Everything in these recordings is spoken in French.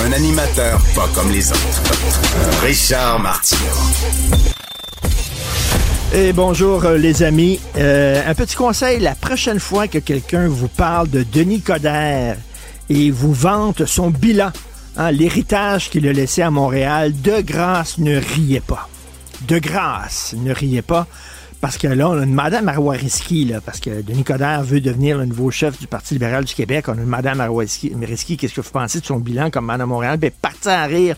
Un animateur pas comme les autres. Richard Martineau. Et bonjour euh, les amis. Euh, un petit conseil, la prochaine fois que quelqu'un vous parle de Denis Coderre et vous vante son bilan, hein, l'héritage qu'il a laissé à Montréal, de grâce, ne riez pas. De grâce, ne riez pas. Parce que là, on a demandé à Marois là, parce que Denis Coderre veut devenir le nouveau chef du Parti libéral du Québec. On a demandé à Marois qu'est-ce que vous pensez de son bilan comme à Montréal? Ben, parti à rire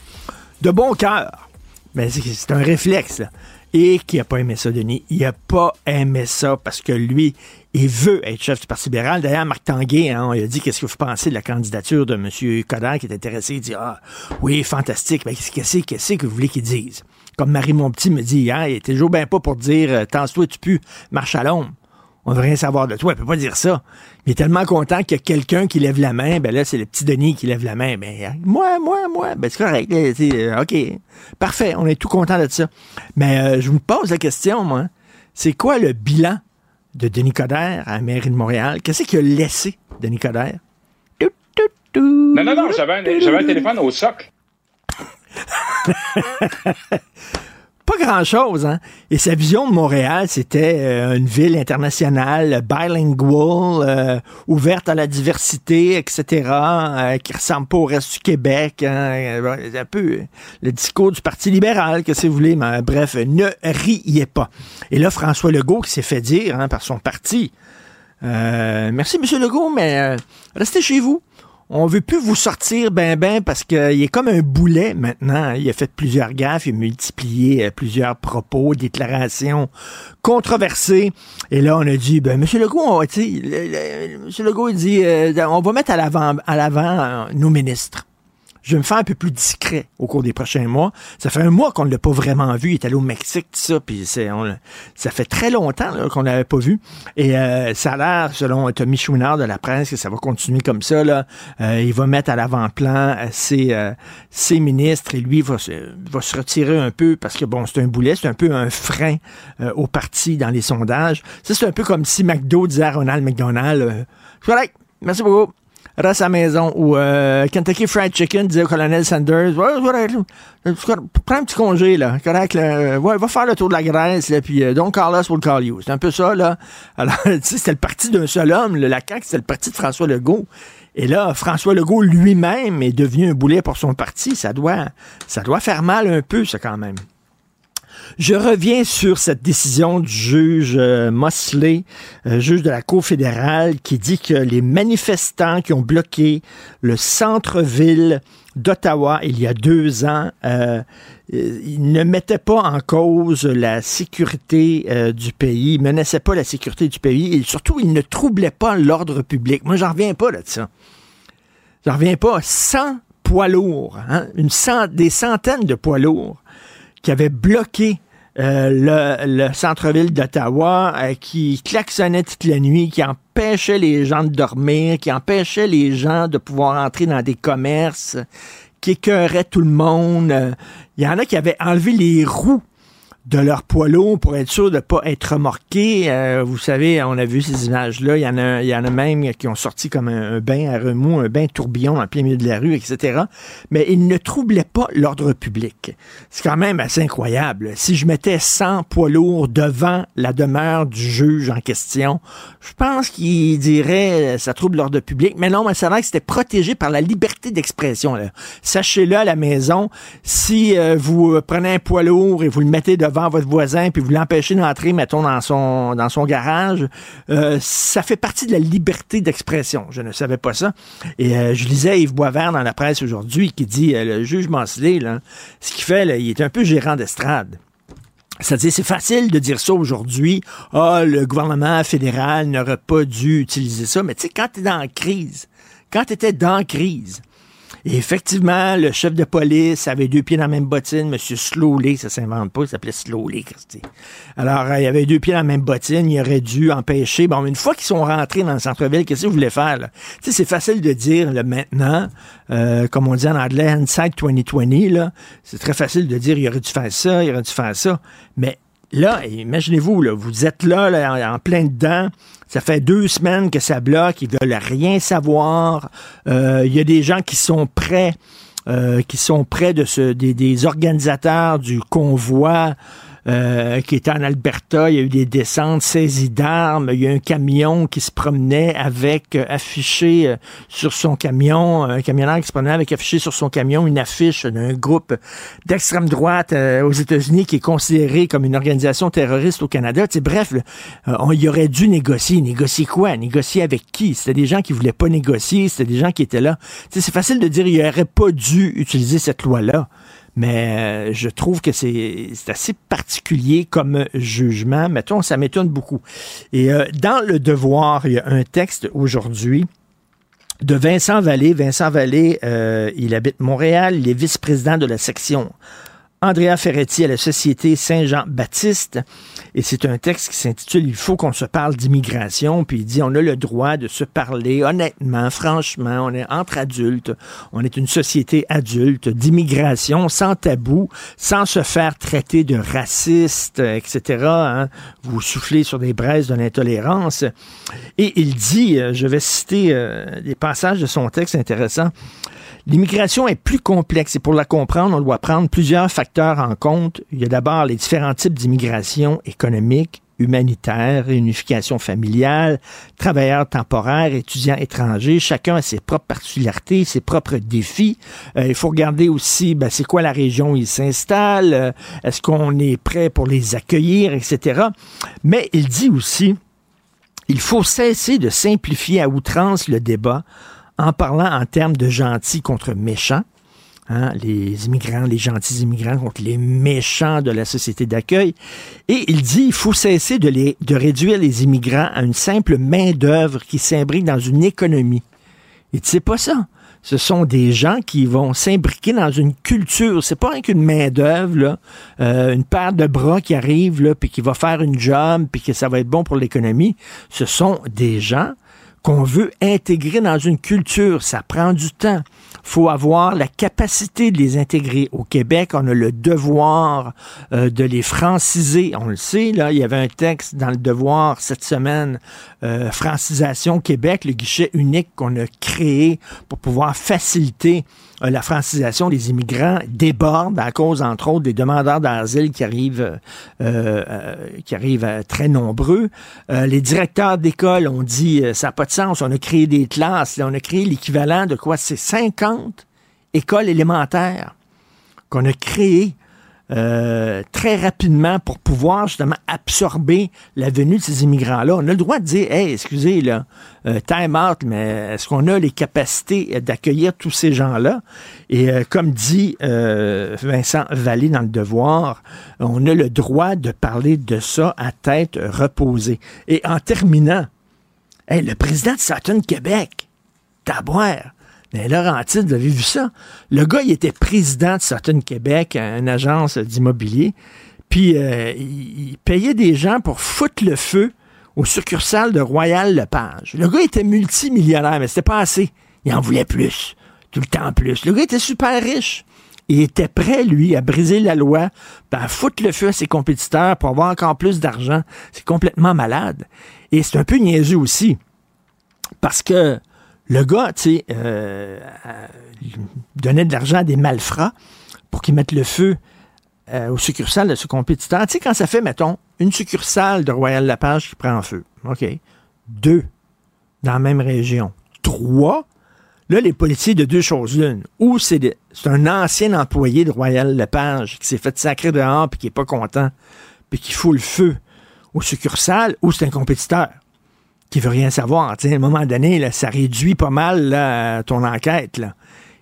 de bon cœur. Mais c'est un réflexe, là. Et qui n'a pas aimé ça, Denis? Il n'a pas aimé ça parce que lui, il veut être chef du Parti libéral. D'ailleurs, Marc Tanguay, hein, il a dit qu'est-ce que vous pensez de la candidature de M. Coderre qui est intéressé? Il dit Ah, oui, fantastique. Mais qu'est-ce que, que vous voulez qu'il dise? Comme Marie Monpetit me dit hier, il était toujours bien pas pour dire euh, Tense-toi, tu pues, marche à l'ombre. On veut rien savoir de toi. Il peut pas dire ça. Il est tellement content qu'il y a quelqu'un qui lève la main. Ben là, c'est le petit Denis qui lève la main. Ben, hein, moi, moi, moi. Ben, c'est correct. Euh, OK. Parfait. On est tout content de ça. Mais euh, je vous pose la question, moi. C'est quoi le bilan de Denis Coderre à la mairie de Montréal? Qu'est-ce qu'il a laissé, Denis Coderre? Non, non, non. J'avais un, j'avais un téléphone au socle. pas grand-chose. Hein? Et sa vision de Montréal, c'était euh, une ville internationale, bilingual, euh, ouverte à la diversité, etc., euh, qui ressemble pas au reste du Québec. Hein? un peu le discours du Parti libéral, que si vous voulez. Mais, bref, ne riez pas. Et là, François Legault, qui s'est fait dire hein, par son parti, merci, Monsieur Legault, mais restez chez vous on veut plus vous sortir ben ben parce qu'il est comme un boulet maintenant. Il a fait plusieurs gaffes, il a multiplié euh, plusieurs propos, déclarations controversées. Et là, on a dit, ben, M. Legault, on, M. Legault, il dit, euh, on va mettre à l'avant, à l'avant euh, nos ministres je vais me faire un peu plus discret au cours des prochains mois. Ça fait un mois qu'on ne l'a pas vraiment vu. Il est allé au Mexique, tout ça, puis ça fait très longtemps qu'on ne l'avait pas vu. Et euh, ça a l'air, selon Tommy Chouinard de la presse, que ça va continuer comme ça. Là. Euh, il va mettre à l'avant-plan euh, ses, ses ministres et lui va, va se retirer un peu parce que, bon, c'est un boulet, c'est un peu un frein au parti dans les sondages. Ça, c'est un peu comme si McDo disait à Ronald McDonald, correct, merci beaucoup reste à la maison. Ou euh, Kentucky Fried Chicken disait au colonel Sanders, prends un petit congé, là, correct, là, ouais, va faire le tour de la Grèce, là, puis euh, don't call us, we'll call you. C'est un peu ça, là. Alors, tu sais, c'était le parti d'un seul homme, le la CAQ, c'était le parti de François Legault. Et là, François Legault lui-même est devenu un boulet pour son parti. Ça doit, ça doit faire mal un peu, ça, quand même. Je reviens sur cette décision du juge euh, Mosley, euh, juge de la Cour fédérale, qui dit que les manifestants qui ont bloqué le centre-ville d'Ottawa il y a deux ans, euh, ils ne mettaient pas en cause la sécurité du pays, menaçaient pas la sécurité du pays et surtout, ils ne troublaient pas l'ordre public. Moi, j'en reviens pas là de ça. J'en reviens pas. 100 poids lourds, hein, des centaines de poids lourds qui avait bloqué euh, le, centre-ville d'Ottawa, euh, qui klaxonnait toute la nuit, qui empêchait les gens de dormir, qui empêchait les gens de pouvoir entrer dans des commerces, qui écœurait tout le monde. Il y en a qui avaient enlevé les roues de leur poids lourd pour être sûr de ne pas être remorqué. Euh, vous savez, on a vu ces images-là. Il y en a, il y en a même qui ont sorti comme un, bain à remous, un bain tourbillon en plein milieu de la rue, etc. Mais ils ne troublaient pas l'ordre public. C'est quand même assez incroyable. Si je mettais 100 poids lourds devant la demeure du juge en question, je pense qu'il dirait ça trouble l'ordre public. Mais non, mais c'est vrai que c'était protégé par la liberté d'expression. Sachez-le à la maison, si euh, vous prenez un poids lourd et vous le mettez devant devant votre voisin puis vous l'empêchez d'entrer, mettons, dans son, dans son garage, euh, ça fait partie de la liberté d'expression. Je ne savais pas ça. Et euh, je lisais Yves Boisvert dans la presse aujourd'hui qui dit, euh, le juge Mansley, là, ce qu'il fait, il est un peu gérant d'estrade. C'est-à-dire, c'est facile de dire ça aujourd'hui. Ah, le gouvernement fédéral n'aurait pas dû utiliser ça. Mais tu sais, quand tu es dans la crise, quand tu étais dans la crise, Effectivement, le chef de police avait deux pieds dans la même bottine, M. Slowley, ça s'invente pas, il s'appelait Slowley, Christy. Alors, euh, il avait deux pieds dans la même bottine, il aurait dû empêcher. Bon, une fois qu'ils sont rentrés dans le centre-ville, qu'est-ce qu'ils voulaient faire? Tu sais, c'est facile de dire là, maintenant, euh, comme on dit en anglais, hindsight 2020, là, c'est très facile de dire, il aurait dû faire ça, il aurait dû faire ça. Mais là, imaginez-vous, là, vous êtes là, là en plein dedans, ça fait deux semaines que ça bloque, ils veulent rien savoir. Euh, il y a des gens qui sont prêts, euh, qui sont près de ce, des organisateurs du convoi euh, qui était en Alberta. Il y a eu des descentes saisies d'armes. Il y a un camion qui se promenait avec euh, affiché euh, sur son camion, un camionneur qui se promenait avec affiché sur son camion une affiche d'un groupe d'extrême droite aux États-Unis qui est considéré comme une organisation terroriste au Canada. T'sais, bref, on y aurait dû négocier. Négocier quoi? Négocier avec qui? C'était des gens qui voulaient pas négocier. C'était des gens qui étaient là. c'est facile de dire qu'il aurait pas dû utiliser cette loi-là. Mais euh, je trouve que c'est assez particulier comme jugement. Mettons, ça m'étonne beaucoup. Et euh, dans Le Devoir, il y a un texte aujourd'hui de Vincent Vallée. Vincent Vallée, euh, il habite Montréal, il est vice-président de la section Andrea Ferretti à la Société Saint-Jean-Baptiste. Et c'est un texte qui s'intitule Il faut qu'on se parle d'immigration. Puis il dit on a le droit de se parler honnêtement, franchement. On est entre adultes. On est une société adulte d'immigration sans tabou, sans se faire traiter de raciste, etc. Hein. Vous soufflez sur des braises de l'intolérance. Et il dit, euh, je vais citer euh, des passages de son texte intéressant. L'immigration est plus complexe et pour la comprendre, on doit prendre plusieurs facteurs en compte. Il y a d'abord les différents types d'immigration économique, humanitaire, réunification familiale, travailleurs temporaires, étudiants étrangers. Chacun a ses propres particularités, ses propres défis. Euh, il faut regarder aussi, ben, c'est quoi la région où ils s'installent, euh, est-ce qu'on est prêt pour les accueillir, etc. Mais il dit aussi, il faut cesser de simplifier à outrance le débat en parlant en termes de gentils contre méchants. Hein, les immigrants, les gentils immigrants contre les méchants de la société d'accueil. Et il dit il faut cesser de, les, de réduire les immigrants à une simple main-d'œuvre qui s'imbrique dans une économie. Et c'est pas ça? Ce sont des gens qui vont s'imbriquer dans une culture. C'est pas qu'une main-d'œuvre, euh, une paire de bras qui arrive, là, puis qui va faire une job, puis que ça va être bon pour l'économie. Ce sont des gens qu'on veut intégrer dans une culture. Ça prend du temps. faut avoir la capacité de les intégrer. Au Québec, on a le devoir euh, de les franciser. On le sait, là, il y avait un texte dans le devoir cette semaine, euh, Francisation Québec, le guichet unique qu'on a créé pour pouvoir faciliter euh, la francisation des immigrants déborde à cause, entre autres, des demandeurs d'asile qui arrivent, euh, euh, qui arrivent très nombreux. les directeurs d'école ont dit, ça n'a pas de sens, on a créé des classes, on a créé l'équivalent de quoi? C'est 50 écoles élémentaires qu'on a créées euh, très rapidement pour pouvoir justement absorber la venue de ces immigrants-là. On a le droit de dire, hey, excusez, là, euh, time out, mais est-ce qu'on a les capacités d'accueillir tous ces gens-là? Et euh, comme dit Vincent Vallée dans le Devoir, on a le droit de parler de ça à tête reposée. Et en terminant, hey, le président de Sutton Québec, Taboire, mais Laurentide, vous avez vu ça? Le gars, il était président de Sutton Québec, une agence d'immobilier, puis euh, il payait des gens pour foutre le feu aux succursales de Royal Lepage. Le gars était multimillionnaire, mais c'était pas assez. Il en voulait plus, tout le temps plus. Le gars était super riche. Il était prêt, lui, à briser la loi, à foutre le feu à ses compétiteurs pour avoir encore plus d'argent. C'est complètement malade. Et c'est un peu niaiseux aussi. Parce que le gars, tu sais, euh, euh, donnait de l'argent à des malfrats pour qu'ils mettent le feu euh, aux succursales de ce compétiteur. Tu sais, quand ça fait, mettons, une succursale de Royal Lapage qui prend feu. OK. Deux dans la même région. Trois, là, les policiers de deux choses l'une. Ou c'est un ancien employé de Royal Lepage qui s'est fait sacrer dehors puis qui est pas content puis qui fout le feu aux succursales, ou c'est un compétiteur qui veut rien savoir. à un moment donné, ça réduit pas mal ton enquête. Là.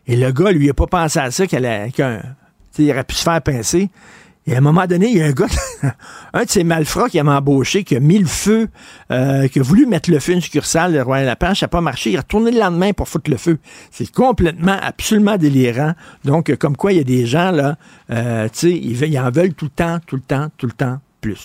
Et le gars, lui, il a pas pensé à ça qu'il aurait pu se faire pincer. Et à un moment donné, il y a un gars, un de ces malfrats qui m'a embauché, qui a mis le feu, euh, qui a voulu mettre le feu une succursale de Royal Lapin, ça n'a pas marché. Il est retourné le lendemain pour foutre le feu. C'est complètement, absolument délirant. Donc, comme quoi, il y a des gens, là, euh, tu sais, ils, ils en veulent tout le temps, tout le temps, tout le temps plus.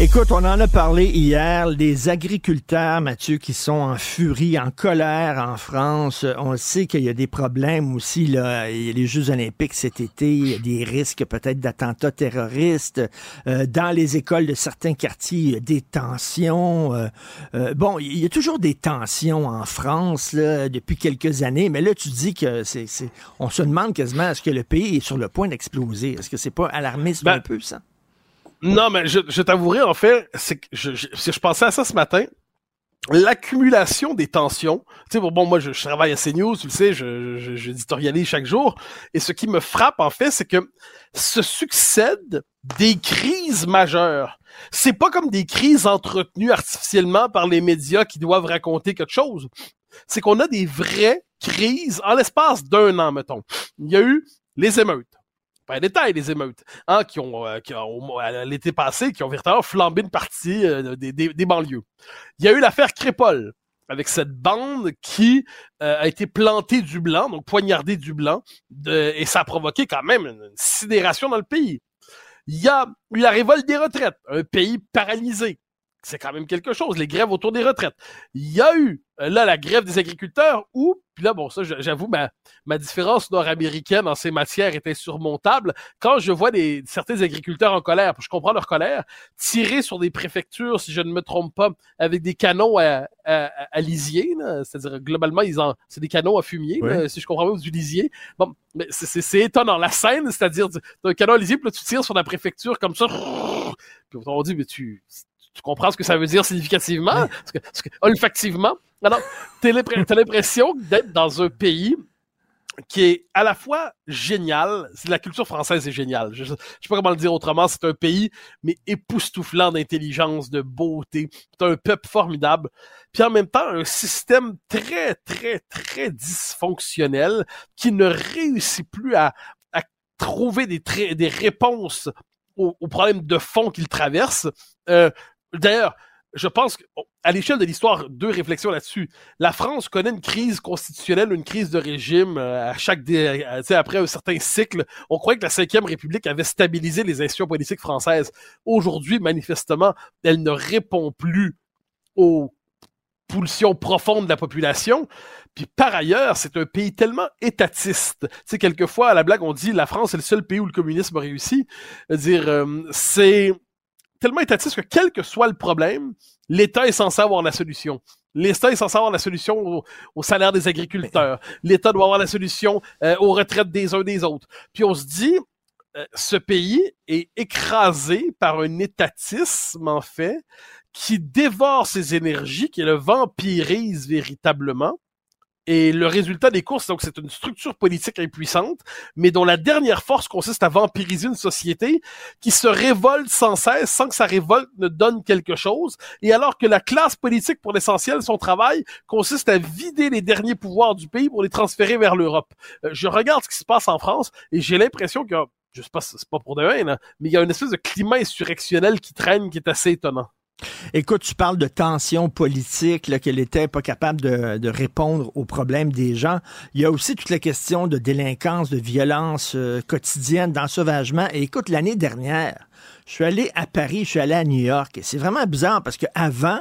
Écoute, on en a parlé hier, les agriculteurs, Mathieu, qui sont en furie, en colère en France. On sait qu'il y a des problèmes aussi, là. Il y a les Jeux olympiques cet été, il y a des risques peut-être d'attentats terroristes. Euh, dans les écoles de certains quartiers, il y a des tensions. Euh, euh, bon, il y a toujours des tensions en France, là, depuis quelques années, mais là, tu dis que c'est... c'est- On se demande quasiment, est-ce que le pays est sur le point d'exploser? Est-ce que c'est pas alarmiste Ben, un peu, ça? Non, mais je, t'avouerai, en fait, c'est que je, je, pensais à ça ce matin. L'accumulation des tensions. Tu sais, bon, bon, moi, je, travaille à CNews, tu le sais, je, je, je éditorialise chaque jour. Et ce qui me frappe, en fait, c'est que se succèdent des crises majeures. C'est pas comme des crises entretenues artificiellement par les médias qui doivent raconter quelque chose. C'est qu'on a des vraies crises en l'espace d'un an, mettons. Il y a eu les émeutes pas un détail, les émeutes, hein, qui ont, euh, qui ont l'été passé, qui ont véritablement flambé une partie euh, des, banlieues. Il y a eu l'affaire Crépol, avec cette bande qui euh, a été plantée du blanc, donc poignardée du blanc, et ça a provoqué quand même une sidération dans le pays. Il y a eu la révolte des retraites, un pays paralysé. C'est quand même quelque chose, les grèves autour des retraites. Il y a eu, euh, là, la grève des agriculteurs où, puis là, bon, ça, j'avoue, ma, ma différence nord-américaine en ces matières est insurmontable. Quand je vois des, certains agriculteurs en colère, puis je comprends leur colère, tirer sur des préfectures, si je ne me trompe pas, avec des canons à, à, lisier, c'est-à-dire globalement, ils en, c'est des canons à fumier, là, si je comprends bien, du lisier. Bon, mais c'est- étonnant. La scène, c'est-à-dire, un canon à lisier, puis là, tu tires sur la préfecture comme ça, puis on dit, mais tu, tu comprends ce que ça veut dire significativement, parce que, parce que olfactivement. Alors, t'as l'impr- t'as l'impression d'être dans un pays qui est à la fois génial, la culture française est géniale. Je, je sais pas comment le dire autrement, c'est un pays mais époustouflant d'intelligence, de beauté, c'est un peuple formidable, puis en même temps un système très très très dysfonctionnel qui ne réussit plus à, à trouver des, des réponses aux, aux problèmes de fond qu'il traverse. Euh, D'ailleurs, je pense qu'à l'échelle de l'histoire, deux réflexions là-dessus. La France connaît une crise constitutionnelle, une crise de régime euh, à chaque, dé- euh, après un certain cycle. On croyait que la Cinquième République avait stabilisé les institutions politiques françaises. Aujourd'hui, manifestement, elle ne répond plus aux pulsions profondes de la population. Puis par ailleurs, c'est un pays tellement étatiste. Tu sais, quelquefois, à la blague, on dit la France est le seul pays où le communisme a réussi. dire, euh, c'est tellement étatiste que quel que soit le problème, l'État est censé avoir la solution. L'État est censé avoir la solution au, salaire des agriculteurs. L'État doit avoir la solution euh, aux retraites des uns des autres. Puis on se dit, euh, ce pays est écrasé par un étatisme, en fait, qui dévore ses énergies, qui le vampirise véritablement. Et le résultat des courses, donc c'est une structure politique impuissante, mais dont la dernière force consiste à vampiriser une société qui se révolte sans cesse, sans que sa révolte ne donne quelque chose. Et alors que la classe politique, pour l'essentiel, son travail consiste à vider les derniers pouvoirs du pays pour les transférer vers l'Europe. Euh, je regarde ce qui se passe en France et j'ai l'impression que, je sais pas, c'est pas pour de haine, hein, mais il y a une espèce de climat insurrectionnel qui traîne qui est assez étonnant. Écoute, tu parles de tension politique, qu'elle était pas capable de, répondre aux problèmes des gens. Il y a aussi toute la question de délinquance, de violence euh, quotidienne, d'ensauvagement. Écoute, l'année dernière, je suis allé à Paris, je suis allé à New York. Et c'est vraiment bizarre parce que avant,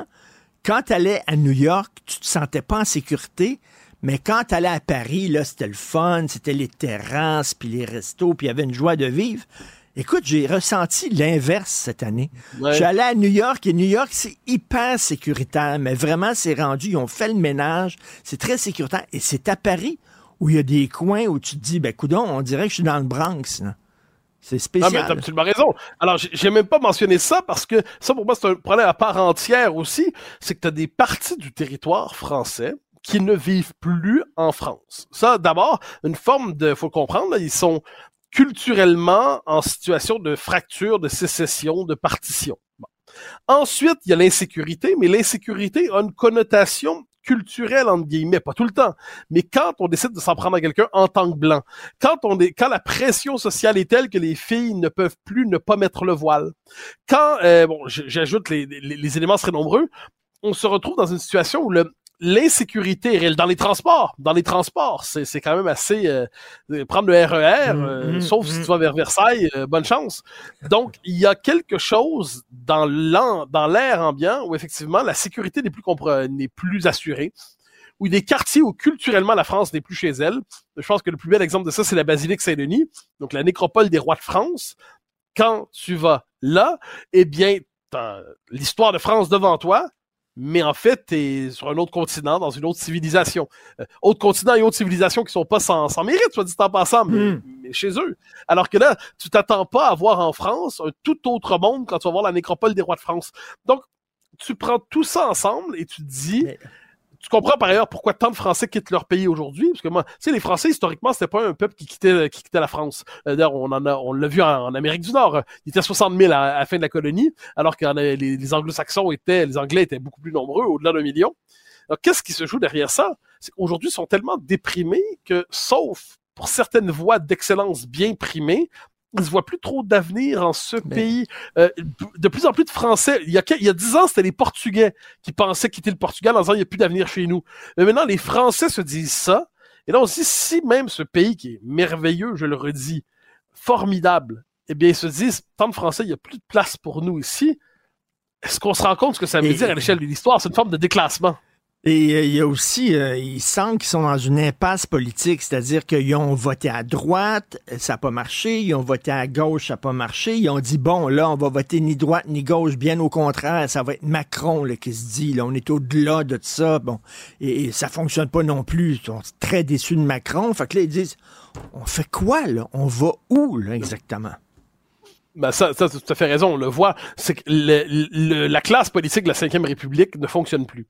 quand tu allais à New York, tu te sentais pas en sécurité. Mais quand tu allais à Paris, là, c'était le fun, c'était les terrasses, puis les restos, puis il y avait une joie de vivre. Écoute, j'ai ressenti l'inverse cette année. Ouais. Je suis allé à New York et New York, c'est hyper sécuritaire, mais vraiment, c'est rendu, ils ont fait le ménage, c'est très sécuritaire. Et c'est à Paris où il y a des coins où tu te dis, ben, coudon, on dirait que je suis dans le Bronx. là. C'est Ah, spécial. mais t'as absolument raison. Alors, j'ai même pas mentionné ça parce que ça, pour moi, c'est un problème à part entière aussi. C'est que t'as des parties du territoire français qui ne vivent plus en France. Ça, d'abord, une forme de, faut comprendre, là, ils sont culturellement en situation de fracture, de sécession, de partition. Ensuite, il y a l'insécurité, mais l'insécurité a une connotation culturelle entre guillemets, pas tout le temps, mais quand on décide de s'en prendre à quelqu'un en tant que blanc, quand on est, quand la pression sociale est telle que les filles ne peuvent plus ne pas mettre le voile, quand euh, bon, j'ajoute les, les, les éléments très nombreux, on se retrouve dans une situation où le l'insécurité réelle dans les transports. Dans les transports, c'est quand même assez euh, prendre le RER, mm, euh, mm, sauf si mm. tu vas vers Versailles, euh, bonne chance. Donc il y a quelque chose dans dans l'air ambiant où effectivement la sécurité n'est plus n'est plus assurée. Où il y a des quartiers où culturellement la France n'est plus chez elle. Je pense que le plus bel exemple de ça, c'est la basilique Saint-Denis, donc la nécropole des rois de France. Quand tu vas là, eh bien, l'histoire de France devant toi, mais en fait, tu es sur un autre continent, dans une autre civilisation. Euh, autre continent et autre civilisation qui sont pas sans, sans mérite, soit dit en passant, mais, hmm. mais, chez eux. Alors que là, tu t'attends pas à voir en France un tout autre monde quand tu vas voir la nécropole des rois de France. Donc, tu prends tout ça ensemble et tu te dis, tu comprends par ailleurs pourquoi tant de Français quittent leur pays aujourd'hui, parce que moi, tu sais, les Français historiquement, c'était pas un peuple qui quittait qui quittait la France. Euh, d'ailleurs, on en a, on l'a vu en, Amérique du Nord. Il était 60 000 à, la fin de la colonie, alors que les, les Anglo-Saxons étaient, les Anglais étaient beaucoup plus nombreux, au-delà d'un million. Alors, qu'est-ce qui se joue derrière ça? Aujourd'hui, ils sont tellement déprimés que, sauf pour certaines voies d'excellence bien primées, il se voit plus trop d'avenir en ce pays. Euh, de plus en plus de Français. Il y a, il y a dix ans, c'était les Portugais qui pensaient quitter le Portugal en disant il n'y a plus d'avenir chez nous. Mais maintenant, les Français se disent ça. Et là, on se dit, si même ce pays qui est merveilleux, je le redis, formidable, eh bien, ils se disent, tant de Français, il n'y a plus de place pour nous ici. Est-ce qu'on se rend compte ce que ça veut dire à l'échelle de l'histoire? C'est une forme de déclassement. Et euh, il y a aussi, euh, ils sentent qu'ils sont dans une impasse politique, c'est-à-dire qu'ils ont voté à droite, ça n'a pas marché, ils ont voté à gauche, ça n'a pas marché, ils ont dit, bon, là, on va voter ni droite ni gauche, bien au contraire, ça va être Macron qui se dit, là, on est au-delà de ça, bon, et, ça fonctionne pas non plus, ils sont très déçus de Macron, fait que là, ils disent, on fait quoi, là? On va où, là, exactement? Ben ça, ça, tu as fait raison, on le voit, c'est que la classe politique de la Ve République ne fonctionne plus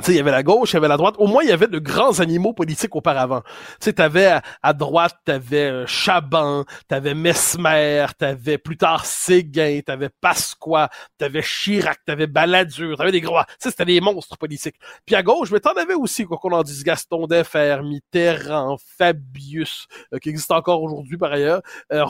sais, il y avait la gauche, il y avait la droite. Au moins, il y avait de grands animaux politiques auparavant. Tu sais, t'avais à, droite, t'avais euh, Chaban, t'avais Mesmer, t'avais plus tard Séguin, t'avais Pasqua, t'avais Chirac, t'avais Balladur, t'avais des gros... Tu sais, c'était des monstres politiques. Puis à gauche, mais t'en avais aussi, quoi qu'on en dise, Gaston Defer, Mitterrand, Fabius, euh, qui existe encore aujourd'hui par ailleurs, euh.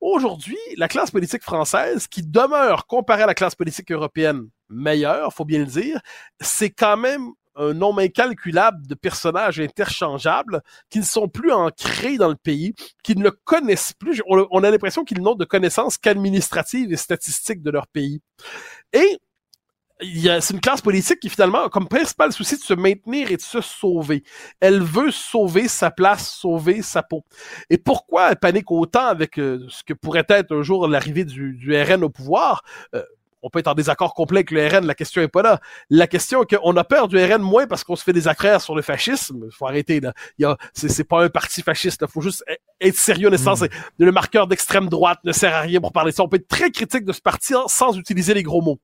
Aujourd'hui, la classe politique française, qui demeure comparée à la classe politique européenne meilleure, faut bien le dire, c'est quand même un nombre incalculable de personnages interchangeables qui ne sont plus ancrés dans le pays, qui ne le connaissent plus. On a l'impression qu'ils n'ont de connaissances qu'administratives et statistiques de leur pays. Et c'est une classe politique qui finalement a comme principal souci de se maintenir et de se sauver. Elle veut sauver sa place, sauver sa peau. Et pourquoi elle panique autant avec euh, ce que pourrait être un jour l'arrivée du, du, RN au pouvoir? Euh, on peut être en désaccord complet avec le RN, la question est pas là. La question est qu'on a peur du RN moins parce qu'on se fait des accraires sur le fascisme. Faut arrêter, là. Il y a, c'est, pas un parti fasciste, Il Faut juste e-, être sérieux, n'est mm. Le marqueur d'extrême droite ne sert à rien pour parler de ça. On peut être très critique de ce parti sans utiliser les gros mots.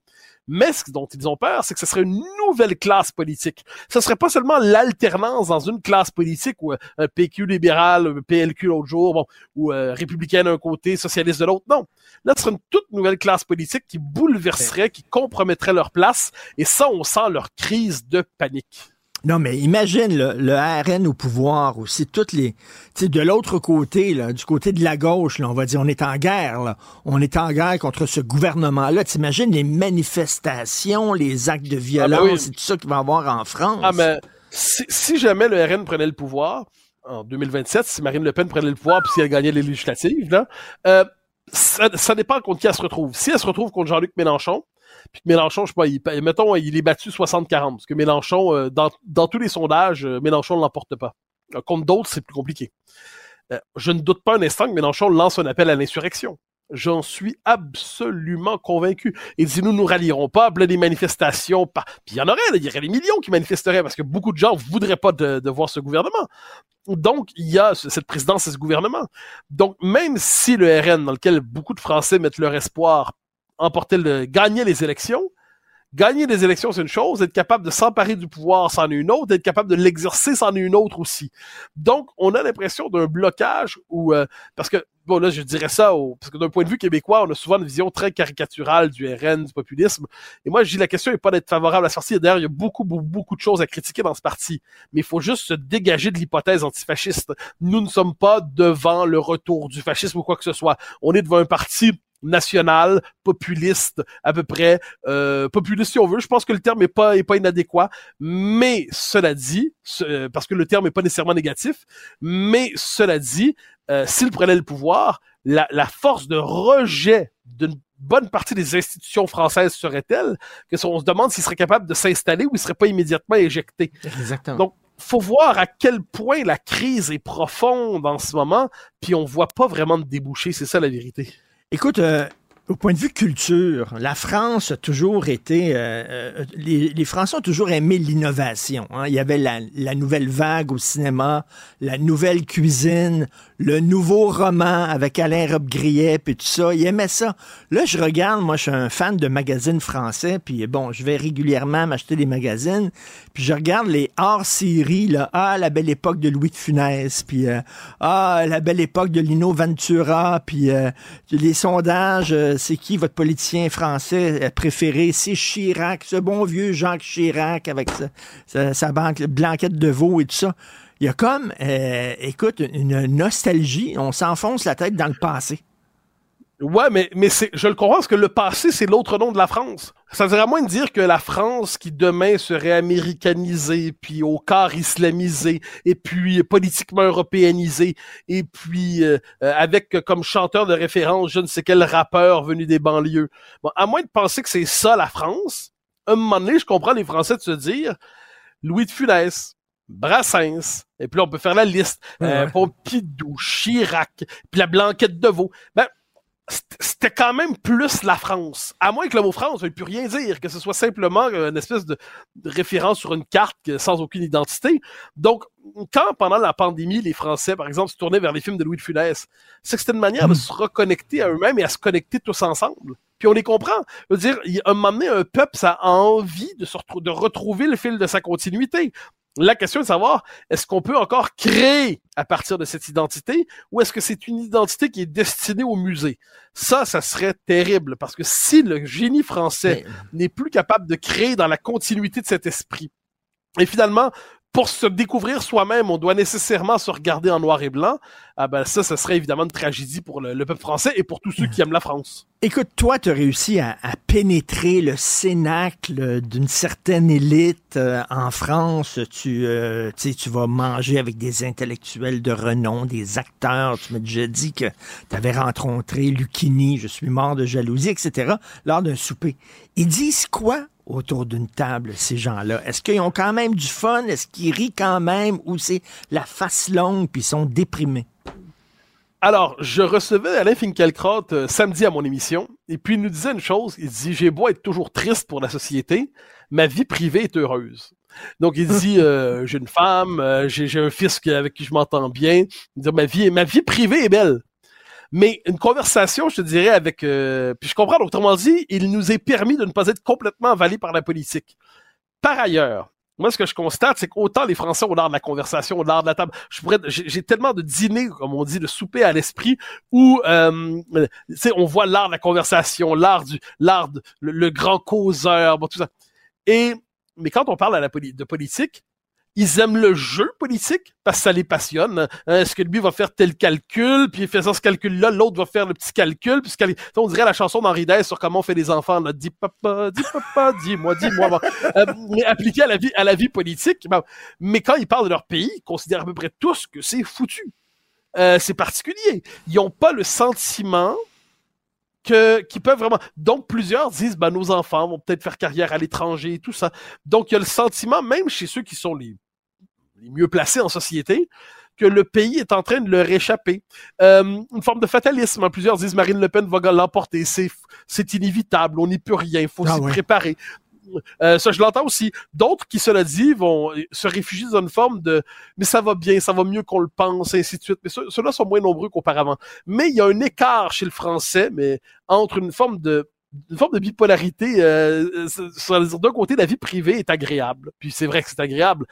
Mais ce dont ils ont peur, c'est que ce serait une nouvelle classe politique. Ce serait pas seulement l'alternance dans une classe politique ou euh, un PQ libéral, un PLQ l'autre jour, bon, ou euh, républicain d'un côté, socialiste de l'autre. Non. Là, ce serait une toute nouvelle classe politique qui bouleverserait, qui compromettrait leur place. Et ça, on sent leur crise de panique. Non, mais imagine le, RN au pouvoir aussi, toutes les, tu sais, de l'autre côté, là, du côté de la gauche, là, on va dire, on est en guerre, là. on est en guerre contre ce gouvernement-là. T'imagines les manifestations, les actes de ah, ben violence et tout ça qu'il va y avoir en France? Ah, mais si, jamais le RN prenait le pouvoir en 2027, si Marine Le Pen prenait le pouvoir puis si elle gagnait les législatives, là, euh, ça, ça dépend contre qui elle se retrouve. Si elle se retrouve contre Jean-Luc Mélenchon, puis Mélenchon, je sais pas, il, mettons, il est battu 60-40, parce que Mélenchon, euh, dans, tous les sondages, euh, Mélenchon ne l'emporte pas. Euh, contre d'autres, c'est plus compliqué. je ne doute pas un instant que Mélenchon lance un appel à l'insurrection. J'en suis absolument convaincu. Il dit, nous nous rallierons pas, a des manifestations, puis il y en aurait, il y aurait des millions qui manifesteraient parce que beaucoup de gens voudraient pas de voir ce gouvernement. Donc, il y a cette présidence et ce gouvernement. Donc, même si le RN, dans lequel beaucoup de Français mettent leur espoir, emporter le, gagner les élections, Gagner des élections, c'est une chose. Être capable de s'emparer du pouvoir, c'en est une autre. Être capable de l'exercer, c'en est une autre aussi. Donc, on a l'impression d'un blocage où, euh, parce que, bon, là, je dirais ça, au, parce que d'un point de vue québécois, on a souvent une vision très caricaturale du RN, du populisme. Et moi, je dis, la question n'est pas d'être favorable à la sortie. D'ailleurs, il y a beaucoup, beaucoup, beaucoup de choses à critiquer dans ce parti. Mais il faut juste se dégager de l'hypothèse antifasciste. Nous ne sommes pas devant le retour du fascisme ou quoi que ce soit. On est devant un parti national, populiste, à peu près, euh, populiste si on veut. Je pense que le terme est pas est pas inadéquat, mais cela dit, ce- parce que le terme est pas nécessairement négatif, mais cela dit, euh, s'il prenait le pouvoir, la, la force de rejet d'une bonne partie des institutions françaises serait telle que si on se demande s'il serait capable de s'installer ou il serait pas immédiatement éjecté? Exactement. Donc, faut voir à quel point la crise est profonde en ce moment, puis on voit pas vraiment de débouché, c'est ça la vérité. Écoute, euh, au point de vue culture, la France a toujours été. euh, euh, les, les Français ont toujours aimé l'innovation. hein. Il y avait la, la nouvelle vague au cinéma, la nouvelle cuisine, le nouveau roman avec Alain Robbe-Grillet, puis tout ça. Ils aimaient ça. Là, je regarde, moi, je suis un fan de magazines français, puis bon, je vais régulièrement m'acheter des magazines, puis je regarde les hors-séries, là. Ah, la belle époque de Louis de Funès, puis euh, ah, la belle époque de Lino Ventura, puis euh, les sondages, euh, c'est qui votre politicien français euh, préféré? C'est Chirac, ce bon vieux Jacques Chirac avec sa, banque, blanquette de veau et tout ça. Il y a comme, euh, écoute, une nostalgie. On s'enfonce la tête dans le passé. Ouais, mais, mais c'est, je le comprends parce que le passé, c'est l'autre nom de la France. Ça veut dire à moins de dire que la France qui demain serait américanisée, puis au quart islamisée, et puis politiquement européanisée, et puis euh, euh, avec euh, comme chanteur de référence je ne sais quel rappeur venu des banlieues. Bon, à moins de penser que c'est ça la France, à un moment donné, je comprends les Français de se dire Louis de Funès, Brassens, et puis là, on peut faire la liste, euh. Pompidou, Chirac, puis la blanquette de veau. Ben, c'était quand même plus la France. À moins que le mot France ne veuille plus rien dire, que ce soit simplement une espèce de, référence sur une carte sans aucune identité. Donc, quand pendant la pandémie, les Français, par exemple, se tournaient vers les films de Louis de Funès, c'est que c'était une manière de se reconnecter à eux-mêmes et à se connecter tous ensemble. Puis on les comprend. Je veux dire, a un moment donné, un peuple, ça a envie de, se retrou- de retrouver le fil de sa continuité. La question est de savoir, est-ce qu'on peut encore créer à partir de cette identité ou est-ce que c'est une identité qui est destinée au musée? Ça, ça serait terrible parce que si le génie français Mais- n'est plus capable de créer dans la continuité de cet esprit, et finalement, pour se découvrir soi-même, on doit nécessairement se regarder en noir et blanc, ah ben ça, ce serait évidemment une tragédie pour le, le peuple français et pour tous ceux qui aiment la France. Écoute, toi, tu as réussi à, pénétrer le cénacle d'une certaine élite euh, en France. Tu, euh, tu vas manger avec des intellectuels de renom, des acteurs. Tu m'as déjà dit que tu avais rencontré Lucchini, je suis mort de jalousie, etc., lors d'un souper. Ils disent quoi autour d'une table, ces gens-là? Est-ce qu'ils ont quand même du fun? Est-ce qu'ils rient quand même? Ou c'est la face longue puis ils sont déprimés? Alors, je recevais Alain Finkielkraut euh, samedi à mon émission, et puis il nous disait une chose, il dit, j'ai beau être toujours triste pour la société, ma vie privée est heureuse. Donc il dit, euh, j'ai une femme, euh, j'ai un fils avec qui je m'entends bien, il dit, ma vie, ma vie privée est belle. Mais une conversation, je te dirais, avec... euh, puis je comprends, autrement dit, il nous est permis de ne pas être complètement avalés par la politique. Par ailleurs, moi, ce que je constate, c'est qu'autant les Français ont l'art de la conversation, ont l'art de la table. Je pourrais, j'ai tellement de dîners, comme on dit, de souper à l'esprit, où, euh, on voit l'art de la conversation, l'art du, l'art, le, le grand causeur, bon, tout ça. Et, mais quand on parle la de politique, ils aiment le jeu politique parce que ça les passionne. Hein, Est-ce que lui va faire tel calcul, puis faisant ce calcul-là, l'autre va faire le petit calcul, puis on dirait la chanson d'Henri Dess sur comment on fait des enfants. Dis papa, dis papa, dis-moi, dis-moi. Euh, mais appliqué à la vie, politique. bon. Mais quand ils parlent de leur pays, ils considèrent à peu près tous que c'est foutu. Euh, c'est particulier. Ils n'ont pas le sentiment que qui peuvent vraiment. Donc plusieurs disent, ben nos enfants vont peut-être faire carrière à l'étranger et tout ça. Donc il y a le sentiment, même chez ceux qui sont les les mieux placés en société, que le pays est en train de leur échapper. Euh, une forme de fatalisme. hein. Plusieurs disent Marine Le Pen va l'emporter. C'est, inévitable. On n'y peut rien. Il faut Ah s'y ouais. préparer. Euh, ça, je l'entends aussi. D'autres qui, cela dit, vont se réfugier dans une forme de mais ça va bien, ça va mieux qu'on le pense, et ainsi de suite. Mais ceux- ceux-là sont moins nombreux qu'auparavant. Mais il y a un écart chez le français, mais entre une forme de une forme de bipolarité. Euh, euh D'un côté, la vie privée est agréable, puis c'est vrai que c'est agréable,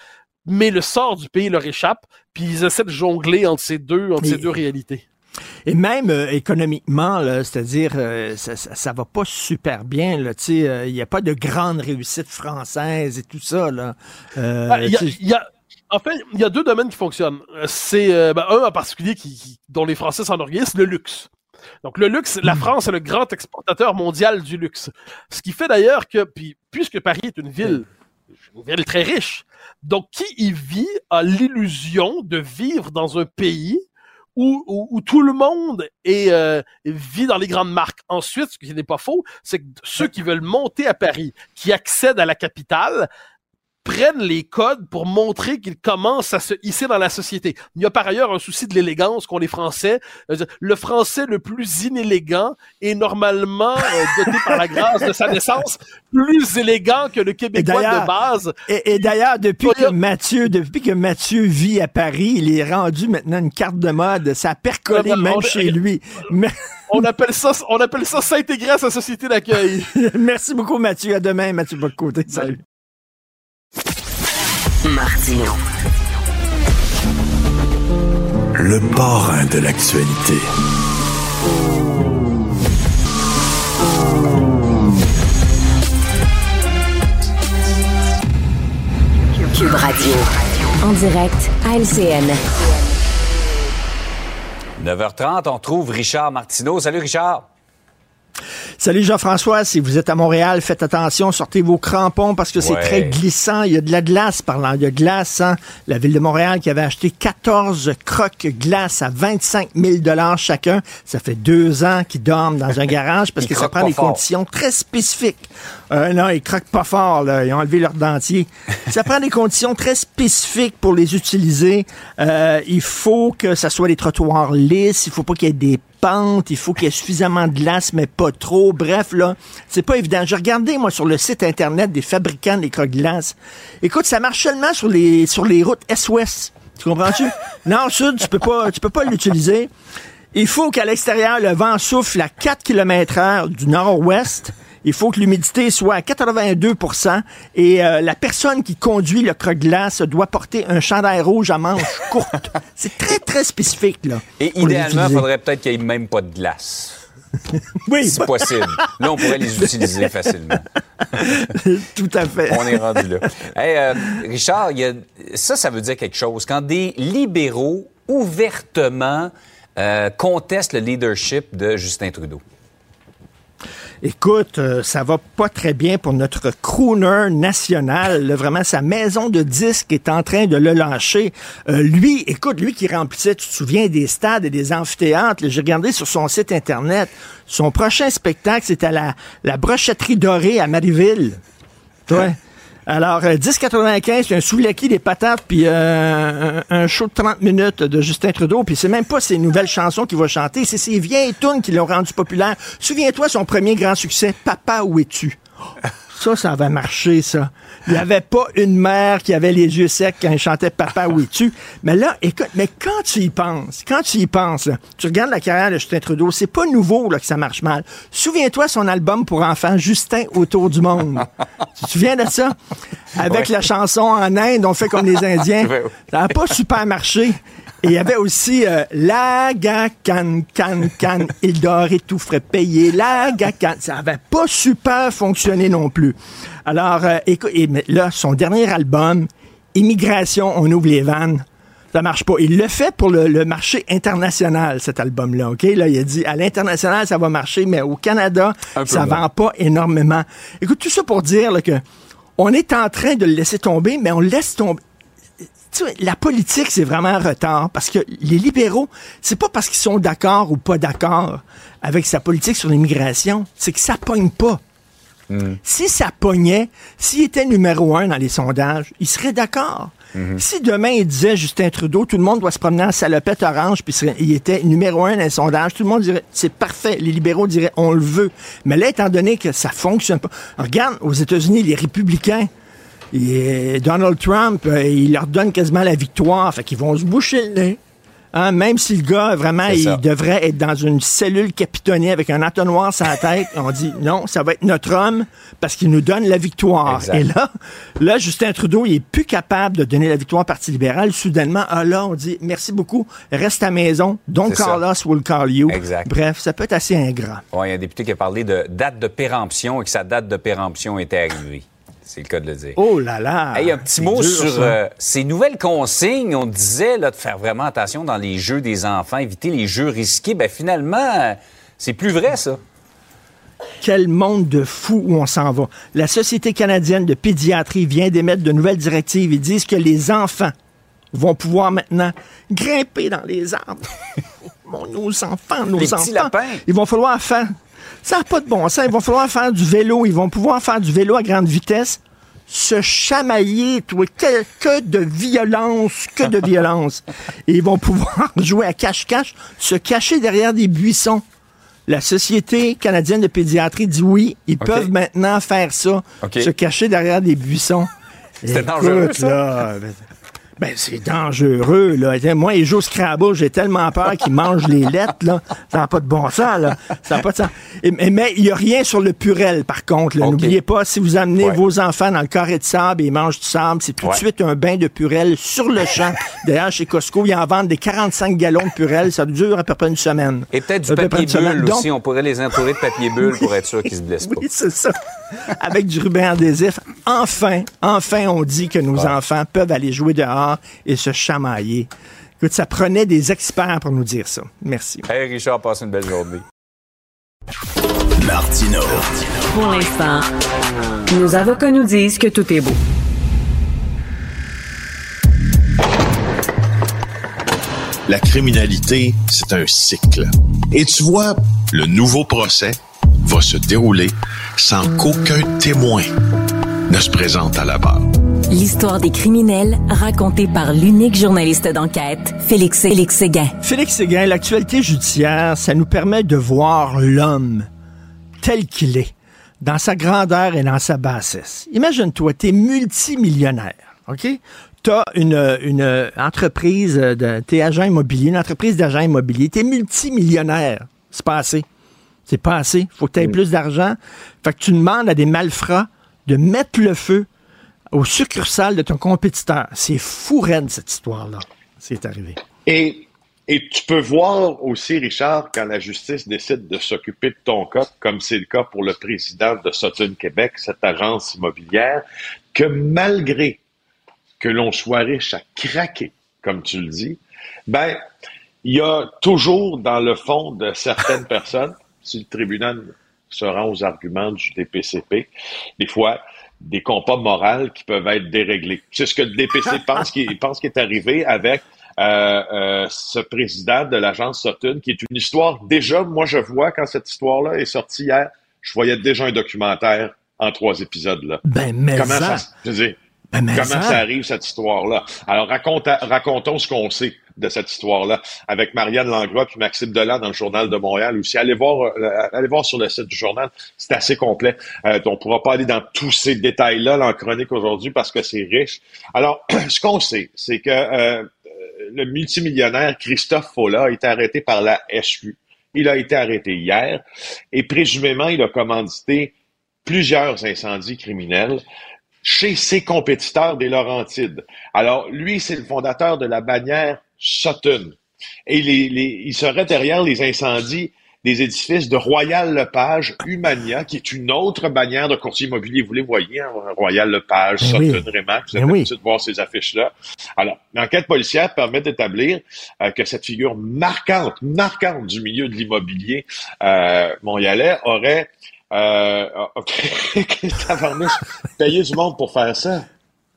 mais le sort du pays leur échappe, puis ils essaient de jongler entre ces deux, entre ces deux réalités. Et même euh, économiquement, c'est-à-dire, euh, ça, ça, va pas super bien. Il n'y a pas de grande réussite française et tout ça. Là. Ah, y a, en fait, il y a deux domaines qui fonctionnent. C'est ben, un en particulier qui, dont les Français s'enorgueillissent, le luxe. Donc le luxe, la hmm. France est le grand exportateur mondial du luxe. Ce qui fait d'ailleurs que, puis, puisque Paris est une ville, une ville très riche, donc qui y vit a l'illusion de vivre dans un pays où, où, tout le monde euh, vit dans les grandes marques. Ensuite, ce qui n'est pas faux, c'est que ceux qui veulent monter à Paris, qui accèdent à la capitale, prennent les codes pour montrer qu'ils commencent à se hisser dans la société. Il y a par ailleurs un souci de l'élégance qu'ont les Français. Le Français le plus inélégant est normalement euh, doté par la grâce de sa naissance plus élégant que le Québécois de base. Et, d'ailleurs, depuis que Mathieu, depuis que Mathieu vit à Paris, il est rendu maintenant une carte de mode. Ça a percolé même chez lui. On appelle ça, on appelle ça s'intégrer à sa société d'accueil. Merci beaucoup, Mathieu. À demain, Mathieu Bocoté. Salut. Martino. Le parrain de l'actualité. Cube Radio. En direct à LCN. 9h30, on trouve Richard Martineau. Salut Richard. Salut Jean-François, si vous êtes à Montréal, faites attention, sortez vos crampons parce que c'est très glissant. Il y a de la glace parlant de glace. Hein. La ville de Montréal qui avait acheté 14 croques glace à 25 000 dollars chacun. Ça fait deux ans qu'ils dorment dans un garage parce que ça prend des conditions très spécifiques. Euh, non, ils croquent pas fort, là. Ils ont enlevé leur dentier. ça prend des conditions très spécifiques pour les utiliser. Euh, il faut que ça soit des trottoirs lisses. Il faut pas qu'il y ait des Il faut qu'il y ait suffisamment de glace, mais pas trop. Bref, là, c'est pas évident. J'ai regardé, moi, sur le site Internet des fabricants des croque-glace. Écoute, ça marche seulement sur les, sur les routes Est-Ouest. Tu comprends-tu? Nord-Sud, tu peux pas, tu peux pas l'utiliser. Il faut qu'à l'extérieur, le vent souffle à 4 km heure du nord-ouest il faut que l'humidité soit à 82% et euh, la personne qui conduit le croque-glace doit porter un chandail rouge à manches courtes. C'est très, très spécifique, là. Et idéalement, il faudrait peut-être qu'il n'y ait même pas de glace. oui. Si possible. Là, on pourrait les utiliser facilement. Tout à fait. On est rendu là. Euh, Richard, ça, ça veut dire quelque chose. Quand des libéraux ouvertement euh, contestent le leadership de Justin Trudeau. Écoute, euh, ça va pas très bien pour notre crooner national. vraiment, sa maison de disques est en train de le lâcher. Euh, lui, écoute, lui qui remplissait, tu te souviens, des stades et des amphithéâtres. J'ai regardé sur son site Internet. Son prochain spectacle, c'est à la, la brochetterie dorée à Marieville. Ouais. Alors, 10,95, euh, c'est un soulaki des patates, puis euh, un, show de 30 minutes de Justin Trudeau, puis c'est même pas ses nouvelles chansons qu'il va chanter, c'est ses vieilles tunes qui l'ont rendu populaire. Souviens-toi son premier grand succès, Papa, où es-tu? Ça, ça avait marché, ça. Il n'y avait pas une mère qui avait les yeux secs quand elle chantait Papa, où es-tu? Mais là, écoute, mais quand tu y penses, quand tu y penses, tu regardes la carrière de Justin Trudeau, c'est pas nouveau là, que ça marche mal. Souviens-toi son album pour enfants, Justin autour du monde. tu te souviens de ça? Avec la chanson en Inde, on fait comme les Indiens. Ça n'a pas super marché. Il y avait aussi euh, la can can can il dort et tout ferait payer la can. Ça n'avait pas super fonctionné non plus. Alors, euh, écoute, et là, son dernier album, Immigration, on ouvre les vannes. Ça marche pas. Il le fait pour le, marché international, cet album-là. OK? Là, il a dit, à l'international, ça va marcher, mais au Canada, ça vend pas énormément. Écoute, tout ça pour dire là, que on est en train de le laisser tomber, mais on laisse tomber la politique, c'est vraiment un retard parce que les libéraux, c'est pas parce qu'ils sont d'accord ou pas d'accord avec sa politique sur l'immigration, c'est que ça pogne pas. Hmm. Si ça pognait, s'il était numéro un dans les sondages, il serait d'accord. Hmm. Si demain il disait Justin Trudeau, tout le monde doit se promener en salopette orange, puis il était numéro un dans les sondages, tout le monde dirait c'est parfait. Les libéraux diraient on le veut. Mais là, étant donné que ça fonctionne pas, regarde aux États-Unis, les républicains, et Donald Trump, euh, il leur donne quasiment la victoire. Fait qu'ils vont se boucher le nez. Hein, même si le gars, vraiment, il devrait être dans une cellule capitonnée avec un entonnoir sur la tête, on dit non, ça va être notre homme parce qu'il nous donne la victoire. Exact. Et là, là, Justin Trudeau, il est plus capable de donner la victoire au Parti libéral. Soudainement, ah là, on dit merci beaucoup, reste à maison, don't call ça. us, we'll call you. Exact. Bref, ça peut être assez ingrat. Il y a un député qui a parlé de date de péremption et que sa date de péremption était arrivée. C'est le cas de le dire. Oh là là! Hey, un petit mot dur, sur euh, ces nouvelles consignes. On disait là, de faire vraiment attention dans les jeux des enfants, éviter les jeux risqués. Ben finalement, euh, c'est plus vrai, ça. Quel monde de fou où on s'en va. La Société canadienne de pédiatrie vient d'émettre de nouvelles directives. Ils disent que les enfants vont pouvoir maintenant grimper dans les arbres. Nos enfants, nos Les enfants. petits lapins. Ils vont falloir faire. Ça n'a pas de bon sens. Ils vont falloir faire du vélo. Ils vont pouvoir faire du vélo à grande vitesse. Se chamailler, toi. Que, que de violence, que de violence. Et ils vont pouvoir jouer à cache-cache, se cacher derrière des buissons. La Société canadienne de pédiatrie dit oui, ils peuvent maintenant faire ça, se cacher derrière des buissons. C'était dangereux, là, ben, c'est dangereux, là. Moi, il joue Scrabble, j'ai tellement peur qu'il mange les lettres, là. Ça n'a pas de bon sens, là. Ça n'a pas de sens. Et- mais- il n'y a rien sur le purel, par contre. N'oubliez pas, si vous amenez Ouais. vos enfants dans le carré de sable et ils mangent du sable, c'est tout de suite un bain de purel sur le champ. D'ailleurs, chez Costco, ils en vendent des 45 gallons de purel. Ça dure à peu près une semaine. Et peut-être du papier bulle Donc, aussi. On pourrait les entourer de papier bulle pour être sûr qu'ils se blessent pas. oui, c'est ça. Avec du ruban adhésif. Enfin, enfin, on dit que nos enfants peuvent aller jouer dehors et se chamailler. Écoute, ça prenait des experts pour nous dire ça. Merci. Hey Richard, passe une belle journée. Martino. Pour l'instant, nos avocats nous disent que tout est beau. La criminalité, c'est un cycle. Et tu vois, le nouveau procès va se dérouler sans qu'aucun témoin ne se présente à la barre. L'histoire des criminels racontée par l'unique journaliste d'enquête, Félix, Félix Séguin. Félix Séguin, l'actualité judiciaire, ça nous permet de voir l'homme tel qu'il est, dans sa grandeur et dans sa bassesse. Imagine-toi, tu es multimillionnaire, OK? Tu as une, une entreprise, de, t'es agent immobilier, une entreprise d'agents immobiliers, tu es multimillionnaire. C'est pas assez. C'est pas assez. Faut que tu aies plus d'argent. Fait que tu demandes à des malfrats de mettre le feu aux succursales de ton compétiteur. C'est fou raide, cette histoire-là. C'est arrivé. Et, et tu peux voir aussi, Richard, quand la justice décide de s'occuper de ton cas, comme c'est le cas pour le président de Sutton Québec, cette agence immobilière, que malgré que l'on soit riche à craquer, comme tu le dis, ben, il y a toujours dans le fond de certaines personnes, si le tribunal se rend aux arguments du DPCP, des fois, des compas moraux qui peuvent être déréglés. C'est ce que le DPC pense qui pense qui est arrivé avec euh, euh, ce président de l'agence Sutton, qui est une histoire déjà, moi je vois quand cette histoire-là est sortie hier, je voyais déjà un documentaire en trois épisodes là. Ben, mais Comment ça, ça, je veux dire, ben, mais comment ça. ça arrive cette histoire-là? Alors raconte, racontons ce qu'on sait de cette histoire-là avec Marianne Langlois puis Maxime Delan dans le journal de Montréal aussi. Allez voir, euh, allez voir sur le site du journal, c'est assez complet. Euh, on pourra pas aller dans tous ces détails-là là, en chronique aujourd'hui parce que c'est riche. Alors, ce qu'on sait, c'est que euh, le multimillionnaire Christophe Folla a été arrêté par la SQ. Il a été arrêté hier et présumément, il a commandité plusieurs incendies criminels chez ses compétiteurs des Laurentides. Alors, lui, c'est le fondateur de la bannière Sutton. Et les, les- il serait derrière les incendies des édifices de Royal Lepage, Humania, qui est une autre bannière de courtier immobilier. Vous les voyez, hein, Royal Lepage, Ben Sutton, oui. Rémac. Vous Ben avez oui. l'habitude de voir ces affiches-là. Alors, l'enquête policière permet d'établir euh, que cette figure marquante, marquante du milieu de l'immobilier euh, montréalais aurait euh, tabarnouche, payé du monde pour faire ça.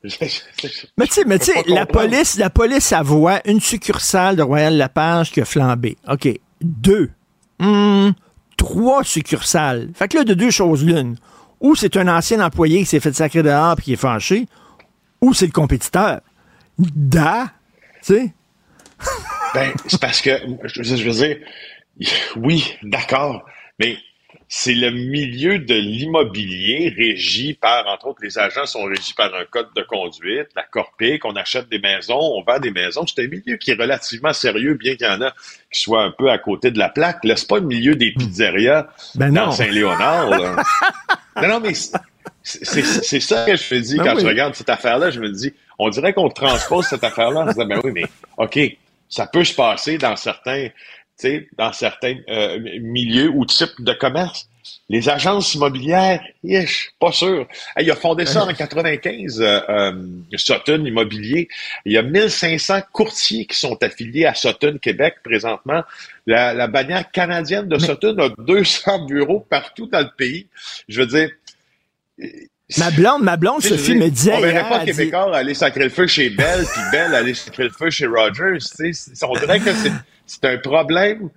Mais tu sais, mais la police, la police, elle voit une succursale de Royal Lapage qui a flambé. OK. Deux. Hmm, trois succursales. Fait que là, de deux choses l'une. Ou c'est un ancien employé qui s'est fait sacrer dehors puis qui est fâché, ou c'est le compétiteur. Da, tu sais? Ben, c'est parce que, je, je veux dire, oui, d'accord, mais c'est le milieu de l'immobilier régi par, entre autres, les agents sont régis par un code de conduite, la Corpic, on achète des maisons, on vend des maisons. C'est un milieu qui est relativement sérieux, bien qu'il y en a qui soient un peu à côté de la plaque. Là, c'est pas le milieu des pizzerias Ben dans. Saint-Léonard. non, non, mais c'est- ça que je me dis Ben quand oui. je regarde cette affaire-là. Je me dis, on dirait qu'on transpose cette affaire-là en se disant, ben oui, mais OK, ça peut se passer dans certains, sais, dans certains euh, milieux ou types de commerce. Les agences immobilières, ish, pas sûr. Hey, il a fondé ça en 95, euh, euh, Sutton Immobilier. Il y a 1500 courtiers qui sont affiliés à Sutton Québec présentement. La, la bannière canadienne de Sutton a 200 bureaux partout dans le pays. Je veux dire, Ma blonde, ma blonde, Sophie me disait On verrait pas dit- Québécois aller sacrer le feu chez Bell, puis Bell aller sacrer le feu chez Rogers. tu sais. C'est- On dirait que c'est- c'est un problème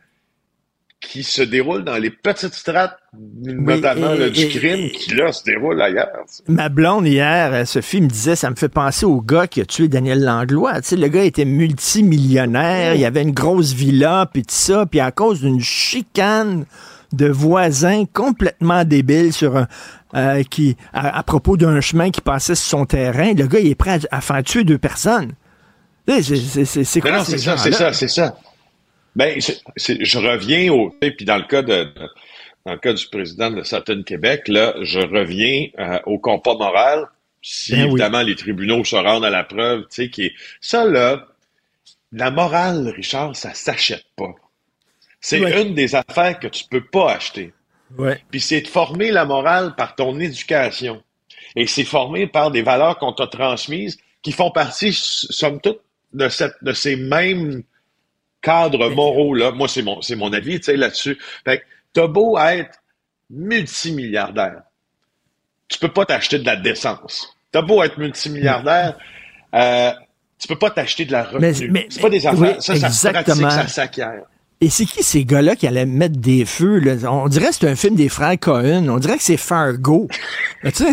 qui se déroule dans les petites strates, notamment et- là, du et- crime, qui là se déroule ailleurs. Ma blonde hier, euh, Sophie me disait, ça me fait penser au gars qui a tué Daniel Langlois. Tu sais, le gars était multimillionnaire, il avait une grosse villa, puis tout ça, puis à cause d'une chicane de voisins complètement débiles sur un, euh, qui, à, à propos d'un chemin qui passait sur son terrain, le gars il est prêt à, à faire tuer deux personnes. C'est- quoi non, ces c'est ça, c'est ça, c'est ça. Ben, je reviens au, et puis dans le cas de, de- dans le cas du président de Sutton Québec, là, je reviens euh, au compas moral. Si Ben oui. évidemment les tribunaux se rendent à la preuve, tu sais, qui est ça là, la morale, Richard, ça s'achète pas. C'est Ouais. une des affaires que tu peux pas acheter. Ouais. Puis c'est de former la morale par ton éducation. Et c'est formé par des valeurs qu'on t'a transmises qui font partie, somme toute, de, cette, de ces mêmes cadres moraux-là. Moi, c'est mon, c'est mon avis, tu sais, là-dessus. Fait que t'as beau être multimilliardaire, tu peux pas t'acheter de la décence. T'as beau être multimilliardaire, euh, tu peux pas t'acheter de la retenue. mais- c'est pas des affaires, oui, ça, ça se pratique, ça s'acquiert. Et c'est qui ces gars-là qui allaient mettre des feux? Là? On dirait que c'est un film des frères Cohen. On dirait que c'est Fargo. Tu sais?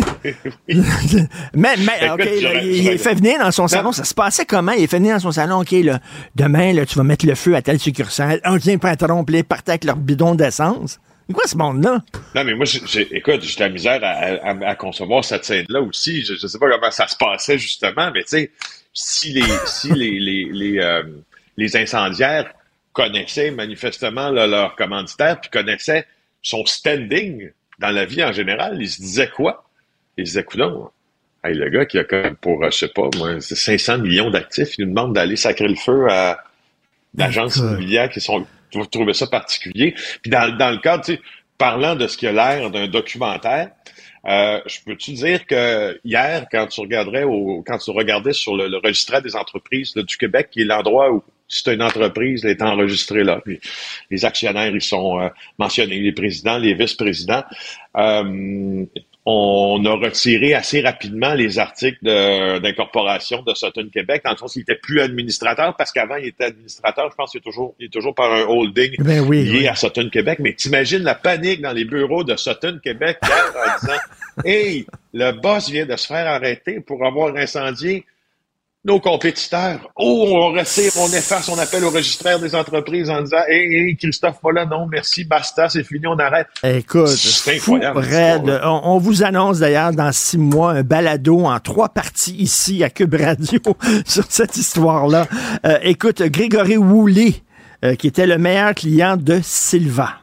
mais, mais, Écoute, OK, là, il, est fait venir dans son salon. Ça se passait comment? Il est fait venir dans son salon. OK, là, demain, là, tu vas mettre le feu à telle succursale. On patron, puis là, ils partaient avec leur bidon d'essence. C'est quoi ce monde-là? Non, mais moi, écoute, j'ai de la misère à, à- à concevoir cette scène-là aussi. Je ne sais pas comment ça se passait, justement, mais tu sais, si les, si les, les, les, euh, les incendiaires connaissaient manifestement là, leur commanditaire, puis connaissaient son standing dans la vie en général, ils se disaient quoi? Ils se disaient, coudonc, hey, le gars qui a comme pour, euh, je sais pas, moi, 500 millions d'actifs, il nous demande d'aller sacrer le feu à d'agences Écoute. immobilières qui sont, vous trouvez ça particulier. Puis dans, dans le cadre, tu sais, parlant de ce qui a l'air d'un documentaire, euh, je peux-tu dire que hier, quand tu regarderais au, quand tu regardais sur le, le registraire des entreprises là, du Québec, qui est l'endroit où tu une entreprise, elle est enregistrée là. Puis les actionnaires, ils sont euh, mentionnés, les présidents, les vice-présidents. Euh, on a retiré assez rapidement les articles de- d'incorporation de, Sutton Québec, dans le sens qu'il était plus administrateur, parce qu'avant, il était administrateur, je pense qu'il est toujours, il est toujours par un holding Ben oui. lié oui. à Sutton Québec. Mais t'imagines la panique dans les bureaux de Sutton Québec hier en disant Hey, le boss vient de se faire arrêter pour avoir incendié nos compétiteurs. Oh, on retire, on efface, on appelle au registraire des entreprises en disant Hey, hey, Christophe, pas là, non, merci, basta, c'est fini, on arrête. Écoute, C'est incroyable, raide. cette On, on vous annonce d'ailleurs dans six mois un balado en trois parties ici à Cube Radio sur cette histoire-là. Euh, écoute, Grégory Woolley, euh, qui était le meilleur client de Silva.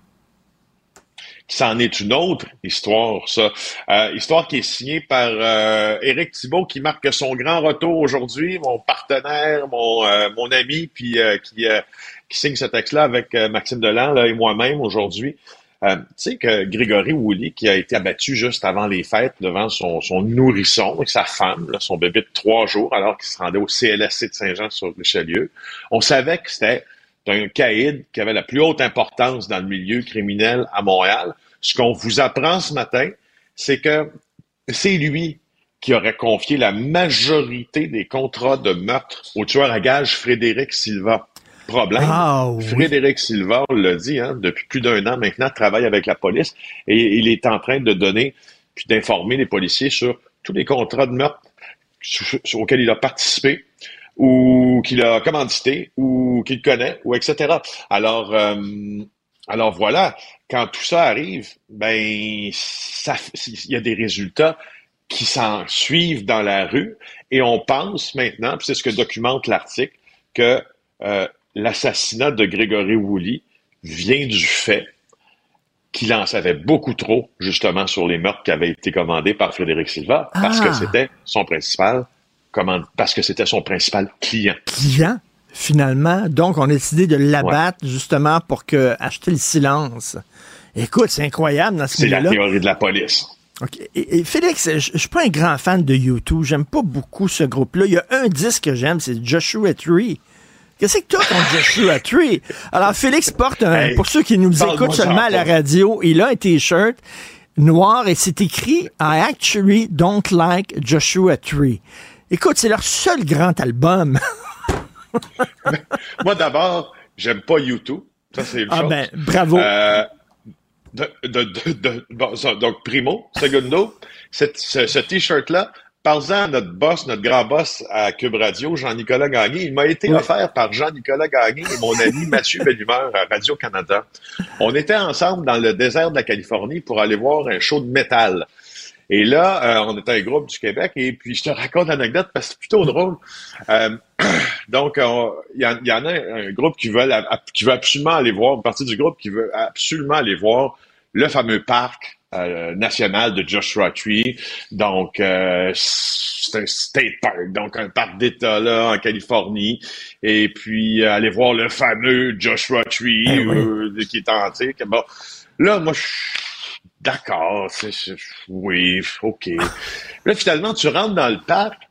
C'en est une autre histoire, ça. Euh, histoire qui est signée par euh, Éric Thibault, qui marque son grand retour aujourd'hui, mon partenaire, mon, euh, mon ami, puis euh, qui, euh, qui signe ce texte-là avec euh, Maxime Delan là, et moi-même aujourd'hui. Euh, tu sais que Grégory Woolley, qui a été abattu juste avant les fêtes devant son, son nourrisson avec sa femme, là, son bébé de trois jours, alors qu'il se rendait au CLSC de Saint-Jean sur Richelieu, on savait que c'était un caïd qui avait la plus haute importance dans le milieu criminel à Montréal. Ce qu'on vous apprend ce matin, c'est que c'est lui qui aurait confié la majorité des contrats de meurtre au tueur à gages Frédéric Silva. Problème. Ah oui. Frédéric Silva, on l'a dit, hein, depuis plus d'un an maintenant, travaille avec la police et il est en train de donner puis d'informer les policiers sur tous les contrats de meurtre auxquels il a participé ou qu'il a commandité ou qu'il connaît ou etc. Alors, euh, alors voilà, quand tout ça arrive, ben ça, il y a des résultats qui s'en suivent dans la rue et on pense maintenant, c'est ce que documente l'article, que euh, l'assassinat de Grégory Woolley vient du fait qu'il en savait beaucoup trop, justement, sur les meurtres qui avaient été commandés par Frédéric Silva, parce que Ah. c'était son principal commande, parce que c'était son principal client. Client, finalement. Donc, on a décidé de l'abattre, justement, pour que acheter le silence. Écoute, c'est incroyable dans ce C'est la théorie de la police. OK. Et, et Félix, je je suis pas un grand fan de YouTube. J'aime pas beaucoup ce groupe-là. Il y a un disque que j'aime, c'est Joshua Tree. Qu'est-ce que tu as contre Joshua Tree? Alors, Félix porte un, Hey, pour ceux qui nous écoutent seulement à la radio, il a un t-shirt noir et c'est écrit I actually don't like Joshua Tree. Écoute, c'est leur seul grand album. Moi, d'abord, j'aime pas YouTube. Ça, c'est une Ah chose. ben, bravo. Euh, de, de, de, de- bon, ça, donc, primo. Segundo, cette- ce, ce T-shirt-là, parlant à notre boss, notre grand boss à Cube Radio, Jean-Nicolas Gagné, il m'a été offert par Jean-Nicolas Gagné et mon ami Mathieu Bellumeur à Radio-Canada. On était ensemble dans le désert de la Californie pour aller voir un show de métal. Et là, euh, on était un groupe du Québec, et puis je te raconte l'anecdote parce que c'est plutôt drôle. Euh, donc, on- il y, en- il y en a un, un groupe qui veut, la- qui veut absolument aller voir, une partie du groupe qui veut absolument aller voir le fameux parc euh, national de Joshua Tree. Donc, euh, c'est un state park, donc un parc d'État là en Californie. Et puis, euh, aller voir le fameux Joshua Tree Eh oui. euh, qui est antique. Bon, là, moi, je D'accord, oui, OK. Là, finalement, tu rentres dans le parc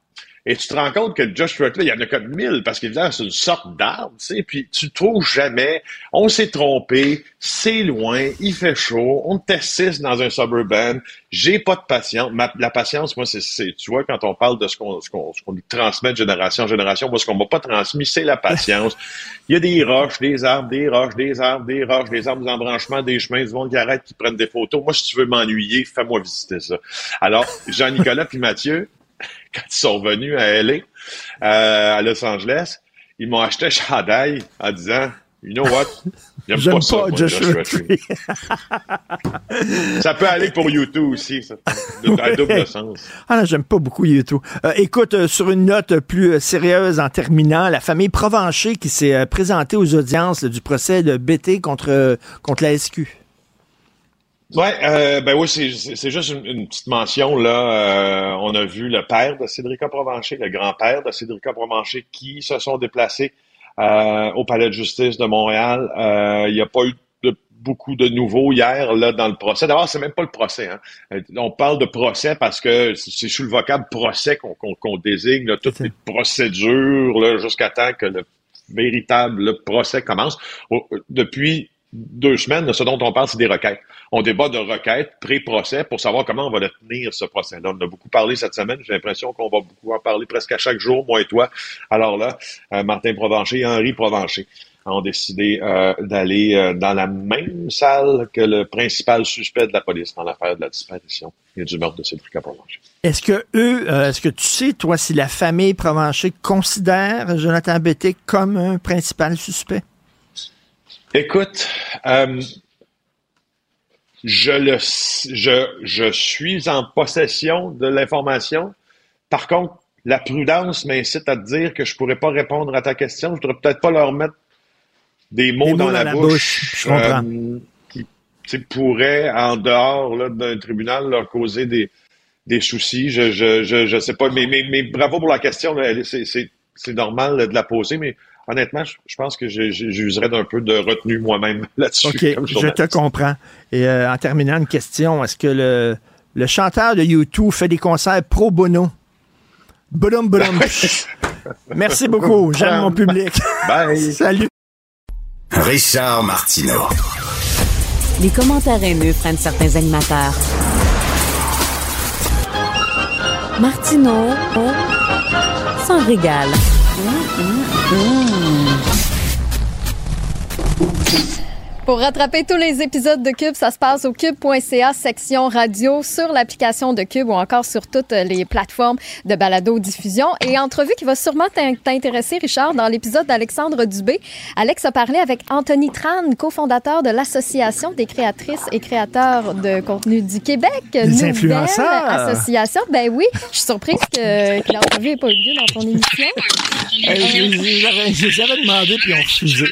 et tu te rends compte que Joshua Tree, il y en a comme mille parce qu'évidemment, c'est une sorte d'arbre, tu sais, puis tu trouves jamais, on s'est trompé, c'est loin, il fait chaud, on te six dans un suburban, j'ai pas de patience. Ma- la patience, moi, c'est, tu vois, quand on parle de ce qu'on, ce qu'on, nous transmet de génération en génération, moi, ce qu'on m'a pas transmis, c'est la patience. Il y a des roches, des arbres, des roches, des arbres, des roches, des arbres, des embranchements, des chemins, du monde qui arrête, qui prennent des photos. Moi, si tu veux m'ennuyer, fais-moi visiter ça. Alors, Jean-Nicolas puis Mathieu, quand ils sont venus à LA, euh, à Los Angeles, ils m'ont acheté un chandail en disant, you know what? J'aime pas, ça, pas moi, Joshua Tree. Tree. Ça peut aller pour YouTube aussi, ça. À double sens. Ah non, j'aime pas beaucoup YouTube. Euh, écoute, euh, sur une note plus euh, sérieuse en terminant, la famille Provencher qui s'est présentée aux audiences là, du procès de BT contre, contre la SQ. Ouais, euh, ben oui, c'est- juste une, une petite mention là. Euh, on a vu le père de Cédrica Provencher, le grand-père de Cédrica Provencher, qui se sont déplacés euh, au palais de justice de Montréal. Euh, Il n'y a pas eu de, beaucoup de nouveaux hier là dans le procès. D'abord, c'est même pas le procès. Hein. Euh, On parle de procès parce que c'est sous le vocable procès qu'on désigne là, toutes les procédures jusqu'à temps que le véritable procès commence. Depuis deux semaines, ce dont on parle, c'est des requêtes. On débat de requêtes pré-procès pour savoir comment on va le tenir, ce procès-là. On a beaucoup parlé cette semaine. J'ai l'impression qu'on va beaucoup en parler presque à chaque jour, moi et toi. Alors là, euh, Martin Provencher et Henri Provencher ont décidé euh, d'aller euh, dans la même salle que le principal suspect de la police dans l'affaire de la disparition et du meurtre de Cédric Provencher. Est-ce que eux, euh, est-ce que tu sais, toi, si la famille Provencher considère Jonathan BT comme un principal suspect? Écoute, euh, je le, je, je suis en possession de l'information. Par contre, la prudence m'incite à te dire que je pourrais pas répondre à ta question. Je voudrais peut-être pas leur mettre des mots, Des mots dans, dans la, la bouche, bouche, je comprends. euh, qui pourraient, en dehors d'un tribunal, leur causer des, des soucis. Je, je, je, je sais pas, mais, mais, mais bravo pour la question. C'est, normal de la poser, mais honnêtement, je, je pense que j'userais d'un peu de retenue moi-même là-dessus. OK, comme je te comprends. Et euh, en terminant, une question. Est-ce que le, le chanteur de YouTube fait des concerts pro bono? Boulum, boulum. Merci beaucoup. J'aime mon public. Bye. Salut. Richard Martineau. Les commentaires haineux prennent certains animateurs. Martineau s'en régale. Mm, mm, mm. Pour rattraper tous les épisodes de Cube, ça se passe au cube.ca section radio sur l'application de Cube ou encore sur toutes les plateformes de balado-diffusion. Et entrevue qui va sûrement t'intéresser, Richard, dans l'épisode d'Alexandre Dubé. Alex a parlé avec Anthony Tran, cofondateur de l'Association des créatrices et créateurs de contenu du Québec. Des influenceurs. association. Ben oui, je suis surprise que, que l'entrevue n'ait pas eu lieu dans ton émission. Euh, J'avais demandé puis ont refusé.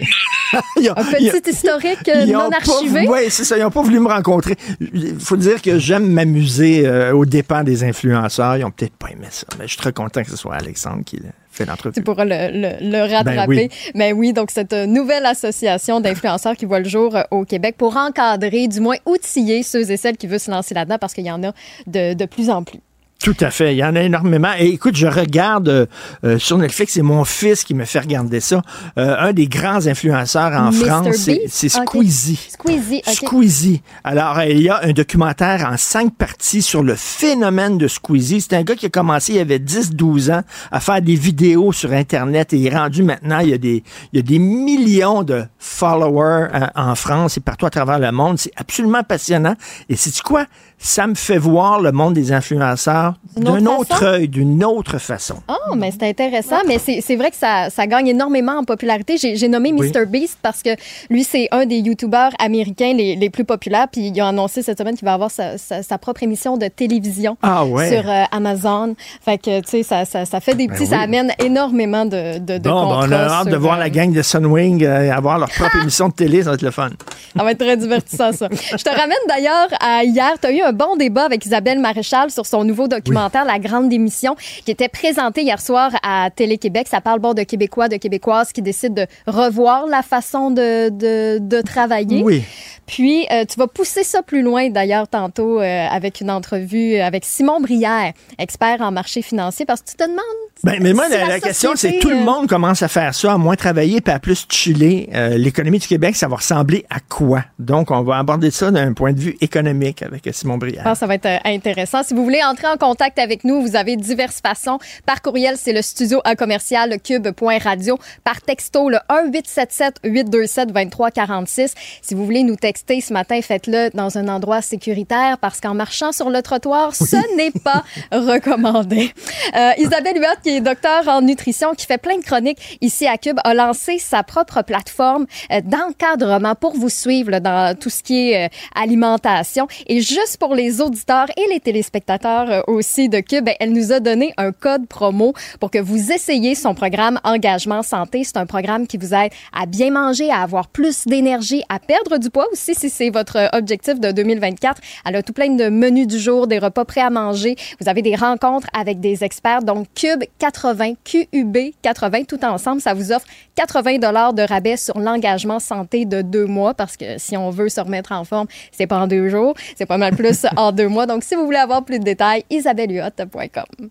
Un petit historique euh, non archivé? Oui, c'est ça. Ils n'ont pas voulu me rencontrer. Il faut dire que j'aime m'amuser euh, aux dépens des influenceurs. Ils n'ont peut-être pas aimé ça. Mais je suis très content que ce soit Alexandre qui fait l'entrevue. Tu pourras le, le, rattraper. Mais oui, donc cette nouvelle association d'influenceurs qui voit le jour euh, au Québec pour encadrer, du moins outiller ceux et celles qui veulent se lancer là-dedans parce qu'il y en a de, de plus en plus. Tout à fait. Il y en a énormément. Et écoute, je regarde euh, euh, sur Netflix, c'est mon fils qui me fait regarder ça. Euh, un des grands influenceurs en France, c'est Squeezie. Squeezie, Squeezie. Alors, il y a un documentaire en cinq parties sur le phénomène de Squeezie. C'est un gars qui a commencé, il avait 10-12 ans, à faire des vidéos sur Internet et il est rendu maintenant, il y a des, il y a des millions de followers en France et partout à travers le monde. C'est absolument passionnant. Et c'est quoi? Ça me fait voir le monde des influenceurs d'un autre œil, d'une autre façon. Oh, mais c'est intéressant. Mais c'est vrai que ça, ça, gagne énormément en popularité. J'ai nommé Mr. Beast parce que lui, c'est un des YouTubers américains les, les, plus populaires. Puis il a annoncé cette semaine qu'il va avoir sa, sa, propre émission de télévision ah, ouais. sur euh, Amazon. Fait que, tu sais, ça, ça, ça, fait des ben petits... Ça amène énormément de, de, de bon, ben, on a hâte de voir la euh, gang de Sunwing euh, avoir leur propre émission de télé. Ça va être le fun. Ça va être très divertissant, ça. Je te ramène d'ailleurs à hier. Tu as eu un bon débat avec Isabelle Maréchal sur son nouveau documentaire La Grande Démission qui était présenté hier soir à Télé-Québec. Ça parle bon de Québécois, de Québécoises qui décident de revoir la façon de, de, de travailler. Oui. Puis, euh, tu vas pousser ça plus loin, d'ailleurs, tantôt, euh, avec une entrevue avec Simon Brière, expert en marché financier, parce que tu te demandes... Ben, mais moi, la, question, c'est tout le euh, monde commence à faire ça, à moins travailler, puis à plus chiller. L'économie du Québec, ça va ressembler à quoi? Donc, on va aborder ça d'un point de vue économique avec Simon Brière. ça va être intéressant. Si vous voulez entrer en contact avec nous, vous avez diverses façons. Par courriel, c'est le studio à commercial cube.radio. Par texto, le 1-877-827-2346. Si vous voulez nous texter ce matin, faites-le dans un endroit sécuritaire parce qu'en marchant sur le trottoir, ce n'est pas recommandé. Euh, Isabelle Huot, qui est docteur en nutrition, qui fait plein de chroniques ici à Cube, a lancé sa propre plateforme euh, d'encadrement pour vous suivre dans tout ce qui est euh, alimentation. Et juste pour les auditeurs et les téléspectateurs aussi de Cube, elle nous a donné un code promo pour que vous essayiez son programme Engagement Santé. C'est un programme qui vous aide à bien manger, à avoir plus d'énergie, à perdre du poids aussi si c'est votre objectif de 2024. Elle a tout plein de menus du jour, des repas prêts à manger. Vous avez des rencontres avec des experts. Donc, Cube 80, QUB 80, tout ensemble, ça vous offre 80 dollars de rabais sur l'engagement santé de deux mois parce que si on veut se remettre en forme, c'est pas en deux jours, c'est pas mal plus en deux mois. Donc, si vous voulez avoir plus de détails, isabellehuot.com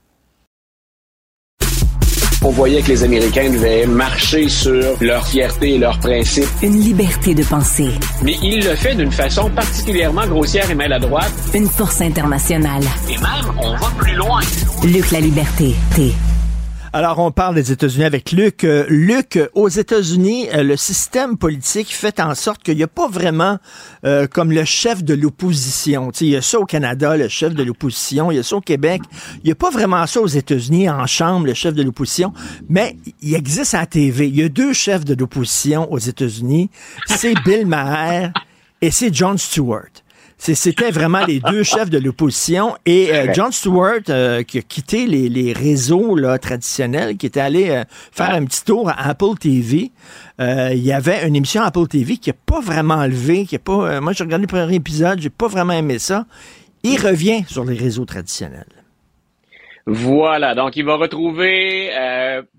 on voyait que les Américains devaient marcher sur leur fierté et leurs principes. Une liberté de penser. Mais il le fait d'une façon particulièrement grossière et maladroite. Une force internationale. Et même, on va plus loin. Luc la liberté, T. Alors, on parle des États-Unis avec Luc. Euh, Luc, aux États-Unis, euh, le système politique fait en sorte qu'il n'y a pas vraiment euh, comme le chef de l'opposition. Il y a ça au Canada, le chef de l'opposition. Il y a ça au Québec. Il n'y a pas vraiment ça aux États-Unis, en chambre, le chef de l'opposition. Mais il existe à la TV. Il y a deux chefs de l'opposition aux États-Unis. C'est Bill Maher et c'est John Stewart. C'était vraiment les deux chefs de l'opposition. Et euh, John Stewart, euh, qui a quitté les, réseaux là, traditionnels, qui était allé euh, faire un petit tour à Apple TV. il y avait une émission Apple TV qui n'a pas vraiment enlevé, qui est pas. moi, j'ai regardé le premier épisode, j'ai pas vraiment aimé ça. Il revient sur les réseaux traditionnels. Voilà, donc il va retrouver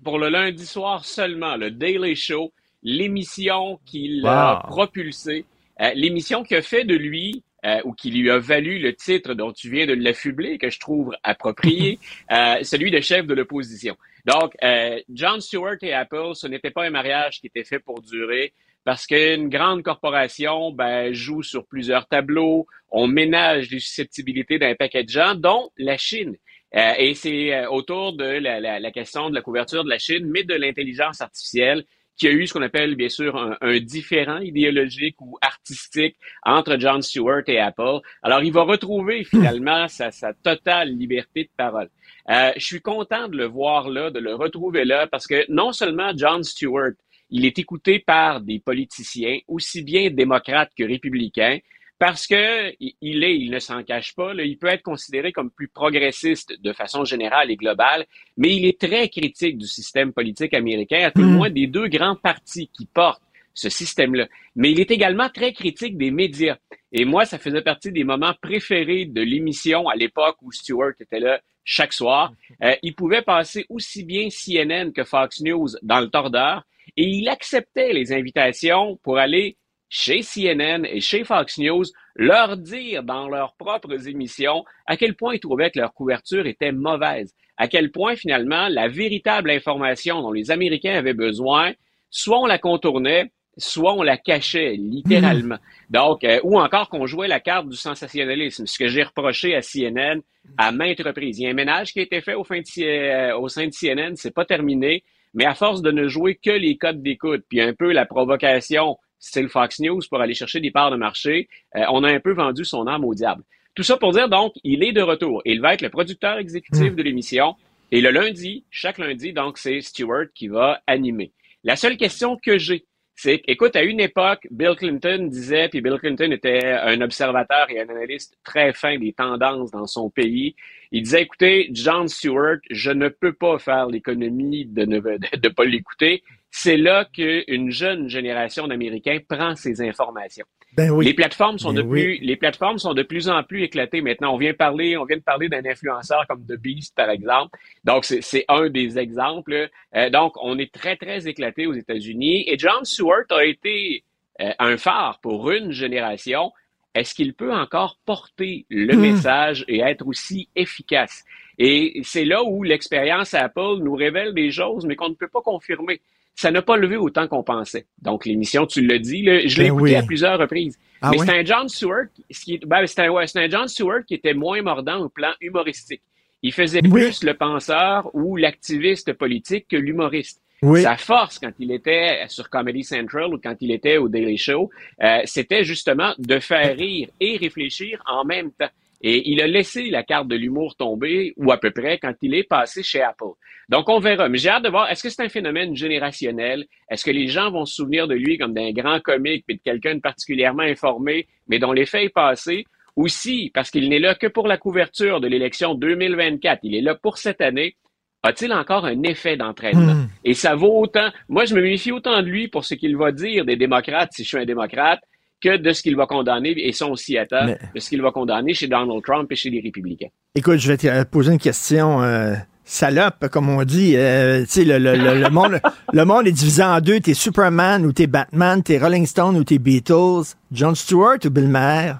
pour le lundi soir seulement le Daily Show, l'émission qu'il a propulsée, l'émission qui a fait de lui euh, ou qui lui a valu le titre dont tu viens de l'affubler, que je trouve approprié, euh, celui de chef de l'opposition. Donc, euh, John Stewart et Apple, ce n'était pas un mariage qui était fait pour durer parce qu'une grande corporation ben, joue sur plusieurs tableaux, on ménage les susceptibilités d'un paquet de gens, dont la Chine. Euh, et c'est autour de la, la, la, question de la couverture de la Chine, mais de l'intelligence artificielle qu'il y a eu ce qu'on appelle bien sûr un, un, différent idéologique ou artistique entre John Stewart et Apple. Alors, il va retrouver finalement sa, sa totale liberté de parole. Euh, je suis content de le voir là, de le retrouver là, parce que non seulement John Stewart, il est écouté par des politiciens, aussi bien démocrates que républicains, parce que il est, il ne s'en cache pas, là, il peut être considéré comme plus progressiste de façon générale et globale, mais il est très critique du système politique américain, à tout le moins des deux grands partis qui portent ce système-là. Mais il est également très critique des médias. Et moi, ça faisait partie des moments préférés de l'émission à l'époque où Stewart était là chaque soir. Euh, il pouvait passer aussi bien CNN que Fox News dans le tordeur et il acceptait les invitations pour aller chez CNN et chez Fox News leur dire dans leurs propres émissions à quel point ils trouvaient que leur couverture était mauvaise, à quel point finalement la véritable information dont les Américains avaient besoin, soit on la contournait, soit on la cachait littéralement. Donc, euh, ou encore qu'on jouait la carte du sensationnalisme, ce que j'ai reproché à CNN à maintes reprises. Il y a un ménage qui a été fait au, fin de, euh, au sein de CNN, c'est pas terminé, mais à force de ne jouer que les codes d'écoute, puis un peu la provocation style Fox News pour aller chercher des parts de marché, euh, on a un peu vendu son âme au diable. Tout ça pour dire donc, il est de retour. Il va être le producteur exécutif de l'émission. Et le lundi, chaque lundi, donc, c'est Stewart qui va animer. La seule question que j'ai, c'est écoute, à une époque, Bill Clinton disait, puis Bill Clinton était un observateur et un analyste très fin des tendances dans son pays. Il disait, écoutez, John Stewart, je ne peux pas faire l'économie de ne de pas l'écouter c'est là qu'une jeune génération d'Américains prend ces informations. Ben oui. Les plateformes sont Ben de oui. plus, les plateformes sont de plus en plus éclatées maintenant. On vient parler, on vient de parler d'un influenceur comme The Beast par exemple. Donc c'est, c'est un des exemples. Euh, donc on est très très éclaté aux États-Unis. Et John Stewart a été euh, un phare pour une génération. Est-ce qu'il peut encore porter le Hmm. message et être aussi efficace? Et c'est là où l'expérience Apple nous révèle des choses, mais qu'on ne peut pas confirmer. Ça n'a pas levé autant qu'on pensait. Donc, l'émission, tu l'as dit, là, je l'ai Ben écouté oui. à plusieurs reprises. Ah mais ouais? c'est un John Stewart, ce qui est- ben, c'est un, ouais, un John Stewart qui était moins mordant au plan humoristique. Il faisait Oui. plus le penseur ou l'activiste politique que l'humoriste. Oui. Sa force quand il était sur Comedy Central ou quand il était au Daily Show, euh, c'était justement de faire rire et réfléchir en même temps. Et il a laissé la carte de l'humour tomber, ou à peu près, quand il est passé chez Apple. Donc, on verra. Mais j'ai hâte de voir, est-ce que c'est un phénomène générationnel? Est-ce que les gens vont se souvenir de lui comme d'un grand comique, puis de quelqu'un de particulièrement informé, mais dont l'effet est passé? Aussi, parce qu'il n'est là que pour la couverture de l'élection 2024. Il est là pour cette année. A-t-il encore un effet d'entraînement? Hmm. Et ça vaut autant. Moi, je me méfie autant de lui pour ce qu'il va dire des démocrates, si je suis un démocrate, que de ce qu'il va condamner, et son aussi à Mais- de ce qu'il va condamner chez Donald Trump et chez les républicains. Écoute, je vais te euh, poser une question euh, salope, comme on dit. Euh, tu sais, le, le, le, le monde, le monde est divisé en deux. T'es Superman ou t'es Batman, t'es Rolling Stone ou t'es Beatles, John Stewart ou Bill Maher?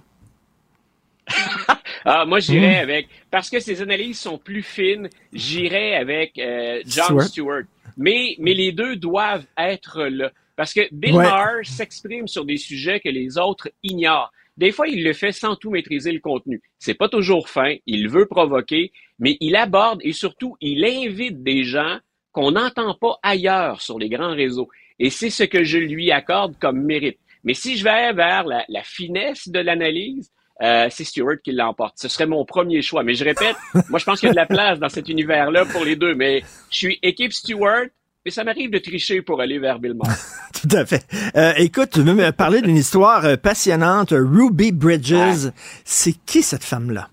Ah, moi, j'irais Hmm. avec, parce que ses analyses sont plus fines, j'irais avec euh, John Stewart. Stewart. Mais, mais les deux doivent être là. Parce que Bill Ouais. Maher s'exprime sur des sujets que les autres ignorent. Des fois, il le fait sans tout maîtriser le contenu. C'est pas toujours fin, il veut provoquer, mais il aborde et surtout, il invite des gens qu'on n'entend pas ailleurs sur les grands réseaux. Et c'est ce que je lui accorde comme mérite. Mais si je vais vers la, la finesse de l'analyse, euh, c'est Stewart qui l'emporte. Ce serait mon premier choix. Mais je répète, moi, je pense qu'il y a de la place dans cet univers-là pour les deux. Mais je suis équipe Stewart, mais ça m'arrive de tricher pour aller vers Bill Maher. Tout à fait. Euh, écoute, tu veux me parler d'une histoire euh, passionnante. Ruby Bridges. C'est qui cette femme-là?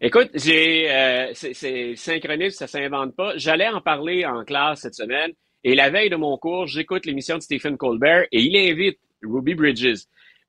Écoute, j'ai, euh, c'est, c'est synchronisme, ça s'invente pas. J'allais en parler en classe cette semaine et la veille de mon cours, j'écoute l'émission de Stephen Colbert et il invite Ruby Bridges.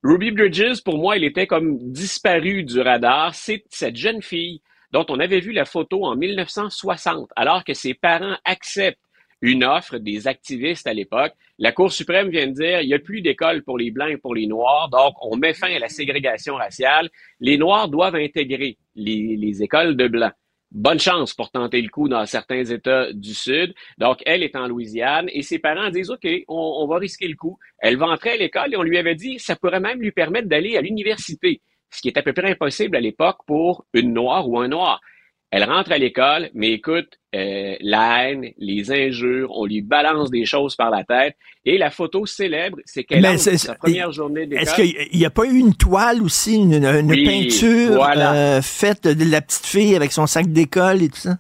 Ruby Bridges, pour moi, elle était comme disparue du radar. C'est cette jeune fille dont on avait vu la photo en 1960, alors que ses parents acceptent une offre des activistes à l'époque. La Cour suprême vient de dire il n'y a plus d'école pour les Blancs et pour les Noirs, donc on met fin à la ségrégation raciale. Les Noirs doivent intégrer les, les écoles de Blancs. Bonne chance pour tenter le coup dans certains États du Sud. Donc, elle est en Louisiane et ses parents disent, OK, on, on va risquer le coup. Elle va entrer à l'école et on lui avait dit, ça pourrait même lui permettre d'aller à l'université, ce qui est à peu près impossible à l'époque pour une Noire ou un Noir. Elle rentre à l'école, mais écoute, euh, la haine, les injures, on lui balance des choses par la tête. Et la photo célèbre, c'est qu'elle c'est- sa première journée d'école. Est-ce qu'il n'y a pas eu une toile aussi, une, une Oui, peinture voilà. euh, faite de la petite fille avec son sac d'école et tout ça?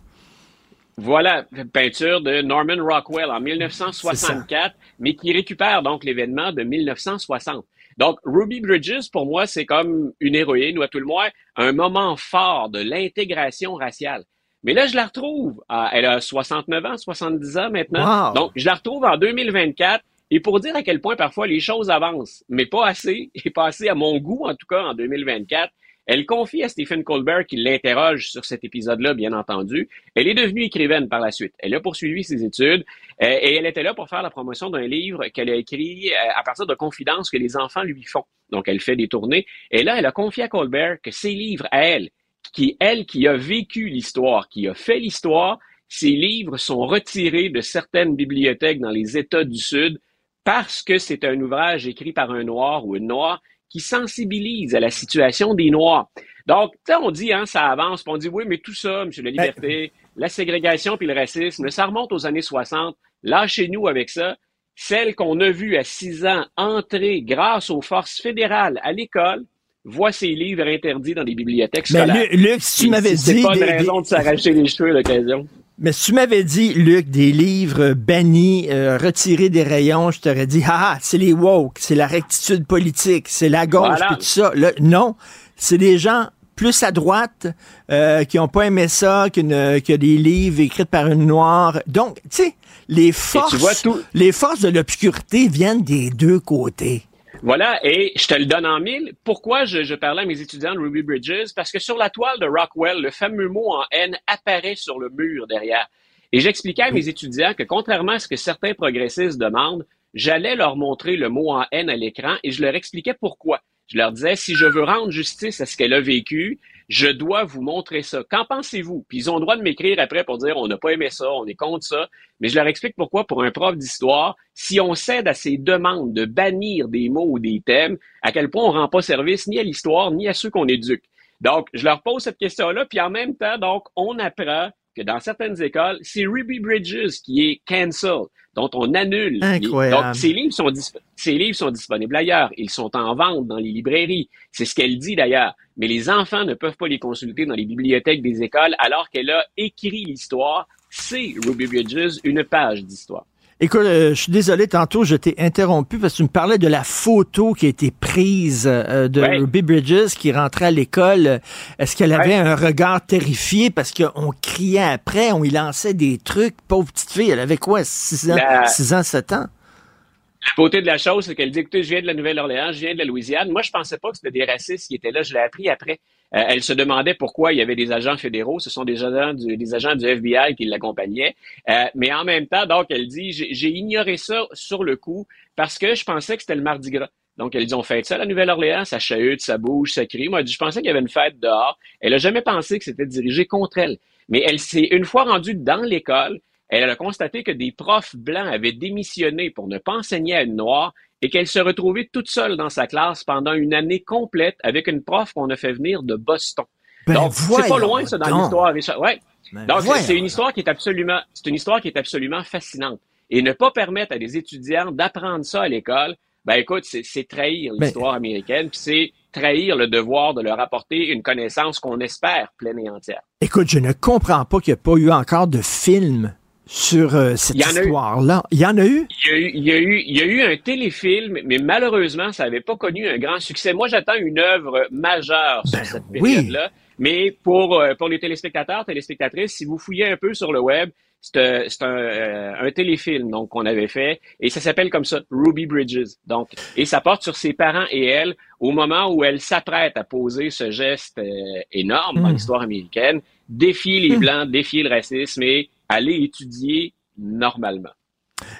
Voilà, peinture de Norman Rockwell en 1964, mais qui récupère donc l'événement de 1960. Donc, Ruby Bridges, pour moi, c'est comme une héroïne, ou à tout le moins, un moment fort de l'intégration raciale. Mais là, je la retrouve. elle a 69 ans, 70 ans maintenant. Wow. Donc, je la retrouve en 2024. Et pour dire à quel point parfois les choses avancent, mais pas assez, et pas assez à mon goût, en tout cas, en 2024, elle confie à Stephen Colbert qui l'interroge sur cet épisode-là, bien entendu. Elle est devenue écrivaine par la suite. Elle a poursuivi ses études euh, et elle était là pour faire la promotion d'un livre qu'elle a écrit euh, à partir de confidences que les enfants lui font. Donc, elle fait des tournées. Et là, elle a confié à Colbert que ses livres à elle, qui, elle, qui a vécu l'histoire, qui a fait l'histoire, ses livres sont retirés de certaines bibliothèques dans les États du Sud parce que c'est un ouvrage écrit par un noir ou une noire qui sensibilise à la situation des Noirs. Donc, tu sais, on dit, hein, ça avance, puis on dit, oui, mais tout ça, M. La Liberté, la ségrégation puis le racisme, ça remonte aux années 60. Lâchez-nous avec ça. Celle qu'on a vue à six ans entrer grâce aux forces fédérales à l'école, voit ses livres interdits dans des bibliothèques Mais scolaires. Luc, si tu m'avais c'est dit pas une des- raison des- de s'arracher les cheveux à l'occasion. Mais si tu m'avais dit, Luc, des livres bannis, euh, retirés des rayons, je t'aurais dit, ah, ah, c'est les woke, c'est la rectitude politique, c'est la gauche, Voilà. puis tout ça. Non, c'est des gens plus à droite euh, qui ont pas aimé ça qu'une que des livres écrits par une noire. Donc, tu sais, les forces, les forces de l'obscurité viennent des deux côtés. Voilà, et je te le donne en mille. Pourquoi je, parlais à mes étudiants de Ruby Bridges? Parce que sur la toile de Rockwell, le fameux mot en haine apparaît sur le mur derrière. Et j'expliquais à mes étudiants que contrairement à ce que certains progressistes demandent, j'allais leur montrer le mot en haine à l'écran et je leur expliquais pourquoi. Je leur disais, si je veux rendre justice à ce qu'elle a vécu, je dois vous montrer ça. Qu'en pensez-vous? Puis ils ont le droit de m'écrire après pour dire, on n'a pas aimé ça, on est contre ça. Mais je leur explique pourquoi, pour un prof d'histoire, si on cède à ces demandes de bannir des mots ou des thèmes, à quel point on rend pas service ni à l'histoire, ni à ceux qu'on éduque. Donc, je leur pose cette question-là, puis en même temps, donc, on apprend que dans certaines écoles, c'est Ruby Bridges qui est cancel, dont on annule. les- Incroyable. Donc, ces livres, sont ces livres sont disponibles ailleurs. Ils sont en vente dans les librairies. C'est ce qu'elle dit d'ailleurs. Mais les enfants ne peuvent pas les consulter dans les bibliothèques des écoles alors qu'elle a écrit l'histoire. C'est Ruby Bridges, une page d'histoire. Écoute, euh, je suis désolé, tantôt je t'ai interrompu parce que tu me parlais de la photo qui a été prise euh, de Ouais. Ruby Bridges qui rentrait à l'école. Est-ce qu'elle avait un regard terrifié parce qu'on criait après, on y lançait des trucs? Pauvre petite fille, elle avait quoi, 6 ans, La- 6 ans, 7 ans? La beauté de la chose, c'est qu'elle dit, écoutez, je viens de la Nouvelle-Orléans, je viens de la Louisiane. Moi, je pensais pas que c'était des racistes qui étaient là. Je l'ai appris après. Euh, elle se demandait pourquoi il y avait des agents fédéraux. Ce sont des agents du, des agents du FBI qui l'accompagnaient. Euh, mais en même temps, donc, elle dit, j'ai ignoré ça sur le coup parce que je pensais que c'était le Mardi Gras. Donc, elle dit, on fête ça à la Nouvelle-Orléans, ça chahute, ça bouge, ça crie. Moi, elle dit, je pensais qu'il y avait une fête dehors. Elle a jamais pensé que c'était dirigé contre elle. Mais elle s'est, une fois rendue dans l'école, elle a constaté que des profs blancs avaient démissionné pour ne pas enseigner à une noire et qu'elle se retrouvait toute seule dans sa classe pendant une année complète avec une prof qu'on a fait venir de Boston. Ben, Donc, c'est pas loin, ça, dans l'histoire. Ouais. Ben, Donc, c'est- une histoire qui est absolument, c'est une histoire qui est absolument fascinante. Et ne pas permettre à des étudiants d'apprendre ça à l'école, ben, écoute, c'est trahir Ben- l'histoire américaine, puis c'est trahir le devoir de leur apporter une connaissance qu'on espère pleine et entière. Écoute, je ne comprends pas qu'il n'y a pas eu encore de film sur euh, cette histoire-là. Il y en a eu? Il y, a eu, il, y a eu, il y a eu un téléfilm, mais malheureusement, ça n'avait pas connu un grand succès. Moi, j'attends une œuvre majeure sur Ben cette oui. période-là. Mais pour, euh, pour les téléspectateurs, téléspectatrices, si vous fouillez un peu sur le web, c'est euh, c'est un, euh, un téléfilm donc qu'on avait fait et ça s'appelle comme ça Ruby Bridges. Donc et ça porte sur ses parents et elle au moment où elle s'apprête à poser ce geste euh, énorme dans Hmm. l'histoire américaine, défier les Hmm. blancs, défier le racisme et aller étudier normalement.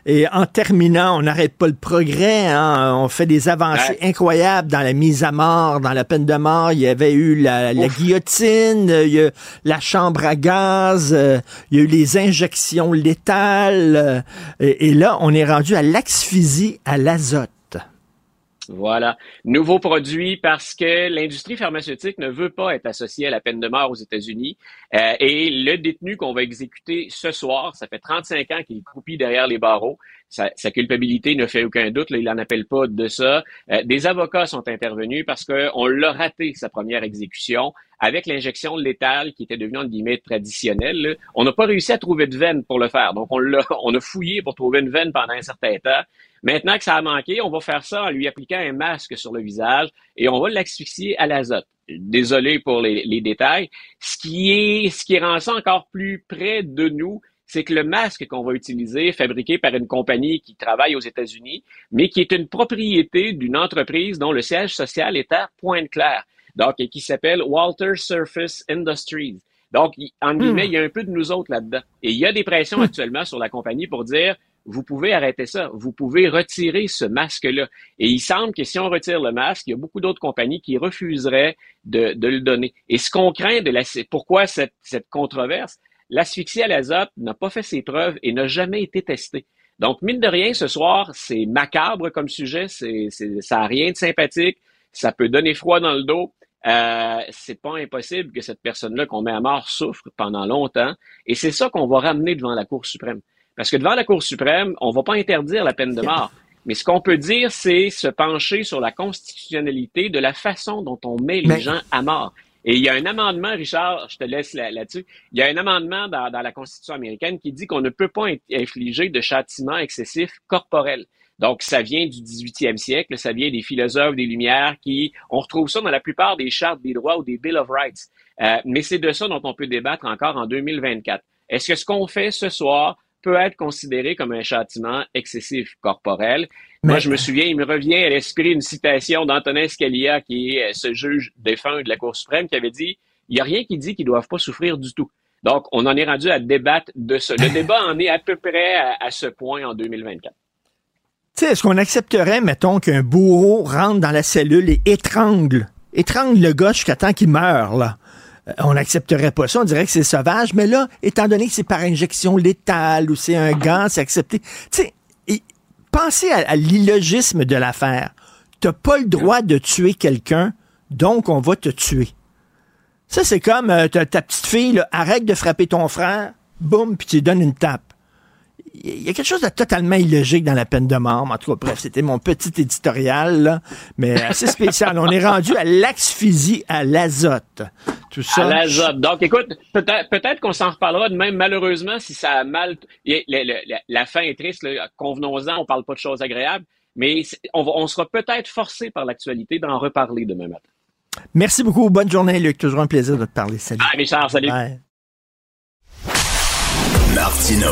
Et en terminant, on n'arrête pas le progrès. hein. On fait des avancées Ouais. incroyables dans la mise à mort, dans la peine de mort. Il y avait eu la, guillotine, il y a la chambre à gaz, euh, il y a eu les injections létales. euh, et, et là, on est rendu à l'asphyxie à l'azote. Voilà. Nouveau produit parce que l'industrie pharmaceutique ne veut pas être associée à la peine de mort aux États-Unis. Euh, et le détenu qu'on va exécuter ce soir, ça fait 35 ans qu'il croupit derrière les barreaux. Sa, culpabilité ne fait aucun doute. Là, il n'en appelle pas de ça. Euh, des avocats sont intervenus parce qu'on l'a raté, sa première exécution, avec l'injection létale qui était devenue, entre guillemets, traditionnelle. On n'a pas réussi à trouver de veine pour le faire. Donc, on, l'a, on a fouillé pour trouver une veine pendant un certain temps. Maintenant que ça a manqué, on va faire ça en lui appliquant un masque sur le visage et on va l'asphyxier à l'azote. Désolé pour les, les, détails. Ce qui est, ce qui rend ça encore plus près de nous, c'est que le masque qu'on va utiliser, fabriqué par une compagnie qui travaille aux États-Unis, mais qui est une propriété d'une entreprise dont le siège social est à Pointe-Claire, donc et qui s'appelle Walter Surface Industries. Donc, en guillemets, hmm. il y a un peu de nous autres là-dedans. Et il y a des pressions hmm. actuellement sur la compagnie pour dire vous pouvez arrêter ça. Vous pouvez retirer ce masque-là. Et il semble que si on retire le masque, il y a beaucoup d'autres compagnies qui refuseraient de, de, le donner. Et ce qu'on craint de la, pourquoi cette, cette controverse, l'asphyxie à l'azote n'a pas fait ses preuves et n'a jamais été testée. Donc, mine de rien, ce soir, c'est macabre comme sujet, c'est, ça n'a rien de sympathique, ça peut donner froid dans le dos. Euh, c'est pas impossible que cette personne-là qu'on met à mort souffre pendant longtemps, et c'est ça qu'on va ramener devant la Cour suprême. Parce que devant la Cour suprême, on va pas interdire la peine de mort. Mais ce qu'on peut dire, c'est se pencher sur la constitutionnalité de la façon dont on met les gens à mort. Et il y a un amendement, Richard, je te laisse là-dessus, il y a un amendement dans, la Constitution américaine qui dit qu'on ne peut pas infliger de châtiments excessifs corporels. Donc, ça vient du 18e siècle, ça vient des philosophes des Lumières qui, on retrouve ça dans la plupart des chartes des droits ou des Bill of Rights. Euh, mais c'est de ça dont on peut débattre encore en 2024. Est-ce que ce qu'on fait ce soir, peut être considéré comme un châtiment excessif corporel? Moi, je me souviens, il me revient à l'esprit une citation d'Antonin Scalia, qui est euh, ce juge défunt de la Cour suprême, qui avait dit « Il n'y a rien qui dit qu'ils ne doivent pas souffrir du tout ». Donc, on en est rendu à débattre de ça. Le débat en est à peu près à, ce point en 2024. Tu sais, est-ce qu'on accepterait, mettons, qu'un bourreau rentre dans la cellule et étrangle, étrangle le gars jusqu'à temps qu'il meure, là? Euh, on n'accepterait pas ça, on dirait que c'est sauvage, mais là, étant donné que c'est par injection létale ou c'est un gant, c'est accepté. Tu sais, pensez à, l'illogisme de l'affaire. T'as pas le droit de tuer quelqu'un, donc on va te tuer. Ça, c'est comme euh, ta, petite fille, arrête de frapper ton frère, boum, puis tu lui donnes une tape il y a quelque chose de totalement illogique dans la peine de mort. En tout cas, bref, c'était mon petit éditorial, là, mais assez spécial. On est rendu à l'asphyxie à l'azote. Tout ça. À l'azote. Donc, écoute, peut-être peut qu'on s'en reparlera de même, malheureusement, si ça a mal... La, fin est triste, convenons-en, on parle pas de choses agréables, mais on, on sera peut-être forcé par l'actualité d'en reparler demain matin. Merci beaucoup. Bonne journée, Luc. Toujours un plaisir de te parler. Salut. Ah, Richard, salut. Martino.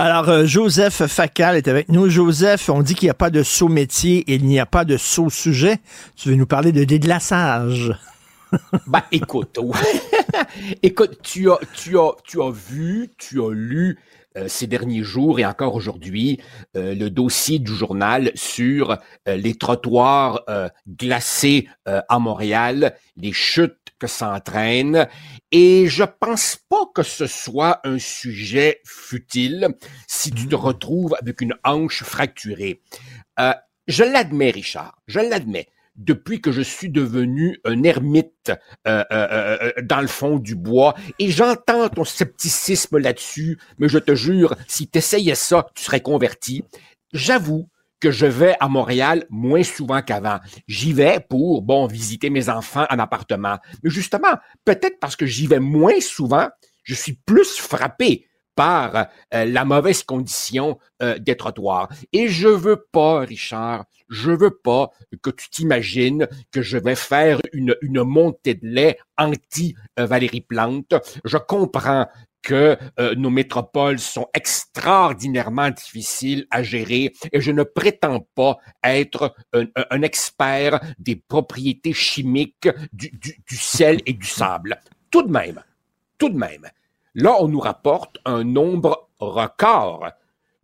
Alors, euh, Joseph Facal est avec nous. Joseph, on dit qu'il n'y a pas de saut métier et il n'y a pas de saut sujet. Tu veux nous parler de déglaçage? bah, écoute, écoute, tu as, tu as, tu as vu, tu as lu euh, ces derniers jours et encore aujourd'hui euh, le dossier du journal sur les trottoirs glacés à Montréal, les chutes que s'entraîne et je pense pas que ce soit un sujet futile si tu te mmh. retrouves avec une hanche fracturée. Euh, je l'admets, Richard, je l'admets. Depuis que je suis devenu un ermite euh, euh, dans le fond du bois, et j'entends ton scepticisme là-dessus, mais je te jure, si tu essayais ça, tu serais converti. J'avoue que je vais à Montréal moins souvent qu'avant. J'y vais pour, bon, visiter mes enfants en appartement. Mais justement, peut-être parce que j'y vais moins souvent, je suis plus frappé par euh, la mauvaise condition euh, des trottoirs. Et je veux pas, Richard, je veux pas que tu t'imagines que je vais faire une, une montée de lait anti-Valérie Plante. Je comprends que euh, nos métropoles sont extraordinairement difficiles à gérer et je ne prétends pas être un, expert des propriétés chimiques du, du, sel et du sable. Tout de même, tout de même, là, on nous rapporte un nombre record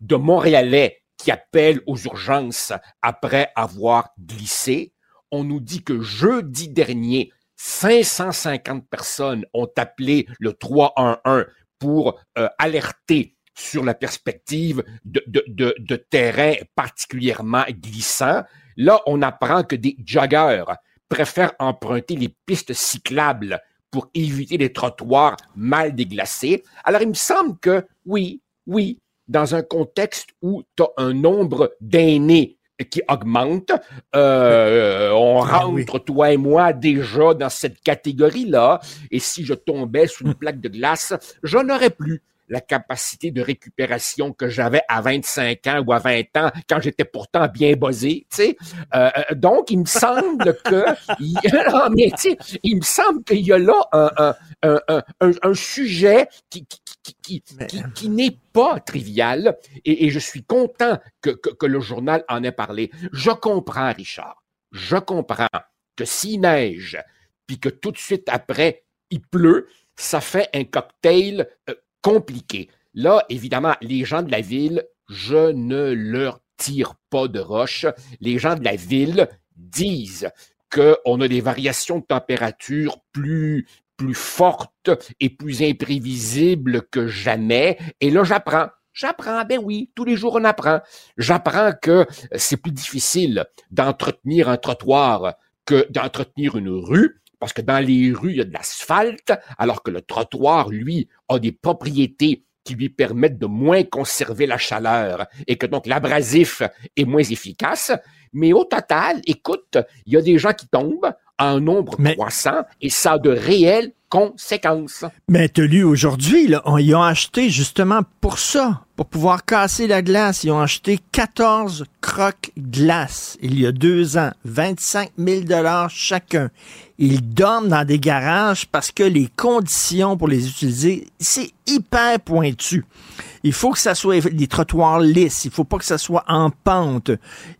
de Montréalais qui appellent aux urgences après avoir glissé. On nous dit que jeudi dernier, 550 personnes ont appelé le 311 pour euh, alerter sur la perspective de, de, terrain particulièrement glissant. Là, on apprend que des joggeurs préfèrent emprunter les pistes cyclables pour éviter les trottoirs mal déglacés. Alors, il me semble que oui, oui, dans un contexte où tu as un nombre d'aînés qui augmente. Euh, on ah rentre, toi et moi, déjà dans cette catégorie-là. Et si je tombais sous une plaque de glace, je n'aurais plus la capacité de récupération que j'avais à 25 ans ou à 20 ans quand j'étais pourtant bien buzzé, tu sais. Euh, euh, donc, il me semble que, il, mais, il me semble qu'il y a là un, un, un, un sujet qui, qui, qui, qui, qui n'est pas trivial et, et, je suis content que, que, que le journal en ait parlé. Je comprends, Richard. Je comprends que s'il neige, puis que tout de suite après, il pleut, ça fait un cocktail euh, compliqué. Là, évidemment, les gens de la ville, je ne leur tire pas de roche. Les gens de la ville disent qu'on a des variations de température plus, plus fortes et plus imprévisibles que jamais. Et là, j'apprends. J'apprends, ben oui, tous les jours on apprend. J'apprends que c'est plus difficile d'entretenir un trottoir que d'entretenir une rue parce que dans les rues, il y a de l'asphalte, alors que le trottoir, lui, a des propriétés qui lui permettent de moins conserver la chaleur et que donc l'abrasif est moins efficace. Mais au total, écoute, il y a des gens qui tombent en nombre croissant et ça a de réelles conséquences. Mais tu lu aujourd'hui, ils ont acheté justement pour ça, pour pouvoir casser la glace, ils ont acheté 14 croques glace il y a deux ans, 25 000 dollars chacun. Ils dorment dans des garages parce que les conditions pour les utiliser, c'est hyper pointu. Il faut que ça soit des trottoirs lisses. Il faut pas que ça soit en pente.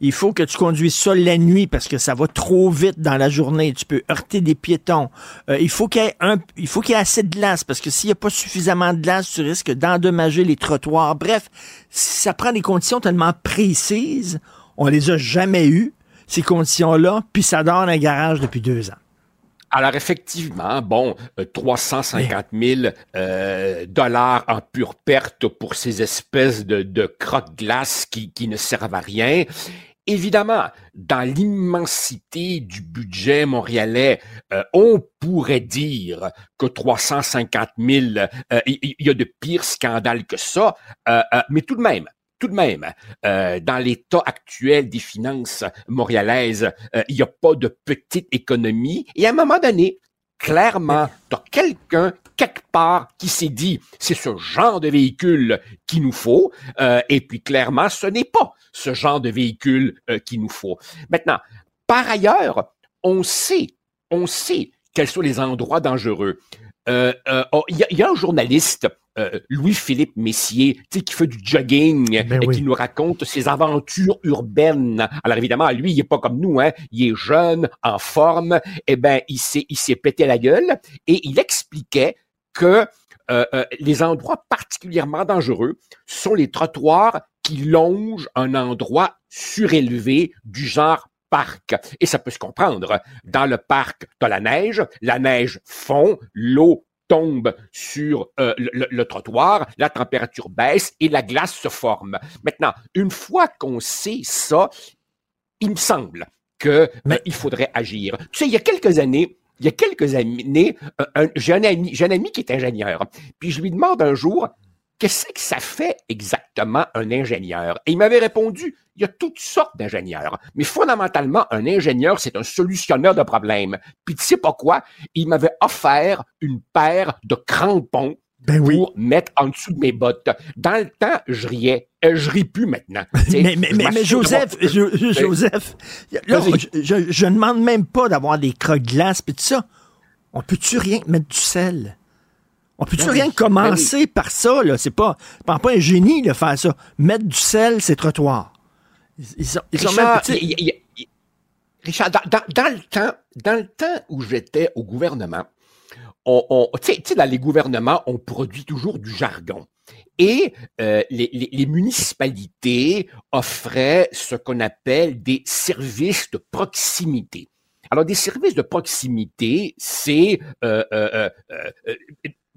Il faut que tu conduises ça la nuit parce que ça va trop vite dans la journée. Tu peux heurter des piétons. Euh, il faut qu'il y ait assez de glace parce que s'il n'y a pas suffisamment de glace, tu risques d'endommager les trottoirs. Bref, ça prend des conditions tellement précises. On les a jamais eues, ces conditions-là, puis ça dort dans un garage depuis deux ans. Alors effectivement, bon, 350 euh, 000 euh, dollars en pure perte pour ces espèces de, de croque-glace qui, qui ne servent à rien. Évidemment, dans l'immensité du budget montréalais, euh, on pourrait dire que 350 000, il y, a de pires scandales que ça, mais tout de même, tout de même, euh, dans l'état actuel des finances montréalaises, euh, il n'y a pas de petite économie. Et à un moment donné, clairement, tu as quelqu'un quelque part qui s'est dit, c'est ce genre de véhicule qu'il nous faut. Euh, et puis clairement, ce n'est pas ce genre de véhicule qu'il nous faut. Maintenant, par ailleurs, on sait, on sait quels sont les endroits dangereux. Oh, il y, a un journaliste euh, Louis-Philippe Messier, qui fait du jogging ben et qui nous raconte ses aventures urbaines. Alors évidemment, lui, il est pas comme nous, hein. Il est jeune, en forme. Eh ben, il s'est, il s'est pété la gueule et il expliquait que euh, euh, les endroits particulièrement dangereux sont les trottoirs qui longent un endroit surélevé du genre parc. Et ça peut se comprendre. Dans le parc, tu as la neige, la neige fond, l'eau tombe sur euh, le, trottoir, la température baisse et la glace se forme. Maintenant, une fois qu'on sait ça, il me semble qu'il euh, il faudrait agir. Tu sais, il y a quelques années, il y a quelques années, j'ai un ami, j'ai un ami qui est ingénieur. Puis je lui demande un jour, qu'est-ce que ça fait exactement un ingénieur? Et il m'avait répondu, il y a toutes sortes d'ingénieurs. Mais fondamentalement, un ingénieur, c'est un solutionneur de problèmes. Puis tu sais pas quoi? Il m'avait offert une paire de crampons ben pour mettre en dessous de mes bottes. Dans le temps, je riais. Euh, je ris plus maintenant. mais, mais, mais, Joseph, Joseph, je, ne demande même pas d'avoir des croques glaces puis tout ça. On peut-tu rien mettre du sel? On peut-tu rien commencer par ça, là? C'est pas, pas un génie de faire ça. Mettre du sel, c'est trottoir. Ils, sont, Richard, Richard dans, le temps, dans le temps où j'étais au gouvernement, on, tu sais, dans les gouvernements, on produit toujours du jargon. Et euh, les, les, municipalités offraient ce qu'on appelle des services de proximité. Alors, des services de proximité, c'est euh, euh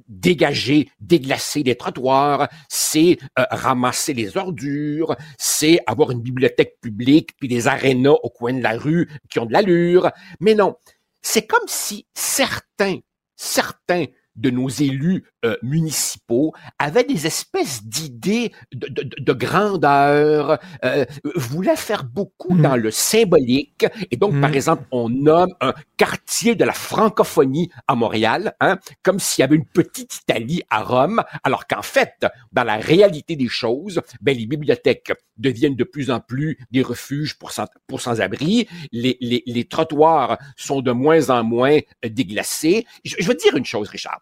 dégager, déglacer les trottoirs, c'est euh, ramasser les ordures, c'est avoir une bibliothèque publique, puis des arénas au coin de la rue qui ont de l'allure. Mais non, c'est comme si certains, certains de nos élus euh, municipaux avaient des espèces d'idées de, de, de, grandeur, euh, voulaient faire beaucoup hmm. dans le symbolique. Et donc, par hmm. exemple, on nomme un quartier de la francophonie à Montréal, hein, comme s'il y avait une petite Italie à Rome, alors qu'en fait, dans la réalité des choses, ben, les bibliothèques deviennent de plus en plus des refuges pour, sans, pour sans-abri, les, les, les trottoirs sont de moins en moins déglacés. Je, je veux dire une chose, Richard.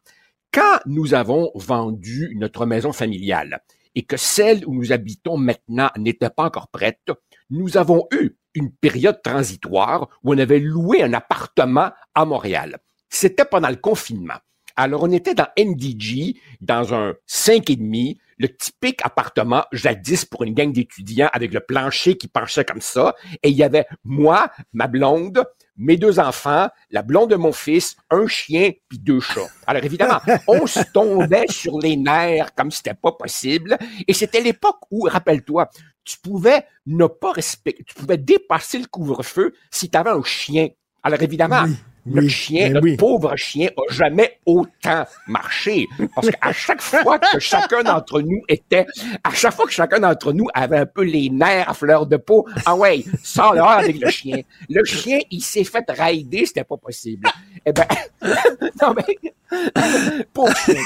Quand nous avons vendu notre maison familiale et que celle où nous habitons maintenant n'était pas encore prête, nous avons eu une période transitoire où on avait loué un appartement à Montréal. C'était pendant le confinement. Alors, on était dans NDG, dans un cinq et demi, le typique appartement jadis pour une gang d'étudiants avec le plancher qui penchait comme ça. Et il y avait moi, ma blonde, mes deux enfants, la blonde de mon fils, un chien puis deux chats. Alors évidemment, on se tombait sur les nerfs comme c'était pas possible. Et c'était l'époque où, rappelle-toi, tu pouvais ne pas respecter, tu pouvais dépasser le couvre-feu si tu avais un chien. Alors évidemment, le chien, le pauvre chien, a jamais autant marché. Parce qu'à chaque fois que chacun d'entre nous était, à chaque fois que chacun d'entre nous avait un peu les nerfs à fleur de peau, ah ouais, sors là avec le chien. Le chien, il s'est fait raider, c'était pas possible. Eh ben, non mais, pauvre chien.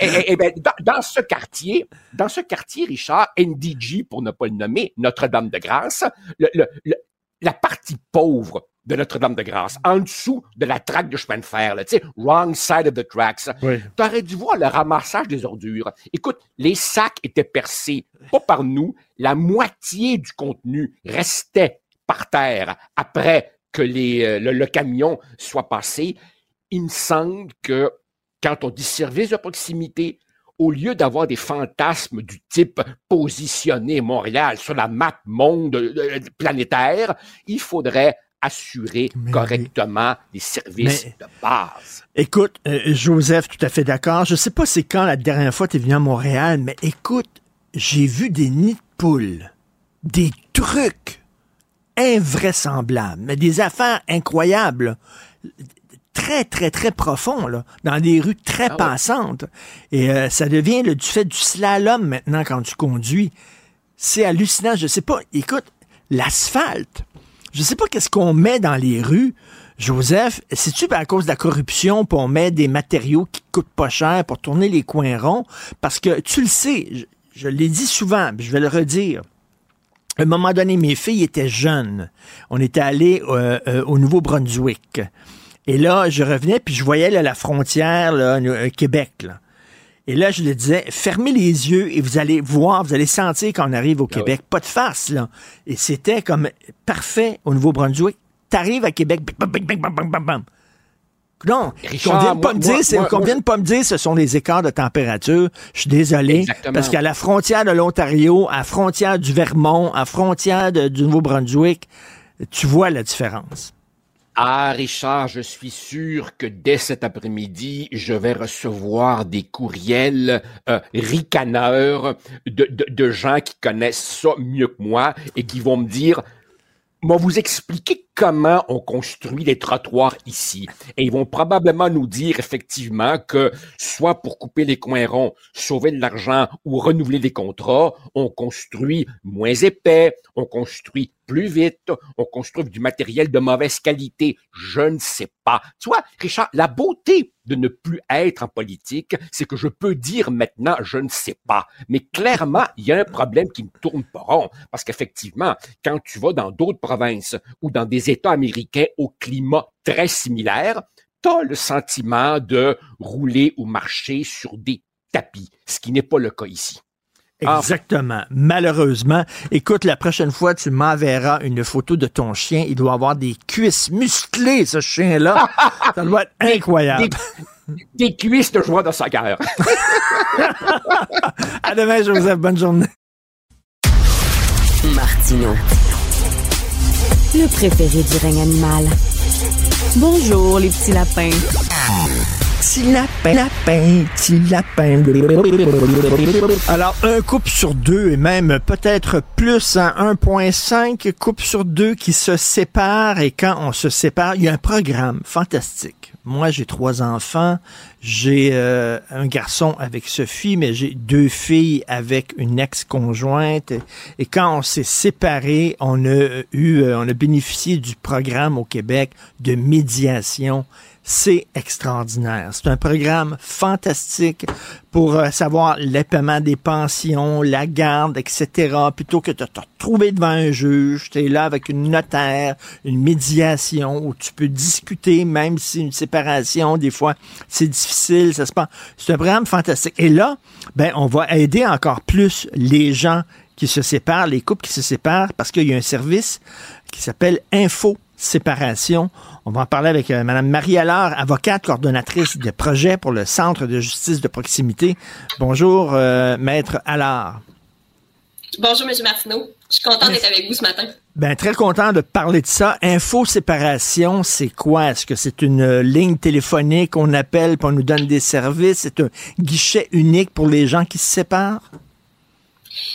Eh, eh, ben, dans, ce quartier, dans ce quartier, Richard, NDG, pour ne pas le nommer, Notre-Dame de Grâce, le, le, la partie pauvre de Notre-Dame-de-Grâce, en dessous de la traque de chemin de fer, tu sais, wrong side of the tracks. Oui. Tu aurais dû voir le ramassage des ordures. Écoute, les sacs étaient percés, pas par nous, la moitié du contenu restait par terre après que les, euh, le, camion soit passé. Il me semble que quand on dit service de proximité, au lieu d'avoir des fantasmes du type positionner Montréal sur la map monde euh, planétaire, il faudrait assurer correctement les services de base. Écoute, euh, Joseph, tout à fait d'accord. Je sais pas c'est quand la dernière fois tu es venu à Montréal, mais écoute, j'ai vu des nids de poules, des trucs invraisemblables, mais des affaires incroyables très, très, très profonds, là, dans des rues très ah passantes. Et euh, ça devient le du fait du slalom maintenant quand tu conduis. C'est hallucinant. Je sais pas. Écoute, l'asphalte, je sais pas qu'est-ce qu'on met dans les rues. Joseph, c'est-tu à cause de la corruption qu'on met des matériaux qui coûtent pas cher pour tourner les coins ronds? Parce que tu le sais, je, l'ai dit souvent, je vais le redire. À un moment donné, mes filles étaient jeunes. On était allés euh, euh, au Nouveau-Brunswick. Et là, je revenais, puis je voyais la frontière, là, euh, Québec. Là. Et là, je le disais, fermez les yeux et vous allez voir, vous allez sentir qu'on arrive au ah Québec. Pas de farce, là. Et c'était comme parfait au Nouveau-Brunswick. T'arrives à Québec, bam, bam, bam, bam, bam, bam. Non, Richard, qu'on vient de pas me dire, ce sont les écarts de température. Je suis désolé. Parce qu'à la frontière de l'Ontario, à la frontière du Vermont, à la frontière du Nouveau-Brunswick, tu vois la différence. Ah, Richard, je suis sûr que dès cet après-midi, je vais recevoir des courriels euh, ricaneurs de, de, gens qui connaissent ça mieux que moi et qui vont me dire, moi vous expliquer comment on construit les trottoirs ici. Et ils vont probablement nous dire effectivement que soit pour couper les coins ronds, sauver de l'argent ou renouveler des contrats, on construit moins épais, on construit plus vite, on construit du matériel de mauvaise qualité. Je ne sais pas. Tu vois, Richard, la beauté de ne plus être en politique, c'est que je peux dire maintenant, je ne sais pas. Mais clairement, il y a un problème qui ne tourne pas rond. Parce qu'effectivement, quand tu vas dans d'autres provinces ou dans des États américains au climat très similaire, t'as le sentiment de rouler ou marcher sur des tapis, ce qui n'est pas le cas ici. Exactement. Malheureusement. Écoute, la prochaine fois, tu m'enverras une photo de ton chien. Il doit avoir des cuisses musclées, ce chien-là. Ça doit être incroyable. Des, cuisses de joie de sa guerre. à demain, Joseph. Bonne journée. Martino. Le préféré du règne animal. Bonjour, les petits lapins. Petit lapin, lapin, petit lapin. Alors, un couple sur deux, et même peut-être plus, à 1,5 couple sur deux qui se séparent, et quand on se sépare, il y a un programme fantastique. Moi, j'ai trois enfants, j'ai euh, un garçon avec Sophie, mais j'ai deux filles avec une ex-conjointe. Et quand on s'est séparés, on a eu, euh, on a bénéficié du programme au Québec de médiation c'est extraordinaire. C'est un programme fantastique pour euh, savoir les paiements des pensions, la garde, etc. Plutôt que de te retrouver devant un juge, tu là avec une notaire, une médiation où tu peux discuter, même si une séparation, des fois, c'est difficile, ça se passe. C'est un programme fantastique. Et là, ben, on va aider encore plus les gens qui se séparent, les couples qui se séparent, parce qu'il y a un service qui s'appelle Info Séparation. On va en parler avec euh, Mme Marie Allard, avocate coordonnatrice des projets pour le Centre de justice de proximité. Bonjour, euh, Maître Allard. Bonjour, M. Martineau. Je suis content d'être avec vous ce matin. Ben, très content de parler de ça. Info séparation, c'est quoi? Est-ce que c'est une euh, ligne téléphonique qu'on appelle pour nous donne des services? C'est un guichet unique pour les gens qui se séparent?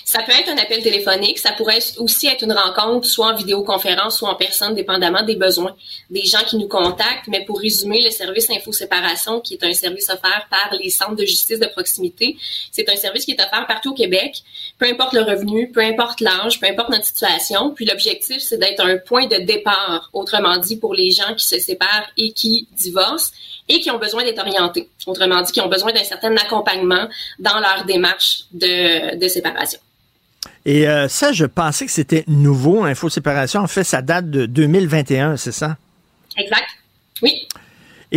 Ça peut être un appel téléphonique, ça pourrait aussi être une rencontre, soit en vidéoconférence, soit en personne, dépendamment des besoins des gens qui nous contactent. Mais pour résumer, le service Info Séparation, qui est un service offert par les centres de justice de proximité, c'est un service qui est offert partout au Québec, peu importe le revenu, peu importe l'âge, peu importe notre situation. Puis l'objectif, c'est d'être un point de départ, autrement dit, pour les gens qui se séparent et qui divorcent et qui ont besoin d'être orientés. Autrement dit, qui ont besoin d'un certain accompagnement dans leur démarche de, de séparation. Et euh, ça, je pensais que c'était nouveau, Info Séparation. En fait, ça date de 2021, c'est ça? Exact. Oui.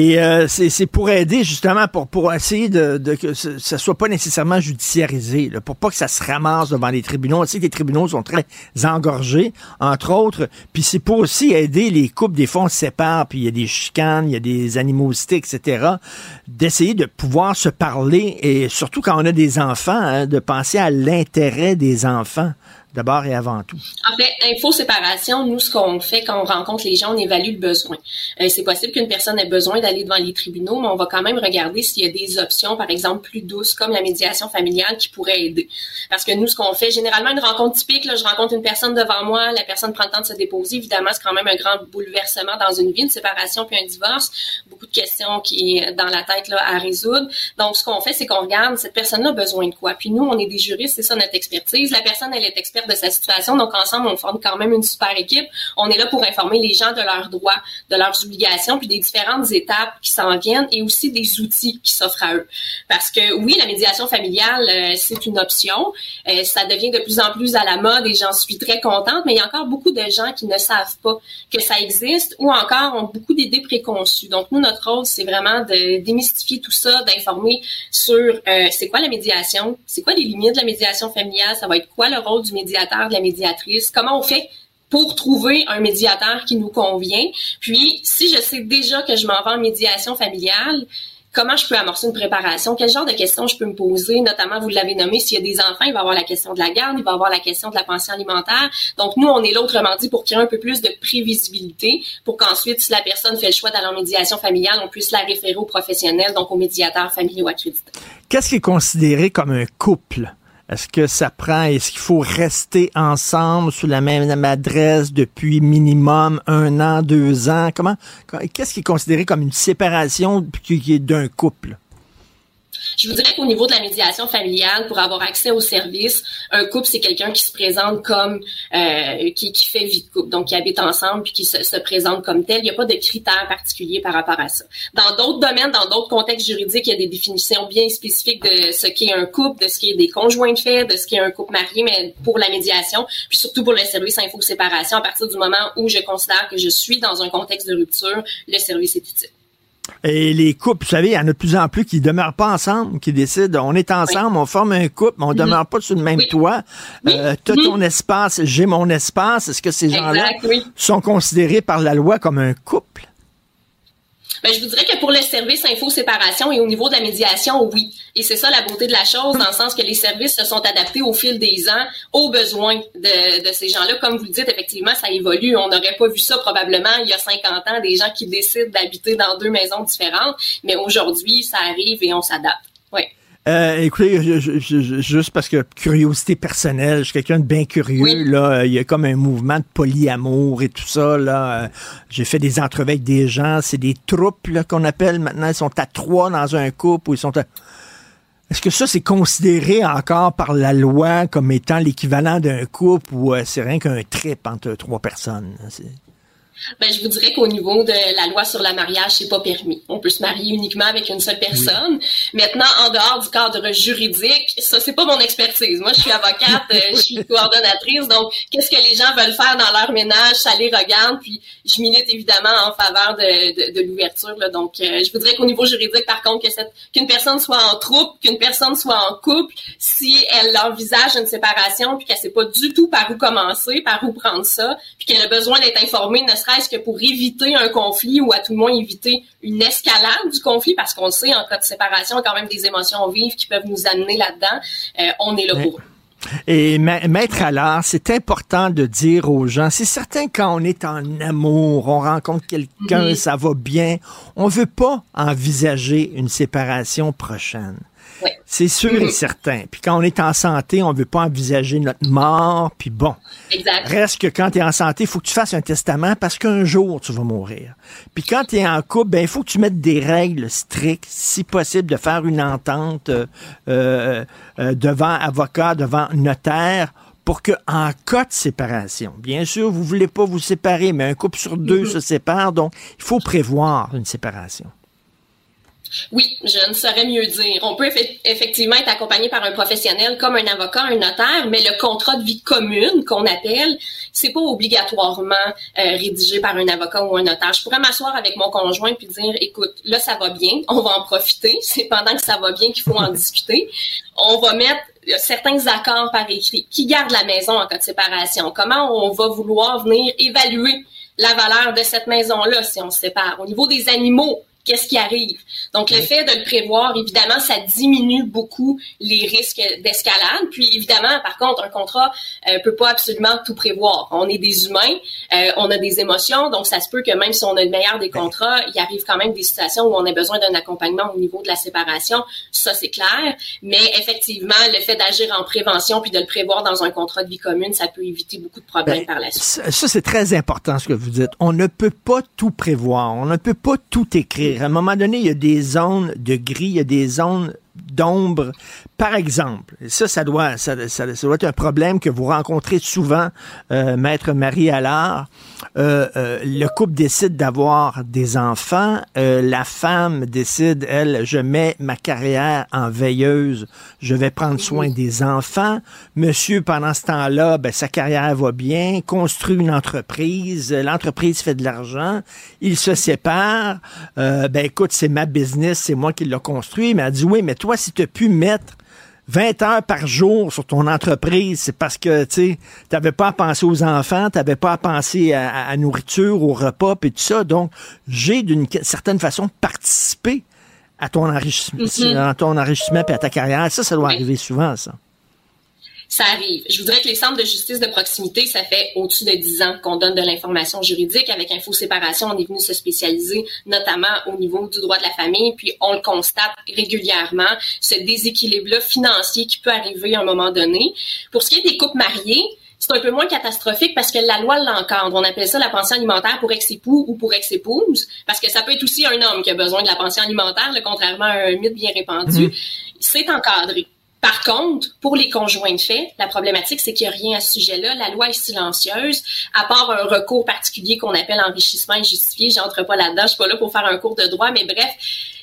Et euh, c'est pour aider justement pour, pour essayer de, que ce, ne soit pas nécessairement judiciarisé, là, pour pas que ça se ramasse devant les tribunaux. On sait que les tribunaux sont très engorgés, entre autres. Puis c'est pour aussi aider les couples, des fois on se sépare, puis il y a des chicanes, il y a des animosités, etc. D'essayer de pouvoir se parler et surtout quand on a des enfants, hein, de penser à l'intérêt des enfants d'abord et avant tout? En fait, info séparation, nous, ce qu'on fait quand on rencontre les gens, on évalue le besoin. Euh, c'est possible qu'une personne ait besoin d'aller devant les tribunaux, mais on va quand même regarder s'il y a des options, par exemple, plus douces, comme la médiation familiale, qui pourraient aider. Parce que nous, ce qu'on fait, généralement, une rencontre typique, là, je rencontre une personne devant moi, la personne prend le temps de se déposer. Évidemment, c'est quand même un grand bouleversement dans une vie, une séparation puis un divorce. Beaucoup de questions qui dans la tête là, à résoudre. Donc, ce qu'on fait, c'est qu'on regarde cette personne-là a besoin de quoi? Puis nous, on est des juristes, c'est ça notre expertise. La personne, elle est experte de sa situation. Donc, ensemble, on forme quand même une super équipe. On est là pour informer les gens de leurs droits, de leurs obligations, puis des différentes étapes qui s'en viennent et aussi des outils qui s'offrent à eux. Parce que oui, la médiation familiale, euh, c'est une option. Euh, ça devient de plus en plus à la mode et j'en suis très contente, mais il y a encore beaucoup de gens qui ne savent pas que ça existe ou encore ont beaucoup d'idées préconçues. Donc, nous, notre rôle, c'est vraiment de démystifier tout ça, d'informer sur euh, c'est quoi la médiation, c'est quoi les limites de la médiation familiale, ça va être quoi le rôle du médiateur de la médiatrice, comment on fait pour trouver un médiateur qui nous convient. Puis, si je sais déjà que je m'en vais en médiation familiale, comment je peux amorcer une préparation, quel genre de questions je peux me poser, notamment, vous l'avez nommé, s'il y a des enfants, il va y avoir la question de la garde, il va y avoir la question de la pension alimentaire. Donc, nous, on est là, autrement dit, pour créer un peu plus de prévisibilité, pour qu'ensuite, si la personne fait le choix d'aller en médiation familiale, on puisse la référer aux professionnels, donc aux médiateurs familiaux accrédités. Qu'est-ce qui est considéré comme un couple? Est-ce que ça prend, est-ce qu'il faut rester ensemble sous la même adresse depuis minimum un an, deux ans? Comment, qu'est-ce qui est considéré comme une séparation qui est d'un couple? Je voudrais qu'au niveau de la médiation familiale, pour avoir accès au service, un couple, c'est quelqu'un qui se présente comme, euh, qui, fait vie de couple, donc qui habite ensemble puis qui se, se présente comme tel. Il n'y a pas de critères particuliers par rapport à ça. Dans d'autres domaines, dans d'autres contextes juridiques, il y a des définitions bien spécifiques de ce qu'est un couple, de ce qui est des conjoints de fait, de ce qu'est un couple marié, mais pour la médiation, puis surtout pour le service info-séparation, à partir du moment où je considère que je suis dans un contexte de rupture, le service est utile. Et les couples, vous savez, il y en a de plus en plus qui demeurent pas ensemble, qui décident, on est ensemble, on forme un couple, mais on Mhm. demeure pas sur le même toit. Euh, T'as Mhm. ton espace, j'ai mon espace. Est-ce que ces gens-là oui. sont considérés par la loi comme un couple? Ben, je vous dirais que pour le service info-séparation et au niveau de la médiation, oui. Et c'est ça la beauté de la chose, dans le sens que les services se sont adaptés au fil des ans aux besoins de, de ces gens-là. Comme vous le dites, effectivement, ça évolue. On n'aurait pas vu ça probablement il y a 50 ans, des gens qui décident d'habiter dans deux maisons différentes. Mais aujourd'hui, ça arrive et on s'adapte. Euh, écoutez, je- je- je- juste parce que curiosité personnelle, je suis quelqu'un de bien curieux. Oui. Là, il y a comme un mouvement de polyamour et tout ça. Là, Euh, j'ai fait des entrevues avec des gens. C'est des troupes qu'on appelle maintenant. Ils sont à trois dans un couple ou ils sont à... Est-ce que ça, c'est considéré encore par la loi comme étant l'équivalent d'un couple ou euh, c'est rien qu'un trip entre trois personnes? Ben, je vous dirais qu'au niveau de la loi sur le mariage, c'est pas permis. On peut se marier uniquement avec une seule personne. Maintenant, en dehors du cadre juridique, ça, c'est pas mon expertise. Moi, je suis avocate, euh, je suis coordonnatrice, donc qu'est-ce que les gens veulent faire dans leur ménage, ça les regarde, puis je milite évidemment en faveur de, de, de l'ouverture. Donc, euh, je vous dirais qu'au niveau juridique, par contre, que cette- qu'une personne soit en troupe, qu'une personne soit en couple, si elle envisage une séparation, puis qu'elle sait pas du tout par où commencer, par où prendre ça, puis qu'elle a besoin d'être informée, ne serait-ce que pour éviter un conflit ou à tout le moins éviter une escalade du conflit, parce qu'on sait, en cas de séparation, il y a quand même des émotions vives qui peuvent nous amener là-dedans. Euh, on est là pour eux. Et ma- maître Allard, c'est important de dire aux gens, c'est certain quand on est en amour, on rencontre quelqu'un, ça va bien, on veut pas envisager une séparation prochaine. C'est sûr et Mhm. certain. Puis quand on est en santé, on veut pas envisager notre mort, puis bon. Exact. Reste que quand tu es en santé, il faut que tu fasses un testament parce qu'un jour, tu vas mourir. Puis quand tu es en couple, ben il faut que tu mettes des règles strictes, si possible, de faire une entente euh, euh, euh, devant avocat, devant notaire, pour que en cas de séparation, bien sûr, vous voulez pas vous séparer, mais un couple sur deux Mhm. se sépare, donc il faut prévoir une séparation. Oui, je ne saurais mieux dire. On peut effe- effectivement être accompagné par un professionnel comme un avocat, un notaire, mais le contrat de vie commune qu'on appelle, c'est pas obligatoirement euh, rédigé par un avocat ou un notaire. Je pourrais m'asseoir avec mon conjoint puis dire, écoute, là ça va bien, on va en profiter. C'est pendant que ça va bien qu'il faut en discuter. On va mettre euh, certains accords par écrit. Qui garde la maison en cas de séparation Comment on va vouloir venir évaluer la valeur de cette maison-là si on se sépare? Au niveau des animaux qu'est-ce qui arrive. Donc, le fait de le prévoir, évidemment, ça diminue beaucoup les risques d'escalade. Puis, évidemment, par contre, un contrat euh, peut pas absolument tout prévoir. On est des humains, euh, on a des émotions, donc ça se peut que même si on a le meilleur des contrats, il arrive quand même des situations où on a besoin d'un accompagnement au niveau de la séparation. Ça, c'est clair. Mais effectivement, le fait d'agir en prévention puis de le prévoir dans un contrat de vie commune, ça peut éviter beaucoup de problèmes Ben, par la suite. Ça, ça, c'est très important ce que vous dites. On ne peut pas tout prévoir, on ne peut pas tout écrire. À un moment donné, il y a des zones de gris, il y a des zones d'ombre. Par exemple, ça, ça doit, ça, ça- doit être un problème que vous rencontrez souvent, euh, Maître Marie Allard. Euh, euh, le couple décide d'avoir des enfants. Euh, la femme décide, elle, je mets ma carrière en veilleuse. Je vais prendre soin des enfants. Monsieur, pendant ce temps-là, ben, sa carrière va bien, construit une entreprise. L'entreprise fait de l'argent. Il se sépare. Euh, ben, écoute, c'est ma business, c'est moi qui l'ai construit. Mais elle dit, oui, mais toi, si tu as pu mettre 20 heures par jour sur ton entreprise, c'est parce que tu n'avais pas à penser aux enfants, tu n'avais pas à penser à, à- à nourriture, au repas, et tout ça. Donc, j'ai d'une certaine façon participé à ton enrichissement, Mhm. à ton enrichissement et à ta carrière. Ça, ça doit arriver souvent, ça. Ça arrive. Je voudrais que les centres de justice de proximité, ça fait au-dessus de 10 ans qu'on donne de l'information juridique. Avec Info Séparation, on est venu se spécialiser notamment au niveau du droit de la famille, puis on le constate régulièrement, ce déséquilibre-là financier qui peut arriver à un moment donné. Pour ce qui est des couples mariés, c'est un peu moins catastrophique parce que la loi l'encadre. On appelle ça la pension alimentaire pour ex-époux ou pour ex-épouse, parce que ça peut être aussi un homme qui a besoin de la pension alimentaire, là, contrairement à un mythe bien répandu. Mhm. C'est encadré. Par contre, pour les conjoints de fait, la problématique, c'est qu'il n'y a rien à ce sujet-là. La loi est silencieuse, à part un recours particulier qu'on appelle enrichissement injustifié. J'entre pas là-dedans, je suis pas là pour faire un cours de droit, mais bref,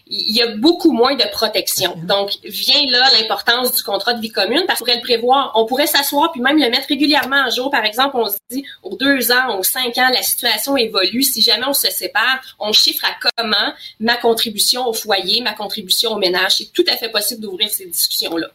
il y a beaucoup moins de protection. Donc, vient là l'importance du contrat de vie commune parce qu'on pourrait le prévoir. On pourrait s'asseoir puis même le mettre régulièrement en jour. Par exemple, on se dit, aux deux ans, aux cinq ans, la situation évolue. Si jamais on se sépare, on chiffre à comment ma contribution au foyer, ma contribution au ménage. C'est tout à fait possible d'ouvrir ces discussions-là.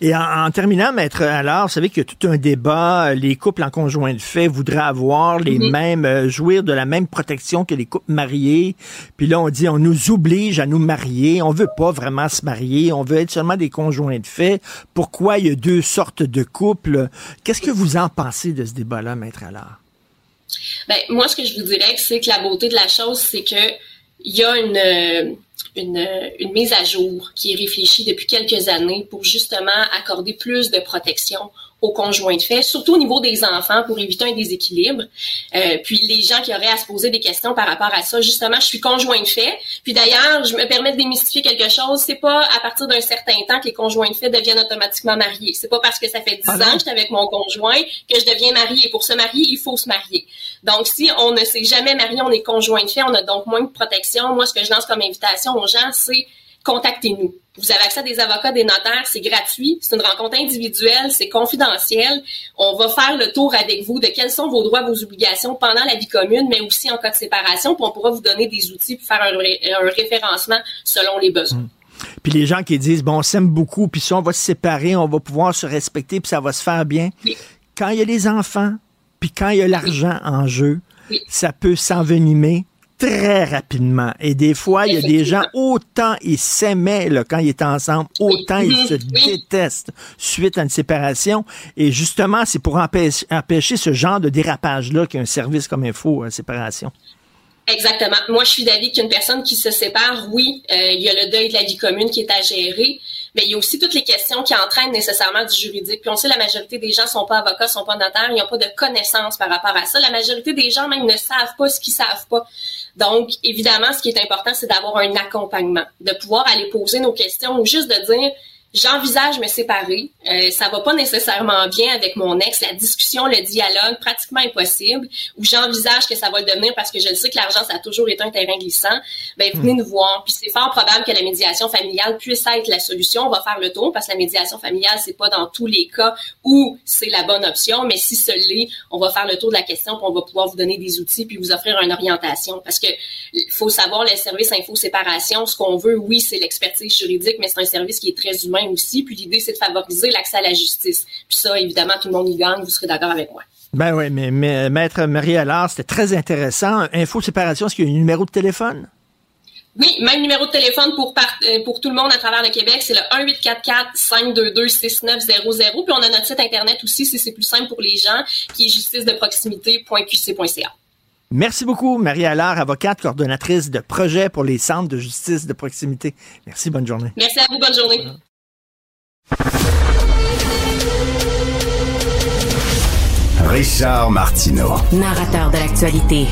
Et en, terminant, Maître alors, vous savez qu'il y a tout un débat. Les couples en conjoint de fait voudraient avoir les mhm. mêmes, euh, jouir de la même protection que les couples mariés. Puis là, on dit, on nous oblige à nous marier. On veut pas vraiment se marier. On veut être seulement des conjoints de fait. Pourquoi il y a deux sortes de couples? Qu'est-ce que vous en pensez de ce débat-là, Maître alors? Ben, moi, ce que je vous dirais, c'est que la beauté de la chose, c'est que il y a une, euh, une, une, mise à jour qui est réfléchie depuis quelques années pour justement accorder plus de protection aux conjoints de fait, surtout au niveau des enfants pour éviter un déséquilibre. Euh, puis les gens qui auraient à se poser des questions par rapport à ça, justement, je suis conjoint de fait. Puis d'ailleurs, je me permets de démystifier quelque chose. C'est pas à partir d'un certain temps que les conjoints de fait deviennent automatiquement mariés. C'est pas parce que ça fait dix ah ans que j'étais avec mon conjoint que je deviens mariée. Pour se marier, il faut se marier. Donc si on ne s'est jamais marié, on est conjoint de fait, on a donc moins de protection. Moi, ce que je lance comme invitation aux gens, c'est contactez-nous. Vous avez accès à des avocats, des notaires, c'est gratuit, c'est une rencontre individuelle, c'est confidentiel. On va faire le tour avec vous de quels sont vos droits, vos obligations pendant la vie commune, mais aussi en cas de séparation, puis on pourra vous donner des outils pour faire un, référencement selon les besoins. Mmh. Puis les gens qui disent, bon, on s'aime beaucoup, puis si on va se séparer, on va pouvoir se respecter, puis ça va se faire bien. Quand il y a les enfants, puis quand il y a l'argent en jeu, ça peut s'envenimer très rapidement. Et des fois, il y a des gens, autant ils s'aimaient quand ils étaient ensemble, autant ils mhm. se détestent suite à une séparation. Et justement, c'est pour empêcher, ce genre de dérapage-là qu'un service comme Info euh, Séparation. Exactement. Moi, je suis d'avis qu'une personne qui se sépare, oui, euh, il y a le deuil de la vie commune qui est à gérer, mais il y a aussi toutes les questions qui entraînent nécessairement du juridique. Puis on sait la majorité des gens sont pas avocats, sont pas notaires, ils n'ont pas de connaissances par rapport à ça. La majorité des gens même ne savent pas ce qu'ils savent pas. Donc, évidemment, ce qui est important, c'est d'avoir un accompagnement, de pouvoir aller poser nos questions ou juste de dire J'envisage me séparer. Euh, ça va pas nécessairement bien avec mon ex. La discussion, le dialogue, pratiquement impossible. Ou j'envisage que ça va le devenir parce que je le sais que l'argent, ça a toujours été un terrain glissant. Ben venez hmm. nous voir. Puis c'est fort probable que la médiation familiale puisse être la solution. On va faire le tour parce que la médiation familiale, c'est pas dans tous les cas où c'est la bonne option. Mais si ce l'est, on va faire le tour de la question puis on va pouvoir vous donner des outils puis vous offrir une orientation. Parce que faut savoir le service info séparation. Ce qu'on veut, oui, c'est l'expertise juridique, mais c'est un service qui est très humain aussi. Puis l'idée, c'est de favoriser l'accès à la justice. Puis ça, évidemment, tout le monde y gagne. Vous serez d'accord avec moi. Ben oui, mais, Maître Marie Allard, c'était très intéressant. Info séparation, est-ce qu'il y a un numéro de téléphone? Oui, même numéro de téléphone pour, euh, pour tout le monde à travers le Québec, c'est le 1844-522-6900. Puis on a notre site Internet aussi, si c'est plus simple pour les gens, qui est justice de proximité.qc.ca. Merci beaucoup, Marie Allard, avocate, coordonnatrice de projet pour les centres de justice de proximité. Merci, bonne journée. Merci à vous, bonne journée. Richard Martineau. Narrateur de l'actualité.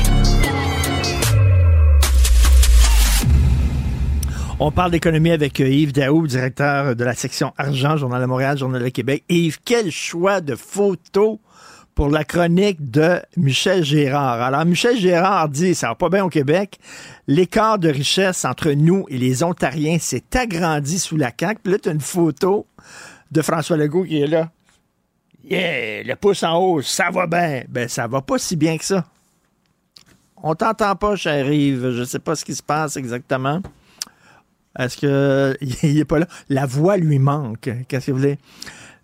On parle d'économie avec euh, Yves Daou, directeur de la section Argent, Journal de Montréal, Journal de Québec. Yves, quel choix de photos pour la chronique de Michel Gérard. Alors, Michel Gérard dit, ça va pas bien au Québec, l'écart de richesse entre nous et les Ontariens s'est agrandi sous la CAQ. Puis là, tu as une photo de François Legault qui est là. Yeah, le pouce en haut, ça va bien. Ben, ça va pas si bien que ça. On t'entend pas, cher Yves. Je sais pas ce qui se passe exactement. Est-ce qu'il est pas là? La voix lui manque. Qu'est-ce que vous voulez?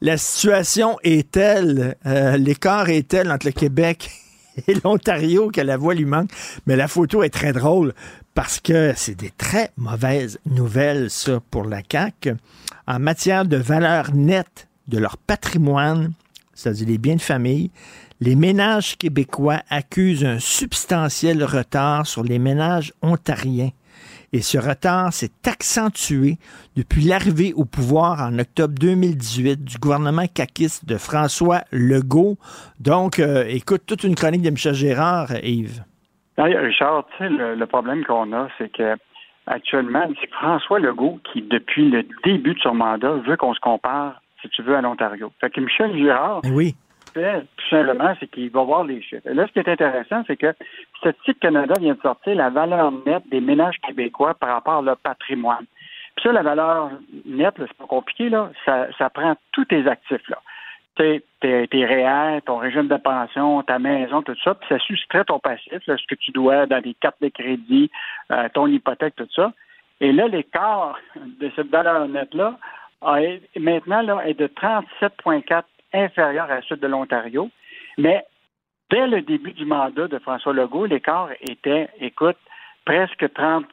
La situation est telle, euh, l'écart est tel entre le Québec et l'Ontario que la voix lui manque. Mais la photo est très drôle parce que c'est des très mauvaises nouvelles, ça, pour la CAQ. En matière de valeur nette de leur patrimoine, c'est-à-dire les biens de famille, les ménages québécois accusent un substantiel retard sur les ménages ontariens. Et ce retard s'est accentué depuis l'arrivée au pouvoir en octobre 2018 du gouvernement caquiste de François Legault. Donc, euh, écoute, toute une chronique de Michel Gérard, Yves. Richard, tu sais, le, problème qu'on a, c'est que actuellement, c'est François Legault qui, depuis le début de son mandat, veut qu'on se compare, si tu veux, à l'Ontario. Fait que Michel Girard, oui. Tout simplement, c'est qu'il va voir les chiffres. Et là, ce qui est intéressant, c'est que Statistique Canada vient de sortir la valeur nette des ménages québécois par rapport à leur patrimoine. Puis ça, la valeur nette, c'est pas compliqué, là, ça, prend tous tes actifs, là. Tes, tes, REER, ton régime de pension, ta maison, tout ça, puis ça soustrait ton passif, ce que tu dois dans les cartes de crédit, euh, ton hypothèque, tout ça. Et là, l'écart de cette valeur nette-là maintenant là, est de 37,4 inférieur à celui de l'Ontario. Mais dès le début du mandat de François Legault, l'écart était, écoute, presque 30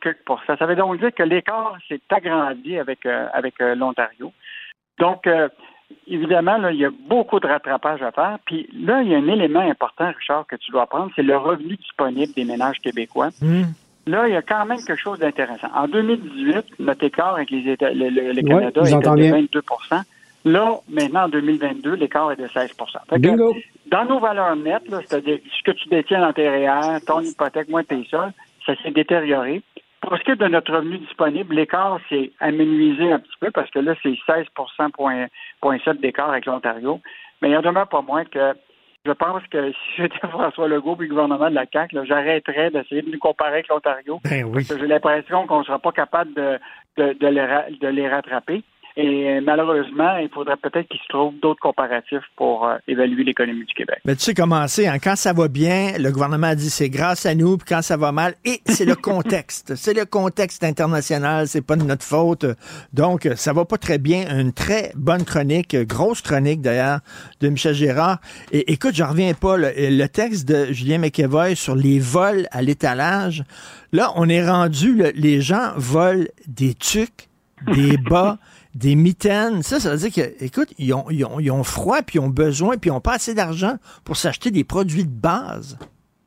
Ça veut donc dire que l'écart s'est agrandi avec, euh, avec euh, l'Ontario. Donc, euh, évidemment, là, il y a beaucoup de rattrapage à faire. Puis là, il y a un élément important, Richard, que tu dois prendre, c'est le revenu disponible des ménages québécois. Mmh. Là, il y a quand même quelque chose d'intéressant. En 2018, notre écart avec les États, le, le, Canada était de 22 Là, maintenant, en 2022, l'écart est de 16 Bingo. Dans nos valeurs nettes, c'est-à-dire ce que tu détiens dans tes REER, ton hypothèque, moins tes sols, ça s'est détérioré. Pour ce qui est de notre revenu disponible, l'écart s'est amenuisé un petit peu parce que là, c'est 16,7% d'écart avec l'Ontario. Mais il y en demeure pas moins que je pense que si j'étais François Legault et le gouvernement de la CAQ, j'arrêterais d'essayer de nous comparer avec l'Ontario. Ben oui. Parce que j'ai l'impression qu'on ne sera pas capable de, de, de les rattraper. Et euh, malheureusement, il faudrait peut-être qu'il se trouve d'autres comparatifs pour euh, évaluer l'économie du Québec. Mais tu sais comment c'est, hein? quand ça va bien, le gouvernement a dit c'est grâce à nous, puis quand ça va mal, et c'est le contexte. c'est le contexte international, c'est pas de notre faute. Donc, ça va pas très bien. Une très bonne chronique, grosse chronique d'ailleurs, de Michel Gérard. Et écoute, j'en reviens pas, le, le, texte de Julien McEvoy sur les vols à l'étalage. Là, on est rendu, les gens volent des tucs, des bas, des mitaines. Ça, ça veut dire que, écoute, ils ont, ils ont, ils ont froid, puis ils ont besoin, puis ils n'ont pas assez d'argent pour s'acheter des produits de base.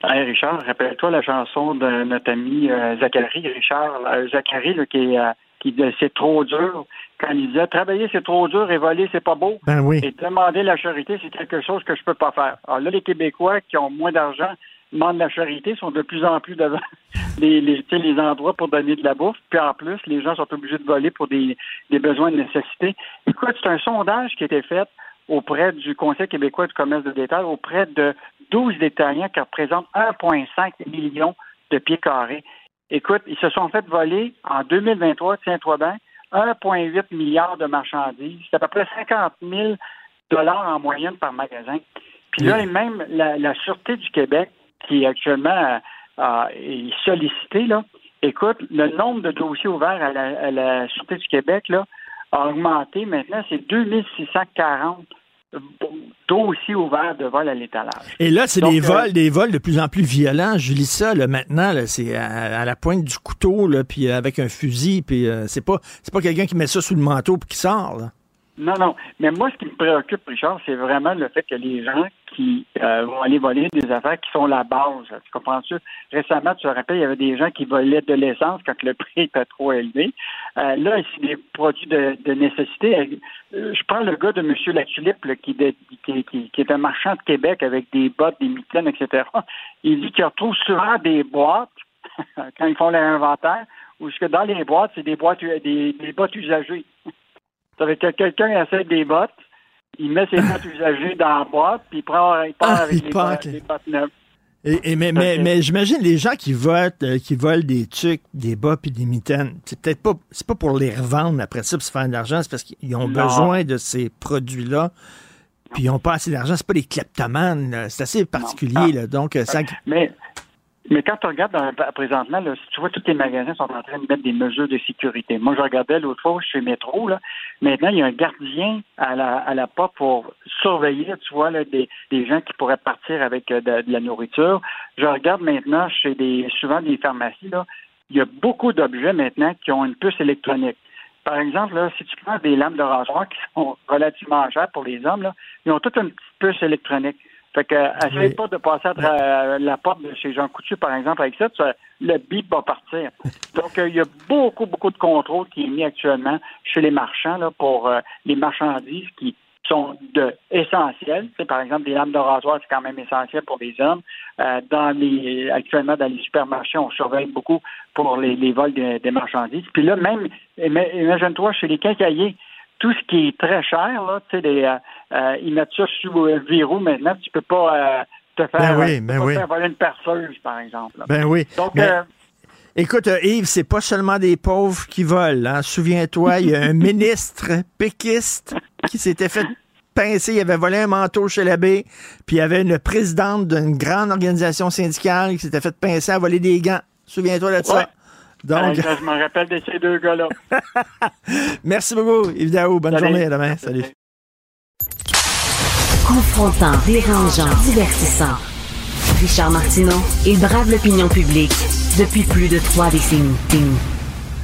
Hey Richard, rappelle-toi la chanson de notre ami euh, Zachary. Richard, euh, Zachary, là, qui, euh, qui c'est trop dur. Quand il disait travailler c'est trop dur et voler c'est pas beau. Ben oui. Et demander la charité c'est quelque chose que je peux pas faire. Alors là, les Québécois qui ont moins d'argent demandent la charité sont de plus en plus devant les, les, les endroits pour donner de la bouffe. Puis en plus, les gens sont obligés de voler pour des, des besoins de nécessité. Écoute, c'est un sondage qui a été fait auprès du Conseil québécois du commerce de détail, auprès de 12 détaillants qui représentent 1,5 million de pieds carrés. Écoute, ils se sont fait voler en 2023, tiens-toi bien, 1,8 milliard de marchandises. C'est à peu près 50 000 dollars en moyenne par magasin. Puis là, même la, la Sûreté du Québec, qui actuellement euh, est sollicité, là, écoute, le nombre de dossiers ouverts à la, à la Sûreté du Québec là, a augmenté. Maintenant, c'est 2640 dossiers ouverts de vol à l'étalage. Et là, c'est des euh, vols, des vols de plus en plus violents. Je lis ça là, maintenant, là, c'est à, la pointe du couteau, là, puis avec un fusil, puis euh, c'est pas c'est pas quelqu'un qui met ça sous le manteau puis qui sort. Là. Non, non. Mais moi, ce qui me préoccupe, Richard, c'est vraiment le fait que les gens qui euh, vont aller voler des affaires qui sont la base. Tu comprends-tu? Récemment, tu te rappelles, il y avait des gens qui volaient de l'essence quand le prix était trop élevé. Euh, là, c'est des produits de, nécessité. Euh, je prends le gars de M. Latulippe, qui, qui, est un marchand de Québec avec des bottes, des mitaines, etc. Il dit qu'il retrouve souvent des boîtes quand ils font l'inventaire, où que dans les boîtes, c'est des boîtes des bottes usagées. Ça veut dire que quelqu'un essaie des bottes, il met ses bottes usagées dans la boîte, puis il, prend, il part ah, avec les, bottes, neuves. Et, mais, mais, mais j'imagine les gens qui volent, euh, qui volent des trucs, des bas puis des mitaines, c'est peut-être pas, c'est pas pour les revendre après ça pour se faire de l'argent, c'est parce qu'ils ont besoin de ces produits-là, puis ils n'ont pas assez d'argent. C'est pas des kleptomanes, c'est assez particulier. Là, donc, euh, ça... Mais mais quand tu regardes présentement, là, tu vois, tous les magasins sont en train de mettre des mesures de sécurité. Moi, je regardais l'autre fois chez Métro, là, maintenant, il y a un gardien à la, à la porte pour surveiller, tu vois, là, des, des gens qui pourraient partir avec euh, de, la nourriture. Je regarde maintenant chez des souvent des pharmacies, là, il y a beaucoup d'objets maintenant qui ont une puce électronique. Par exemple, là, si tu prends des lampes de rasoir qui sont relativement chères pour les hommes, là, ils ont toute une petite puce électronique. Fait que, essayez pas de passer à la porte de chez Jean Coutu, par exemple, avec ça, le bip va partir. Donc, euh, il y a beaucoup, beaucoup de contrôle qui est mis actuellement chez les marchands là, pour euh, les marchandises qui sont de essentielles. C'est, par exemple, des lames de rasoir, c'est quand même essentiel pour les hommes. Euh, dans les actuellement dans les supermarchés, on surveille beaucoup pour les, vols des, marchandises. Puis là, même imagine-toi chez les quincailliers, tout ce qui est très cher, là, tu sais, les, euh, euh, ils mettent ça sous euh, verrou maintenant. Tu peux pas euh, te faire, Ben oui, tu peux ben oui. faire voler une perceuse, par exemple. là. Ben oui. Donc, Mais- euh, Écoute, Yves, c'est pas seulement des pauvres qui volent. Hein. Souviens-toi, il y a un ministre péquiste qui s'était fait pincer. Il avait volé un manteau chez l'abbé. Puis il y avait une présidente d'une grande organisation syndicale qui s'était fait pincer à voler des gants. Souviens-toi de ça. Ouais. Donc, je me rappelle de ces deux gars-là. merci beaucoup, Yves Daou. Bonne Salut. journée. À demain. Salut. Confrontant, dérangeant, divertissant. Richard Martineau, il brave l'opinion publique depuis plus de trois décennies.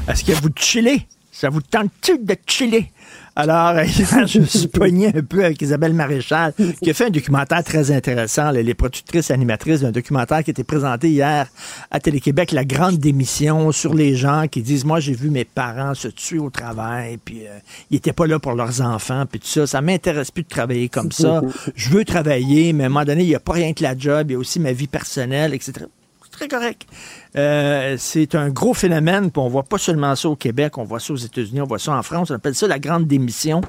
Est-ce que vous chillez? Ça vous tente-tu de chiller? Alors, hier, je me suis pogné un peu avec Isabelle Maréchal, qui a fait un documentaire très intéressant. là, les productrices animatrices d'un documentaire qui a été présenté hier à Télé-Québec, La Grande Démission, sur les gens qui disent, moi, j'ai vu mes parents se tuer au travail, puis euh, ils étaient pas là pour leurs enfants, puis tout ça. Ça m'intéresse plus de travailler comme ça. Je veux travailler, mais à un moment donné, il n'y a pas rien que la job, il y a aussi ma vie personnelle, etc très correct. Euh, c'est un gros phénomène, puis on voit pas seulement ça au Québec, on voit ça aux États-Unis, on voit ça en France, on appelle ça la grande démission.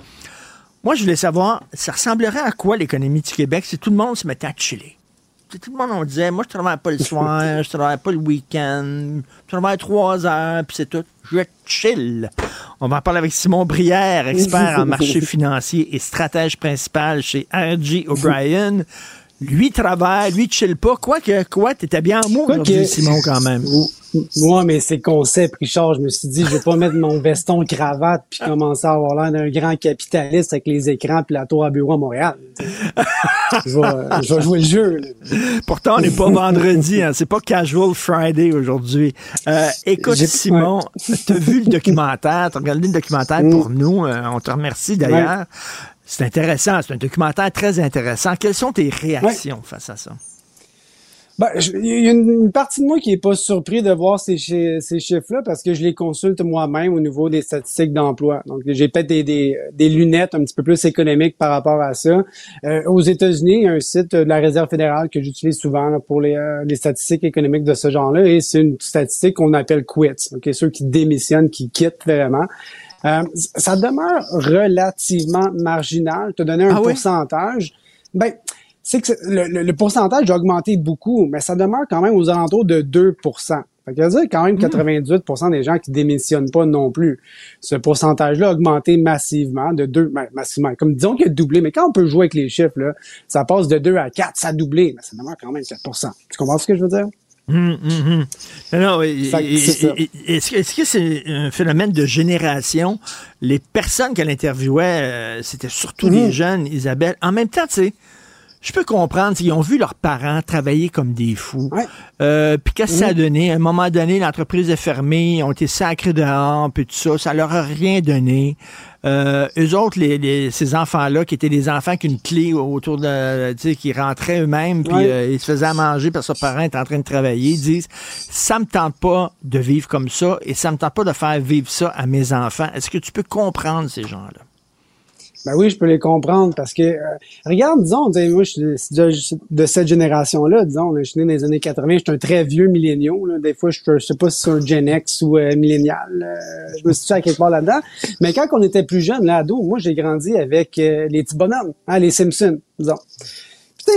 Moi, je voulais savoir, ça ressemblerait à quoi l'économie du Québec si tout le monde se mettait à chiller? Tout le monde, on disait, moi, je travaille pas le soir, je travaille pas le week-end, je travaille trois heures, puis c'est tout. Je chill. On va en parler avec Simon Brière, expert en marché financier et stratège principal chez R.G. O'Brien. Lui travaille, lui chill pas. Quoi que, quoi, t'étais bien en mou que- Simon, quand même. Moi, mais c'est le concept, Richard. Je me suis dit, je vais pas mettre mon veston cravate puis commencer à avoir l'air d'un grand capitaliste avec les écrans puis la tour à bureau à Montréal. je, vais, je vais jouer le jeu. là. Pourtant, on n'est pas vendredi, hein, c'est pas Casual Friday aujourd'hui. Euh, écoute, Simon, tu as vu le documentaire, tu as regardé le documentaire pour nous, euh, on te remercie d'ailleurs. C'est intéressant, c'est un documentaire très intéressant. Quelles sont tes réactions face à ça? Ben, il y a une, partie de moi qui est pas surpris de voir ces, chi- ces chiffres-là parce que je les consulte moi-même au niveau des statistiques d'emploi. Donc, j'ai peut-être des, des, des lunettes un petit peu plus économiques par rapport à ça. Euh, aux États-Unis, il y a un site de la Réserve fédérale que j'utilise souvent là, pour les, euh, les statistiques économiques de ce genre-là et c'est une statistique qu'on appelle quits. Ok, ceux qui démissionnent, qui quittent vraiment. Euh, ça demeure relativement marginal. Te donner un Ah oui? pourcentage. Ben, c'est que le, le- le pourcentage a augmenté beaucoup, mais ça demeure quand même aux alentours de 2% Fait que dire quand même 98% des gens qui démissionnent pas non plus. Ce pourcentage-là a augmenté massivement, de 2, ben, massivement, comme disons qu'il a doublé, mais quand on peut jouer avec les chiffres, là, ça passe de 2 à 4, ça a doublé, mais ça demeure quand même 4% Tu comprends ce que je veux dire? Non, Est-ce que c'est un phénomène de génération? Les personnes qu'elle interviewait, euh, c'était surtout des Mhm. jeunes, Isabelle. En même temps, tu sais, je peux comprendre, ils ont vu leurs parents travailler comme des fous. Euh, puis qu'est-ce que ça a Mhm. donné? À un moment donné, l'entreprise est fermée, ils ont été sacrés dehors, puis tout ça, ça leur a rien donné. Euh, eux autres, les, les- ces enfants-là, qui étaient des enfants qui une clé autour de, tu sais, qui rentraient eux-mêmes, puis Ouais. euh, ils se faisaient à manger parce que leurs parents étaient en train de travailler, ils disent, ça me tente pas de vivre comme ça, et ça me tente pas de faire vivre ça à mes enfants. Est-ce que tu peux comprendre ces gens-là? Ben oui, je peux les comprendre parce que, euh, regarde, disons, moi, je suis de, cette génération-là, disons, je suis né dans les années 80, je suis un très vieux milléniaux. Des fois, je, je sais pas si c'est un Gen X ou euh, millénial, euh, je me situe à quelque part là-dedans. Mais quand on était plus jeune, là, ado, moi, j'ai grandi avec euh, les petits bonhommes, hein, les Simpsons, disons.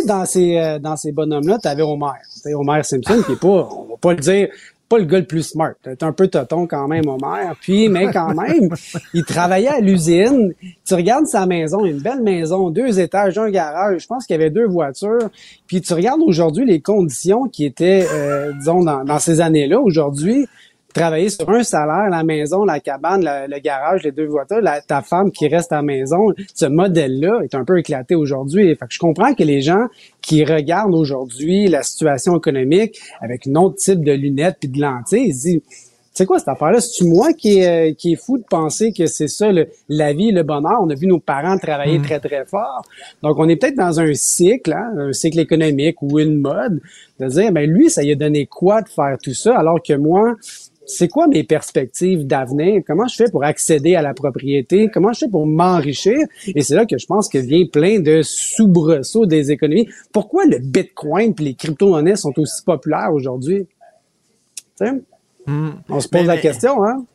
Dans ces, euh, dans ces bonhommes-là, Homer. Tu sais, Homer Simpson, qui est pas, on va pas le dire, pas le gars le plus smart. C'est un peu toton quand même, Homer. Puis, mais quand même, il travaillait à l'usine. Tu regardes sa maison, une belle maison, deux étages, un garage. Je pense qu'il y avait deux voitures. Puis tu regardes aujourd'hui les conditions qui étaient, euh, disons, dans, dans ces années-là. Aujourd'hui, travailler sur un salaire, la maison, la cabane, la- le garage, les deux voitures, la- ta femme qui reste à la maison, ce modèle-là est un peu éclaté aujourd'hui. Fait que je comprends que les gens qui regardent aujourd'hui la situation économique avec un autre type de lunettes puis de lentilles, ils se disent c'est quoi cette affaire-là? C'est-tu moi qui est, euh, qui est fou de penser que c'est ça le- la vie, le bonheur? On a vu nos parents travailler très, très fort. Donc, on est peut-être dans un cycle, hein, un cycle économique ou une mode, de dire, ben lui, ça lui a donné quoi de faire tout ça, alors que moi, c'est quoi mes perspectives d'avenir? Comment je fais pour accéder à la propriété? Comment je fais pour m'enrichir? Et c'est là que je pense que vient plein de soubresauts des économies. Pourquoi le Bitcoin et les crypto-monnaies sont aussi populaires aujourd'hui? Sais? On se pose Mais- la mais- question, hein?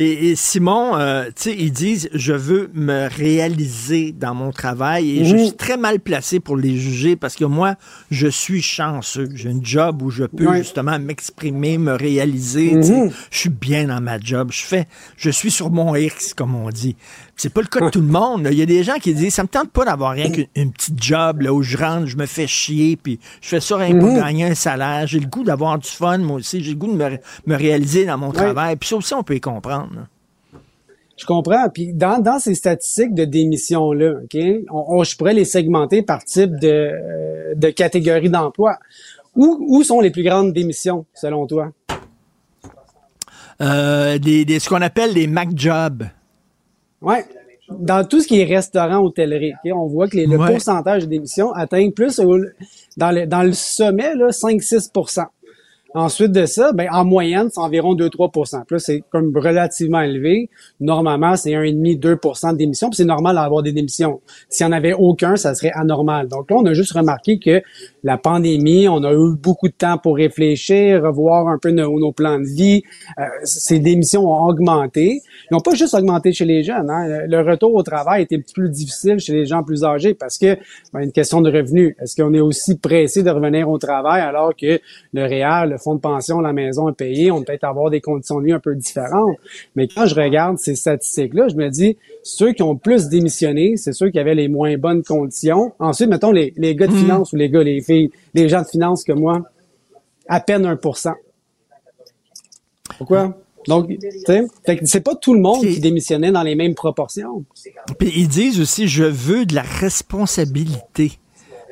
Et, Simon, euh, tu sais, ils disent, je veux me réaliser dans mon travail et je Mhm. suis très mal placé pour les juger parce que moi, je suis chanceux. J'ai un job où je peux justement m'exprimer, me réaliser. Mhm. Je suis bien dans ma job. Je fais, je suis sur mon X, comme on dit. C'est pas le cas de tout le monde. Il y a des gens qui disent, ça me tente pas d'avoir rien qu'une une petite job là, où je rentre, je me fais chier, puis je fais ça rien pour Mhm. gagner un salaire. J'ai le goût d'avoir du fun, moi aussi. J'ai le goût de me, me réaliser dans mon travail. Puis ça aussi, on peut y comprendre. Je comprends. Puis dans, dans ces statistiques de démission-là, OK, on, on- je pourrais les segmenter par type de, euh, de catégorie d'emploi. Où, où sont les plus grandes démissions, selon toi? Euh, des, des- ce qu'on appelle des Mac Jobs. Ouais. Dans tout ce qui est restaurant, hôtellerie, OK, on voit que les- le Ouais. pourcentage de démissions atteint plus au- dans le, dans le sommet, là, 5-6 Ensuite de ça, ben, en moyenne, c'est environ 2-3 Puis là, c'est comme relativement élevé. Normalement, c'est 1,5-2 de démissions. Puis c'est normal d'avoir des démissions. S'il n'y en avait aucun, ça serait anormal. Donc là, on a juste remarqué que la pandémie, on a eu beaucoup de temps pour réfléchir, revoir un peu nos, plans de vie. Euh, ces démissions ont augmenté. Ils n'ont pas juste augmenté chez les jeunes. hein. Le retour au travail était plus difficile chez les gens plus âgés parce que ben, une question de revenus. Est-ce qu'on est aussi pressé de revenir au travail alors que le REER, le fonds de pension, la maison est payé, on peut peut-être avoir des conditions de vie un peu différentes. Mais quand je regarde ces statistiques-là, je me dis, ceux qui ont plus démissionné, c'est ceux qui avaient les moins bonnes conditions. Ensuite, mettons les, les gars de finance ou les gars, les filles, les gens de finance que moi, à peine 1% Pourquoi? Donc, tu sais, fait que c'est pas tout le monde qui démissionnait dans les mêmes proportions. Puis ils disent aussi, je veux de la responsabilité.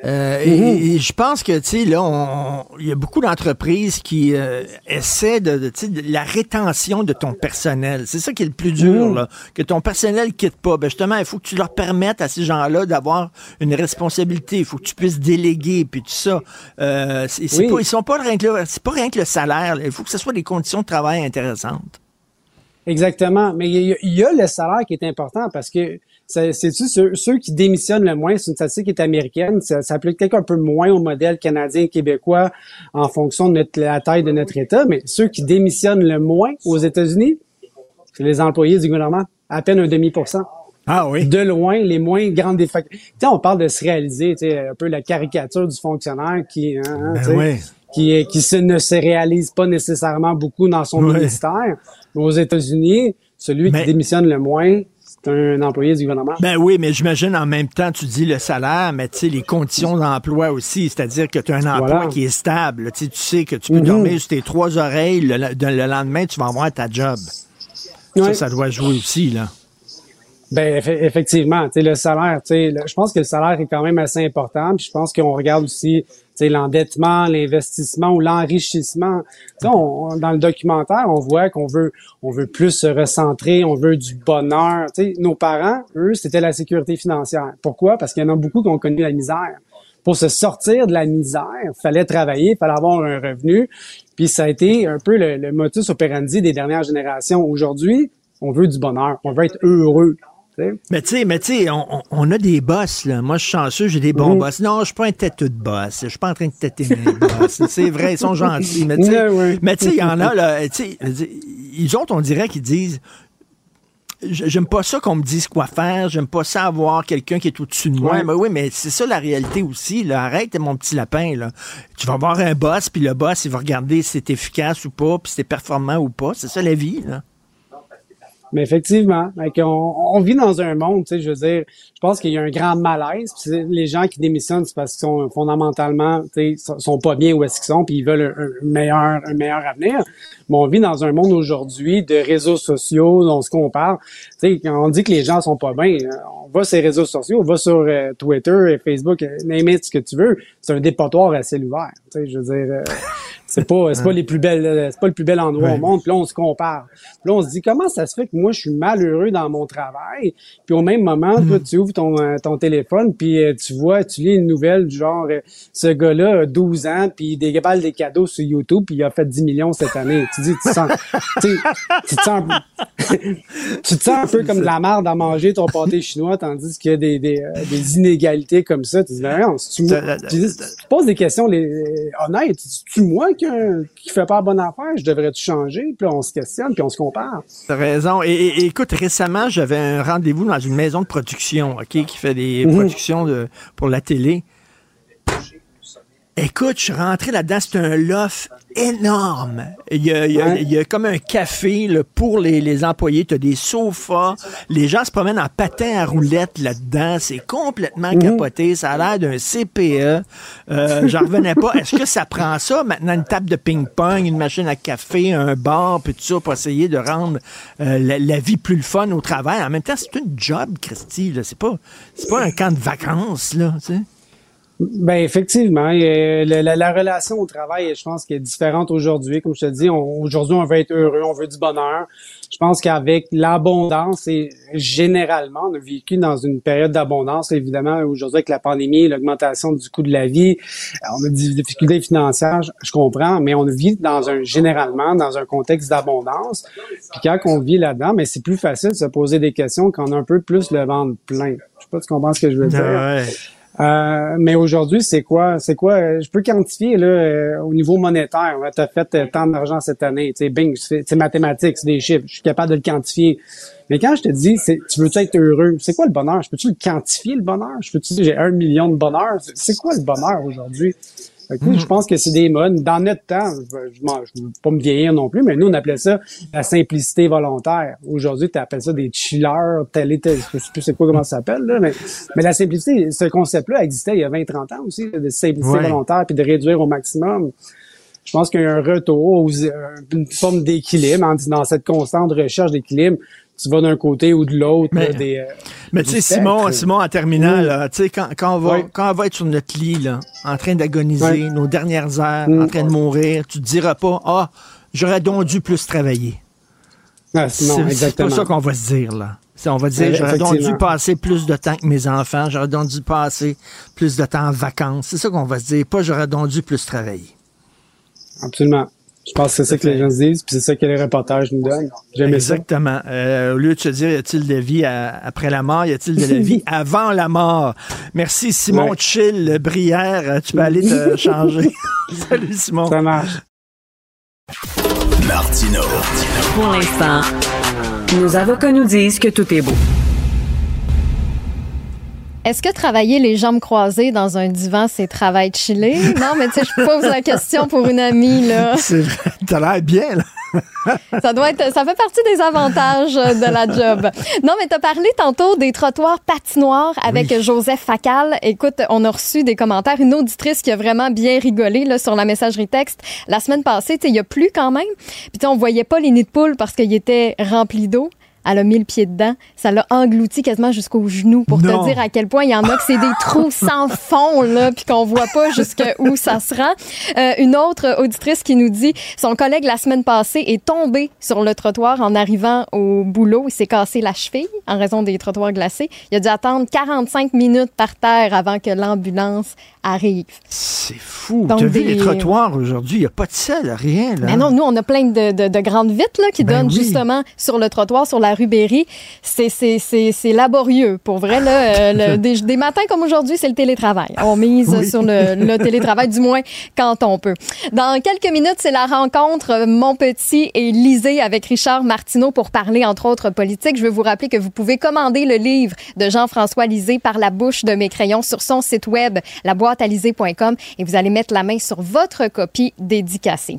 Euh, et- et, je pense que, tu sais, là, on- il y a beaucoup d'entreprises qui euh, essaient de, de, tu sais, de la rétention de ton personnel. C'est ça qui est le plus dur, Mhm. là. Que ton personnel quitte pas. Ben, justement, il faut que tu leur permettes à ces gens-là d'avoir une responsabilité. Il faut que tu puisses déléguer, puis tout ça. Euh, c'est, Oui. pas, ils sont pas rien que le, c'est pas rien que le salaire. là. Il faut que ce soit des conditions de travail intéressantes. Exactement. Mais il y, y a le salaire qui est important parce que c'est-tu ceux, ceux qui démissionnent le moins, c'est une statistique qui est américaine, ça s'applique peut-être un peu moins au modèle canadien et québécois en fonction de notre, la taille de notre État, mais ceux qui démissionnent le moins aux États-Unis, c'est les employés du gouvernement, à peine un demi pour cent. Ah oui. De loin, les moins grandes sais, on parle de se réaliser, un peu la caricature du fonctionnaire qui, hein, hein, Ben qui, qui se, ne se réalise pas nécessairement beaucoup dans son ministère. Mais aux États-Unis, celui Mais- qui démissionne le moins, c'est un employé du gouvernement? Ben oui, mais j'imagine en même temps, tu dis le salaire, mais tu sais, les conditions d'emploi aussi, c'est-à-dire que tu as un emploi Voilà. qui est stable. Tu sais, tu sais que tu peux Mhm. dormir sur tes trois oreilles, le, le- le lendemain, tu vas avoir ta job. Ça, ça doit jouer aussi, là. Ben eff- effectivement, tu sais le salaire, je pense que le salaire est quand même assez important. Puis je pense qu'on regarde aussi, l'endettement, l'investissement ou l'enrichissement. On- on- dans le documentaire, on voit qu'on veut, on veut plus se recentrer, on veut du bonheur. Tu sais, nos parents, eux, c'était la sécurité financière. Pourquoi? Parce qu'il y en a beaucoup qui ont connu la misère. Pour se sortir de la misère, fallait travailler, fallait avoir un revenu. Puis ça a été un peu le, le motus operandi des dernières générations. Aujourd'hui, on veut du bonheur, on veut être heureux. Mais tu sais, mais tu sais, on, on- a des boss, là. Moi, je suis chanceux, j'ai des bons Mhm. boss. Non, je suis pas un têteux de boss. Je suis pas en train de têter mes boss. C'est vrai, ils sont gentils. Mais tu sais, il y en a, là, tu sais, ils autres, on dirait qu'ils disent, J'aime pas ça qu'on me dise quoi faire. J'aime pas ça avoir quelqu'un qui est au-dessus de moi. Ouais. Mais oui, mais c'est ça la réalité aussi. Là. Arrête, mon petit lapin. Là. Tu vas avoir un boss, puis le boss, il va regarder si c'est efficace ou pas, puis si c'est performant ou pas. C'est ça la vie. Là. Mais effectivement, on, vit dans un monde, tu sais, je veux dire, je pense qu'il y a un grand malaise. Puis les gens qui démissionnent, c'est parce qu'ils sont fondamentalement, tu sais, sont- pas bien où est-ce qu'ils sont, puis ils veulent un, meilleur, un meilleur avenir. Mais on vit dans un monde aujourd'hui de réseaux sociaux, dont ce qu'on parle. Tu sais, quand on dit que les gens sont pas bien, euh, on va sur les réseaux sociaux, on va sur euh, Twitter et Facebook, euh, name it, ce que tu veux. C'est un dépotoir à ciel ouvert. Tu sais, je veux dire. euh, c'est pas c'est pas les plus belles euh, c'est pas le plus bel endroit au monde. Puis là on se compare. Puis là on se dit comment ça se fait que moi je suis malheureux dans mon travail? Puis au même moment toi tu ouvres ton euh, ton téléphone puis euh, tu vois tu lis une nouvelle du genre ce gars-là a 12 ans puis il déballe des cadeaux sur YouTube puis il a fait 10 millions cette année. Tu dis tu te sens tu tu te sens tu te sens un peu comme de la merde à manger ton pâté chinois tandis qu'il y a des des, des inégalités comme ça. Tu dis ben non, moi? tu, tu poses des questions les, honnêtes. C'est-tu moi qui quelqu'un qui fait pas la bonne affaire, je devrais-tu changer? Puis on se questionne, puis on se compare. T'as raison. Et, écoute, récemment, j'avais un rendez-vous dans une maison de production, OK, qui fait des Mhm. productions de, pour la télé. Écoute, je suis rentré là-dedans, c'est un loft énorme. Il y a, il y a- il y a comme un café là, pour les, les employés, tu as des sofas, les gens se promènent en patin à roulettes là-dedans, c'est complètement capoté, ça a l'air d'un CPE. Euh, J'en revenais pas. Est-ce que ça prend ça maintenant, une table de ping-pong, une machine à café, un bar, puis tout ça, pour essayer de rendre euh, la, la vie plus le fun au travail? En même temps, c'est une job, Christy, là. c'est pas, c'est pas un camp de vacances, là, tu sais. Ben effectivement, et, la, la- la relation au travail, je pense qu'elle est différente aujourd'hui. Comme je te dis, aujourd'hui on veut être heureux, on veut du bonheur. Je pense qu'avec l'abondance et généralement, on a vécu dans une période d'abondance. Évidemment, aujourd'hui avec la pandémie, l'augmentation du coût de la vie, euh, on a des difficultés financières, je, je comprends, mais on vit dans un généralement dans un contexte d'abondance. Puis quand on vit là-dedans, mais c'est plus facile de se poser des questions quand on a un peu plus le ventre plein. Je sais pas si tu comprends ce que je veux dire. Ouais. Euh, mais aujourd'hui, c'est quoi? C'est quoi? euh, Je peux quantifier là, euh, au niveau monétaire. Tu as fait euh, tant d'argent cette année. Sais, bing, c'est mathématique, c'est des chiffres. Je suis capable de le quantifier. Mais quand je te dis, tu veux être heureux, c'est quoi le bonheur? Je peux-tu le quantifier, le bonheur? Je peux-tu dire, j'ai un million de bonheur? C'est quoi le bonheur aujourd'hui? Je pense que c'est des modes. Dans notre temps, je ne veux pas me vieillir non plus, mais nous, on appelait ça la simplicité volontaire. Aujourd'hui, tu appelles ça des chillers, tel et tel. Je sais plus c'est quoi, comment ça s'appelle, là, mais, mais la simplicité, ce concept-là existait il y a 20-30 ans aussi, de simplicité Ouais. volontaire puis de réduire au maximum. Je pense qu'il y a un retour, aux- une forme d'équilibre, en- dans cette constante recherche d'équilibre. Tu vas d'un côté ou de l'autre. Mais- là, des, euh, Mais tu sais, Simon. Simon, en sais, quand, quand, on va, Oui. quand on va être sur notre lit, là, en train d'agoniser, nos dernières heures, en train de mourir, tu te diras pas, ah, j'aurais donc dû plus travailler. Ah, C'est non, c'est pas ça qu'on va se dire, là. On va dire, j'aurais donc dû passer plus de temps que mes enfants, j'aurais donc dû passer plus de temps en vacances. C'est ça qu'on va se dire, pas j'aurais donc dû plus travailler. Absolument. Je pense que c'est ça que les gens se disent, puis c'est ça que les reportages nous donnent. Exactement. Euh, au lieu de se dire, y a-t-il de vie à- après la mort, y a-t-il de la vie avant la mort? Merci Simon Ouais. Chill, Brière. Tu peux aller te changer. Salut Simon. Ça marche. Martino. Pour l'instant, nos avocats nous disent que tout est beau. Est-ce que travailler les jambes croisées dans un divan, c'est travail chillé? Non, mais tu sais, je pose la question pour une amie, là. C'est vrai. T'as l'air bien, là. Ça doit être, ça fait partie des avantages de la job. Non, mais tu as parlé tantôt des trottoirs patinoires avec Joseph Facal. Écoute, on a reçu des commentaires. Une auditrice qui a vraiment bien rigolé là, sur la messagerie texte. La semaine passée, tu sais, il y a plu quand même. Puis tu sais, on voyait pas les nids de poules parce qu'ils étaient remplis d'eau. Elle a mis le pied dedans. Ça l'a englouti quasiment jusqu'aux genoux pour Non. te dire à quel point il y en a que c'est des trous sans fond, là, puis qu'on voit pas jusqu'où ça se rend. Euh, une autre auditrice qui nous dit son collègue la semaine passée est tombé sur le trottoir en arrivant au boulot. Il s'est cassé la cheville en raison des trottoirs glacés. Il a dû attendre 45 minutes par terre avant que l'ambulance arrive. C'est fou. T'as vu les trottoirs aujourd'hui? Il n'y a pas de sel, rien, là. Mais non, nous, on a plein de, de- de grandes vitres là, qui Ben donnent oui. justement sur le trottoir, sur la rue Berry. C'est- laborieux. Pour vrai, là, euh, le- des, des matins comme aujourd'hui, c'est le télétravail. On mise Oui. sur le, le télétravail, du moins quand on peut. Dans quelques minutes, c'est la rencontre euh, Mon Petit et Lisée avec Richard Martineau pour parler, entre autres, politique. Je veux vous rappeler que vous pouvez commander le livre de Jean-François Lisée par la bouche de mes crayons sur son site web, et vous allez mettre la main sur votre copie dédicacée.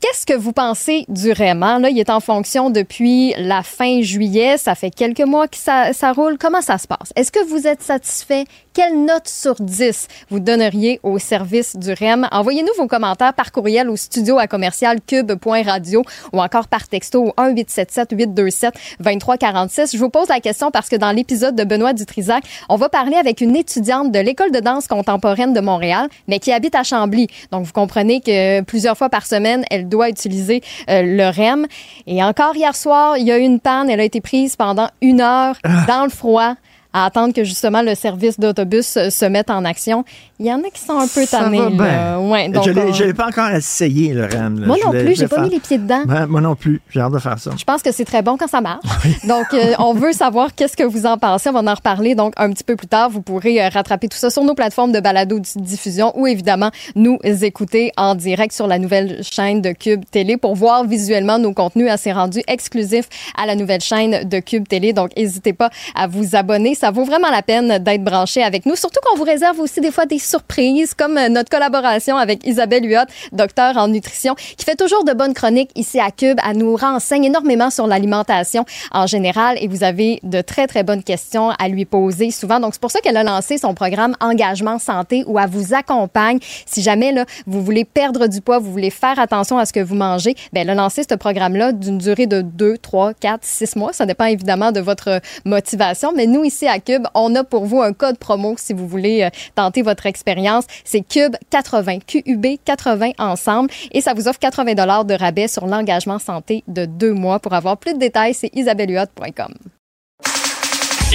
Qu'est-ce que vous pensez du REM? Là, il est en fonction depuis la fin juillet. Ça fait quelques mois que ça, ça roule. Comment ça se passe? Est-ce que vous êtes satisfait? Quelle note sur 10 vous donneriez au service du REM? Envoyez-nous vos commentaires par courriel au studio à commercial cube.radio ou encore par texto au 1-877-827-2346. Je vous pose la question parce que dans l'épisode de Benoît Dutrisac, on va parler avec une étudiante de l'École de danse contemporaine de Montréal, mais qui habite à Chambly. Donc, vous comprenez que plusieurs fois par semaine, elle doit utiliser euh, le REM. Et encore hier soir, il y a eu une panne. Elle a été prise pendant une heure dans le froid à attendre que justement le service d'autobus euh, se mette en action. Il y en a qui sont un peu tannés. là. Ouais, donc, je l'ai- on- je l'ai pas encore essayé, le RAM. là. Moi non plus, je j'ai pas mis les pieds dedans. Moi non plus. J'ai hâte de faire ça. Je pense que c'est très bon quand ça marche. Donc, euh, on veut savoir qu'est-ce que vous en pensez. On va en reparler donc un petit peu plus tard. Vous pourrez euh, rattraper tout ça sur nos plateformes de balado-diffusion ou évidemment nous écouter en direct sur la nouvelle chaîne de Cube Télé pour voir visuellement nos contenus assez rendus exclusifs à la nouvelle chaîne de Cube Télé. Donc, n'hésitez pas à vous abonner. Ça vaut vraiment la peine d'être branché avec nous. Surtout qu'on vous réserve aussi des fois des surprises comme euh, notre collaboration avec Isabelle Huot, docteur en nutrition, qui fait toujours de bonnes chroniques ici à Cube. Elle nous renseigne énormément sur l'alimentation en général et vous avez de très, très bonnes questions à lui poser souvent. Donc, c'est pour ça qu'elle a lancé son programme Engagement Santé où elle vous accompagne. Si jamais là, vous voulez perdre du poids, vous voulez faire attention à ce que vous mangez, ben, elle a lancé ce programme-là d'une durée de 2, 3, 4, 6 mois. Ça dépend évidemment de votre motivation. Mais nous, ici à Cube, on a pour vous un code promo si vous voulez euh, tenter votre expérience. C'est Cube 80, QUB 80 ensemble. Et ça vous offre 80 de rabais sur l'engagement santé de deux mois. Pour avoir plus de détails, c'est isabellehuot.com.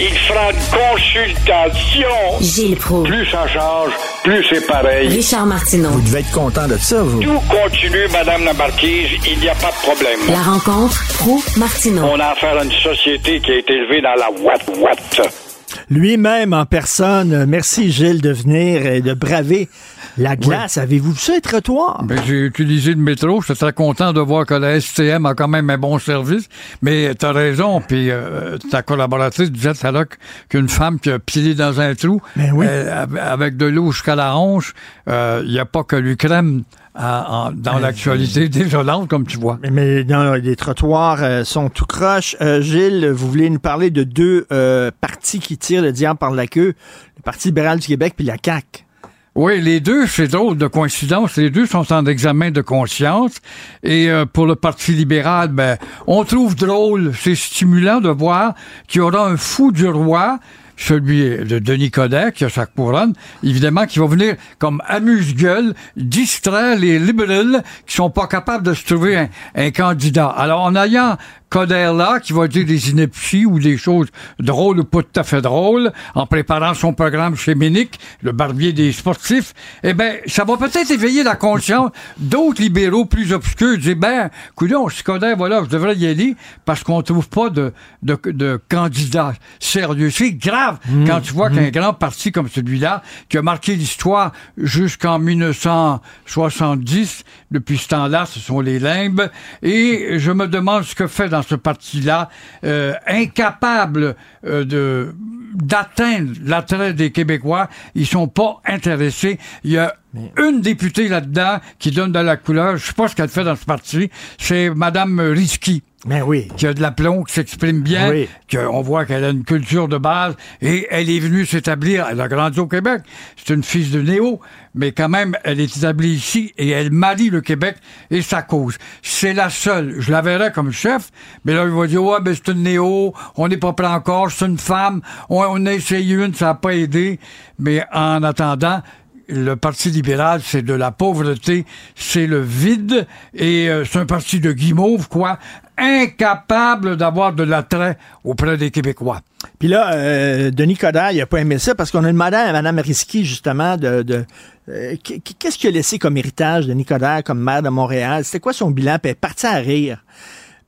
Il fera une consultation. Gilles Pro. Plus ça change, plus c'est pareil. Richard Martineau. Vous devez être content de ça, vous. Tout continue, Madame la Marquise, il n'y a pas de problème. La rencontre Pro Martineau. On a affaire à une société qui a été élevée dans la ouate-ouate. Lui-même en personne. Merci, Gilles, de venir et de braver la glace. Avez-vous vu ça, les trottoirs? Ben, j'ai utilisé le métro. J'étais très content de voir que la STM a quand même un bon service. Mais tu as raison. Puis euh, ta collaboratrice disait tout à l'heure qu'une femme qui a pilé dans un trou euh, avec de l'eau jusqu'à la hanche, il n'y a pas que l'Ukraine dans Ben, l'actualité désolante, comme tu vois. Mais, mais non, les trottoirs euh, sont tout croche. Euh, Gilles, vous voulez nous parler de deux euh, partis qui tirent le diable par la queue, le Parti libéral du Québec puis la CAQ. Oui, les deux, c'est drôle de coïncidence. Les deux sont en examen de conscience. Et euh, pour le Parti libéral, ben, on trouve drôle, c'est stimulant de voir qu'il y aura un fou du roi celui de Denis Coderre, qui a sa couronne, évidemment, qui va venir comme amuse-gueule, distraire les libéraux qui sont pas capables de se trouver un, un candidat. Alors, en ayant Coderre là, qui va dire des inepties ou des choses drôles ou pas tout à fait drôles, en préparant son programme chez Ménic, le barbier des sportifs, eh ben, ça va peut-être éveiller la conscience d'autres libéraux plus obscurs, dire, ben, coudonc, si Coderre, voilà, je devrais y aller parce qu'on trouve pas de, de, de candidat sérieux. C'est grave quand tu vois qu'un grand parti comme celui-là, qui a marqué l'histoire jusqu'en 1970, depuis ce temps-là, ce sont les limbes, et je me demande ce que fait dans ce parti-là, euh, incapable euh, de d'atteindre l'attrait des Québécois, ils sont pas intéressés. Il y a une députée là-dedans qui donne de la couleur. Je sais pas ce qu'elle fait dans ce parti. C'est Madame Risky. Mais oui. Qui a de l'aplomb, qui s'exprime bien, Oui. qu'on voit qu'elle a une culture de base et elle est venue s'établir. Elle a grandi au Québec. C'est une fille de Néo, mais quand même, elle est établie ici et elle marie le Québec et sa cause. C'est la seule. Je la verrais comme chef, mais là, il va dire, ouais, ben, c'est une Néo, on n'est pas prêt encore, c'est une femme, on, on a essayé une, ça n'a pas aidé. Mais en attendant, le Parti libéral, c'est de la pauvreté, c'est le vide, et euh, c'est un parti de guimauve, quoi, incapable d'avoir de l'attrait auprès des Québécois. Puis là, euh, Denis Coderre, il a pas aimé ça parce qu'on a demandé à Mme Risky, justement, de... de euh, Qu'est-ce qu'il a laissé comme héritage, Denis Coderre, comme maire de Montréal? C'était quoi son bilan? Puis elle est partie à rire.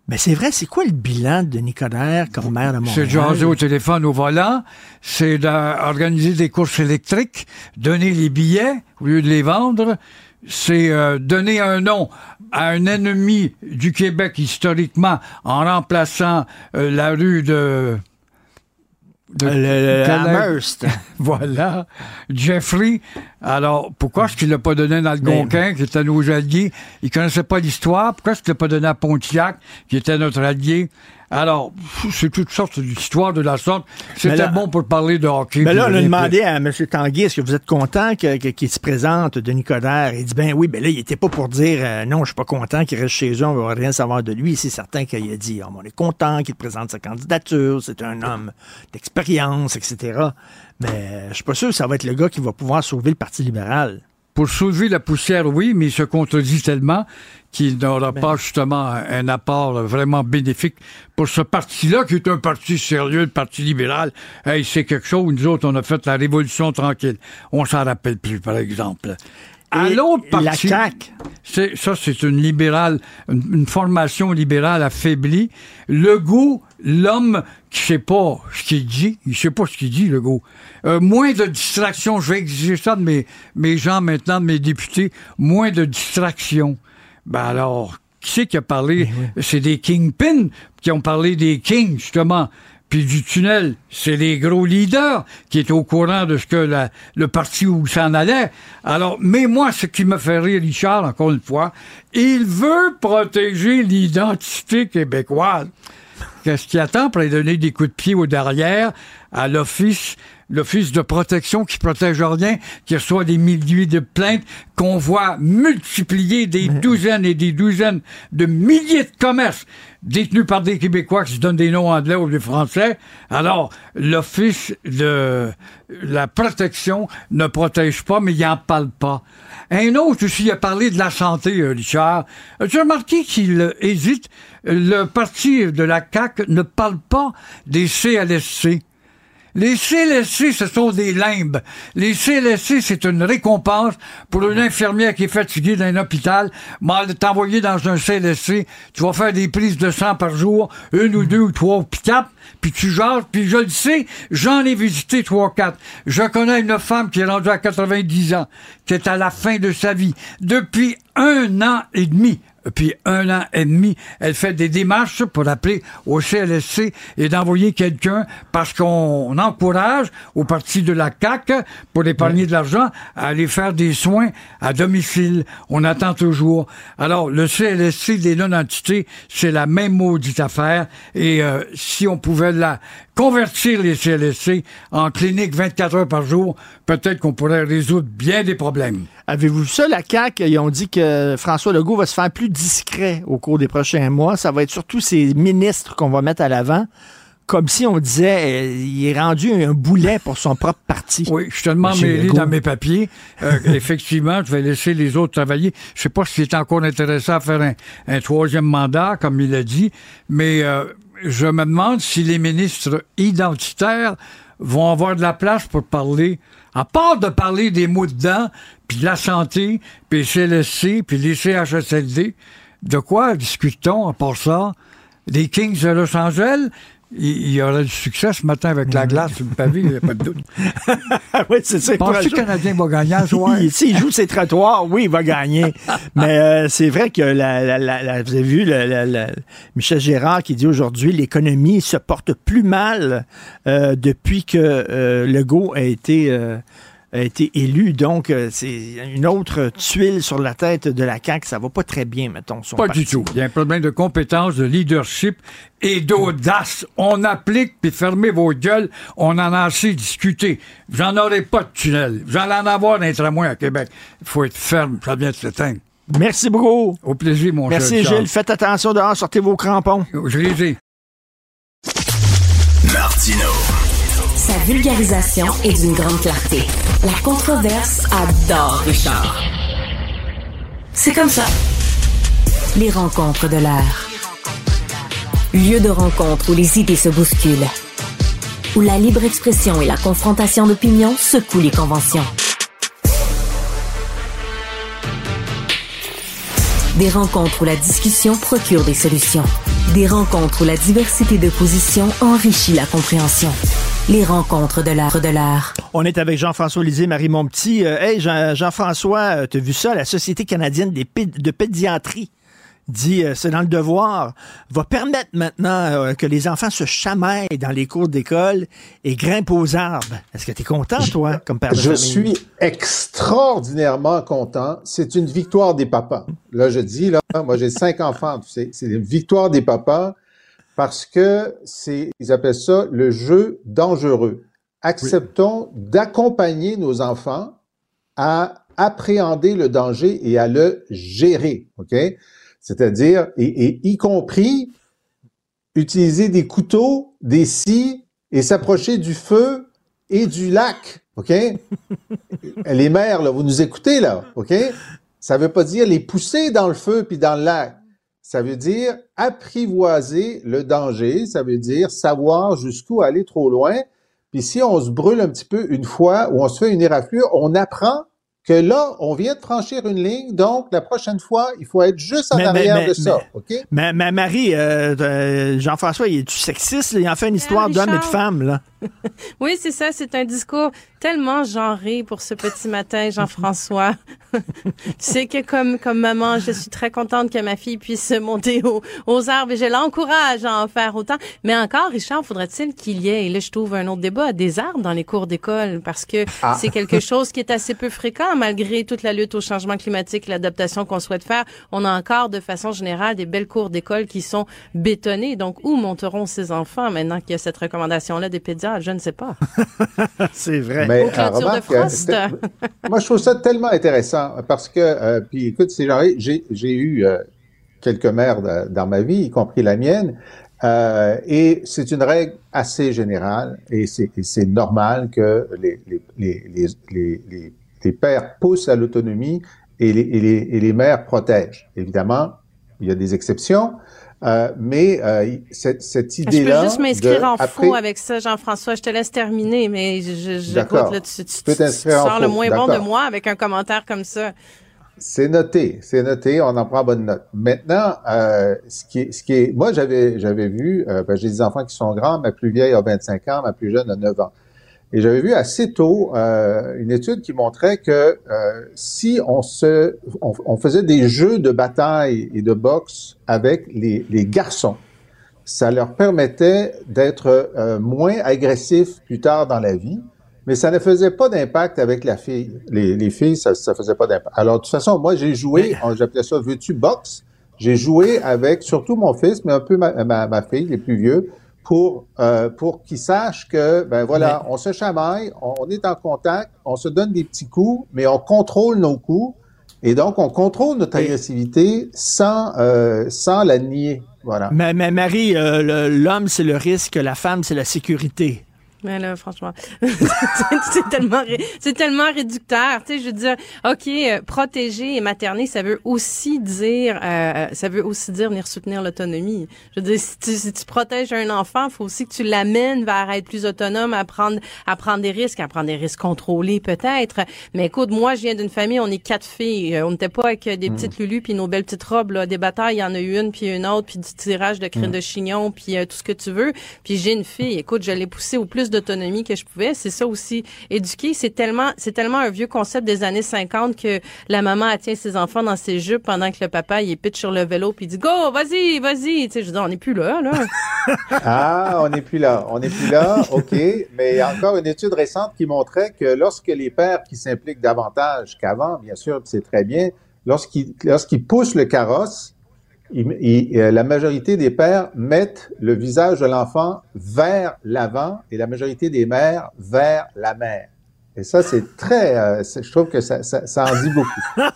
Mais c'est vrai, c'est quoi le bilan de Denis Coderre comme maire de Montréal? C'est de jaser au téléphone au volant, c'est d'organiser des courses électriques, donner les billets au lieu de les vendre, c'est euh, donner un nom à un ennemi du Québec historiquement en remplaçant euh, la rue de... de Le- Amherst. voilà. Jeffrey. Alors, pourquoi est-ce qu'il l'a pas donné dans le Gonquin, qui était nos alliés? Il connaissait pas l'histoire. Pourquoi est-ce qu'il l'a pas donné à Pontiac, qui était notre allié? Alors, c'est toutes sortes d'histoires de la sorte. C'était bon pour parler de hockey. Mais là, on a demandé à M. Tanguy, est-ce que vous êtes content qu'il se présente, Denis Coderre? Il dit, ben oui, ben là, il était pas pour dire, euh, non, je suis pas content qu'il reste chez eux, on va rien savoir de lui. C'est certain qu'il a dit, Oh, on est content qu'il présente sa candidature, c'est un homme d'expérience, etc. Mais euh, je suis pas sûr que ça va être le gars qui va pouvoir sauver le Parti libéral. Pour soulever la poussière, oui, mais il se contredit tellement qu'il n'aura pas justement un apport vraiment bénéfique pour ce parti-là, qui est un parti sérieux, le Parti libéral. Hey, c'est quelque chose. Nous autres, on a fait la révolution tranquille. On s'en rappelle plus, par exemple. À Et l'autre la parti, c'est ça, c'est une libérale, une, une formation libérale affaiblie. Legault, l'homme qui sait pas ce qu'il dit, il sait pas ce qu'il dit, Legault. Euh, moins de distractions, je vais exiger ça de mes, mes gens maintenant, de mes députés, moins de distractions. Ben alors, qui c'est qui a parlé? C'est des kingpins qui ont parlé des kings, justement. Puis du tunnel, c'est les gros leaders qui étaient au courant de ce que la- le parti où s'en allait. Alors, mais moi, ce qui me fait rire, Richard, encore une fois, il veut protéger l'identité québécoise. Qu'est-ce qu'il attend pour aller donner des coups de pied au derrière à l'Office, l'Office de protection qui protège rien, qui reçoit des milliers de plaintes, qu'on voit multiplier des douzaines et des douzaines de milliers de commerces détenus par des Québécois qui se donnent des noms anglais ou des Français. Alors, l'Office de la protection ne protège pas, mais il n'en parle pas. Un autre aussi a parlé de la santé, euh, Richard. As-tu remarqué qu'il hésite? Le parti de la CAQ ne parle pas des CLSC. Les CLSC, ce sont des limbes. Les CLSC, c'est une récompense pour une infirmière qui est fatiguée dans un hôpital. Mal t'envoyer dans un CLSC, tu vas faire des prises de sang par jour, une ou deux ou trois, puis quatre, puis tu jases, puis je le sais, j'en ai visité trois, quatre. Je connais une femme qui est rendue à 90 ans, qui est à la fin de sa vie, depuis un an et demi. Puis un an et demi, elle fait des démarches pour appeler au CLSC et d'envoyer quelqu'un parce qu'on encourage au parti de la CAQ pour épargner de l'argent à aller faire des soins à domicile. On attend toujours. Alors, le CLSC des non-entités, c'est la même maudite affaire. Et euh, si on pouvait la convertir les CLSC en clinique 24 heures par jour, peut-être qu'on pourrait résoudre bien des problèmes. Avez-vous vu ça, la CAQ? Ils ont dit que François Legault va se faire plus discret au cours des prochains mois. Ça va être surtout ses ministres qu'on va mettre à l'avant. Comme si on disait, euh, il est rendu un boulet pour son propre parti. Oui, je suis tellement mêlé dans mes papiers. Euh, effectivement, je vais laisser les autres travailler. Je sais pas s'il est encore intéressé à faire un, un troisième mandat, comme il a dit, mais euh, je me demande si les ministres identitaires vont avoir de la place pour parler, à part de parler des mots dedans, puis de la santé, puis CLSC, puis les CHSLD, de quoi discute-t-on à part ça? Des Kings de Los Angeles? Il y aura du succès ce matin avec la glace sur le pavé, il n'y a pas de doute. oui, c'est ça. Penses-tu que le Canadien va gagner ce soir? Il- S'il joue ses trottoirs, oui, il va gagner. Mais euh, c'est vrai que la, la- la- la- vous avez vu la- Michel Gérard qui dit aujourd'hui l'économie se porte plus mal euh, depuis que euh, Legault a été euh, a été élu. Donc, euh, c'est une autre tuile sur la tête de la CAQ. Ça va pas très bien, mettons. son Pas parti. du tout. Il y a un problème de compétence, de leadership et d'audace. On applique, puis fermez vos gueules. On en a assez discuté. J'en aurai pas de tunnel. J'en en avoir d'un tramway à Québec. Il faut être ferme, ça vient de s'éteindre. Merci beaucoup. Au plaisir, mon Merci, cher Charles. Gilles. Faites attention dehors. Sortez vos crampons. Je les ai. Martino. Sa vulgarisation est d'une grande clarté. La controverse adore Richard. C'est comme ça. Les rencontres de l'air. Lieu de rencontre où les idées se bousculent. Où la libre expression et la confrontation d'opinions secouent les conventions. Des rencontres où la discussion procure des solutions. Des rencontres où la diversité de positions enrichit la compréhension. Les rencontres de l'art de l'art. On est avec Jean-François Lisée, Marie Montpetit. Euh, hey, Jean- Jean-François, tu as vu ça? La Société canadienne de pédiatrie? Dit, euh, c'est dans le devoir, va permettre maintenant euh, que les enfants se chamaillent dans les cours d'école et grimpent aux arbres. Est-ce que tu es content, toi, comme père de Je famille? suis extraordinairement content. C'est une victoire des papas. Là, je dis, là, moi, j'ai cinq enfants, tu sais. C'est une victoire des papas parce que c'est, ils appellent ça le jeu dangereux. Acceptons d'accompagner nos enfants à appréhender le danger et à le gérer, OK? C'est-à-dire, et, y compris utiliser des couteaux, des scies et s'approcher du feu et du lac, OK? les mères, là, vous nous écoutez, là, OK? Ça veut pas dire les pousser dans le feu puis dans le lac. Ça veut dire apprivoiser le danger. Ça veut dire savoir jusqu'où aller trop loin. Puis si on se brûle un petit peu une fois ou on se fait une éraflure, on apprend que là, on vient de franchir une ligne, donc la prochaine fois, il faut être juste en arrière de ça, OK? Mais, mais Marie, euh, euh, Jean-François, il est-tu sexiste? Il en fait une histoire d'homme et de femme, là. oui, c'est ça, c'est un discours tellement genré pour ce petit matin, Jean-François. tu sais que comme, comme maman, je suis très contente que ma fille puisse monter aux arbres et je l'encourage à en faire autant. Mais encore, Richard, faudrait-il qu'il y ait, et là je trouve un autre débat, des arbres dans les cours d'école? Parce que ah. c'est quelque chose qui est assez peu fréquent malgré toute la lutte au changement climatique, l'adaptation qu'on souhaite faire. On a encore de façon générale des belles cours d'école qui sont bétonnées. Donc, où monteront ces enfants maintenant qu'il y a cette recommandation-là des pédiatres? Je ne sais pas. c'est vrai. Mais, euh, moi, je trouve ça tellement intéressant parce que, euh, puis écoute, j'ai, j'ai eu euh, quelques mères dans ma vie, y compris la mienne, et c'est une règle assez générale et c'est, c'est normal que les, les, les, les, les pères poussent à l'autonomie et les, et, les, et les mères protègent. Évidemment, il y a des exceptions, euh, mais euh, cette, cette idée-là. Je peux juste m'inscrire en faux avec ça, Jean-François. Je te laisse terminer, mais je, je écoute, là, tu, tu, tu, tu sors le moins bon de moi avec un commentaire comme ça. C'est noté, c'est noté, on en prend bonne note. Maintenant, euh, ce qui est, ce qui est, moi j'avais j'avais vu, euh, ben, j'ai des enfants qui sont grands, ma plus vieille a 25 ans, ma plus jeune a 9 ans. Et j'avais vu assez tôt euh, une étude qui montrait que euh, si on se, on, faisait des jeux de bataille et de boxe avec les, les garçons, ça leur permettait d'être euh, moins agressifs plus tard dans la vie, mais ça ne faisait pas d'impact avec la fille. Les, les filles, ça, ça faisait pas d'impact. Alors de toute façon, moi j'ai joué, j'appelais ça veux-tu boxe. J'ai joué avec surtout mon fils, mais un peu ma, ma, ma fille, les plus vieux, pour euh, pour qu'ils sachent que ben voilà, on se chamaille, on, est en contact, on se donne des petits coups, mais on contrôle nos coups et donc on contrôle notre agressivité sans euh, sans la nier. Voilà. Mais, mais Marie, euh, l'homme c'est le risque, la femme c'est la sécurité. Mais là, franchement, c'est tellement, c'est tellement réducteur. Tu sais, je veux dire, ok, euh, protéger et materner, ça veut aussi dire, euh, ça veut aussi dire venir soutenir l'autonomie. Je veux dire, si tu, si tu protèges un enfant, il faut aussi que tu l'amènes vers être plus autonome, à prendre, à prendre des risques, à prendre des risques contrôlés peut-être. Mais écoute, moi, je viens d'une famille, on est quatre filles. Euh, on n'était pas avec des hmm. petites lulus puis nos belles petites robes. Là. Des batailles, il y en a eu une puis une autre, puis du tirage de crème hmm. de chignon, puis tout ce que tu veux. Puis j'ai une fille. Écoute, je l'ai poussée au plus d'autonomie que je pouvais. C'est ça aussi. Éduquer, c'est tellement, c'est tellement un vieux concept des années 50 que la maman tient ses enfants dans ses jupes pendant que le papa, il est sur le vélo puis il dit go, vas-y, vas-y. Tu sais, je dis, on n'est plus là, là. ah, on n'est plus là. On n'est plus là. OK. Mais il y a encore une étude récente qui montrait que lorsque les pères qui s'impliquent davantage qu'avant, bien sûr, c'est très bien, lorsqu'ils, lorsqu'ils poussent le carrosse, euh, la majorité des pères mettent le visage de l'enfant vers l'avant et la majorité des mères vers la mère. Et ça, c'est très... Euh, je trouve que ça, ça, en dit beaucoup.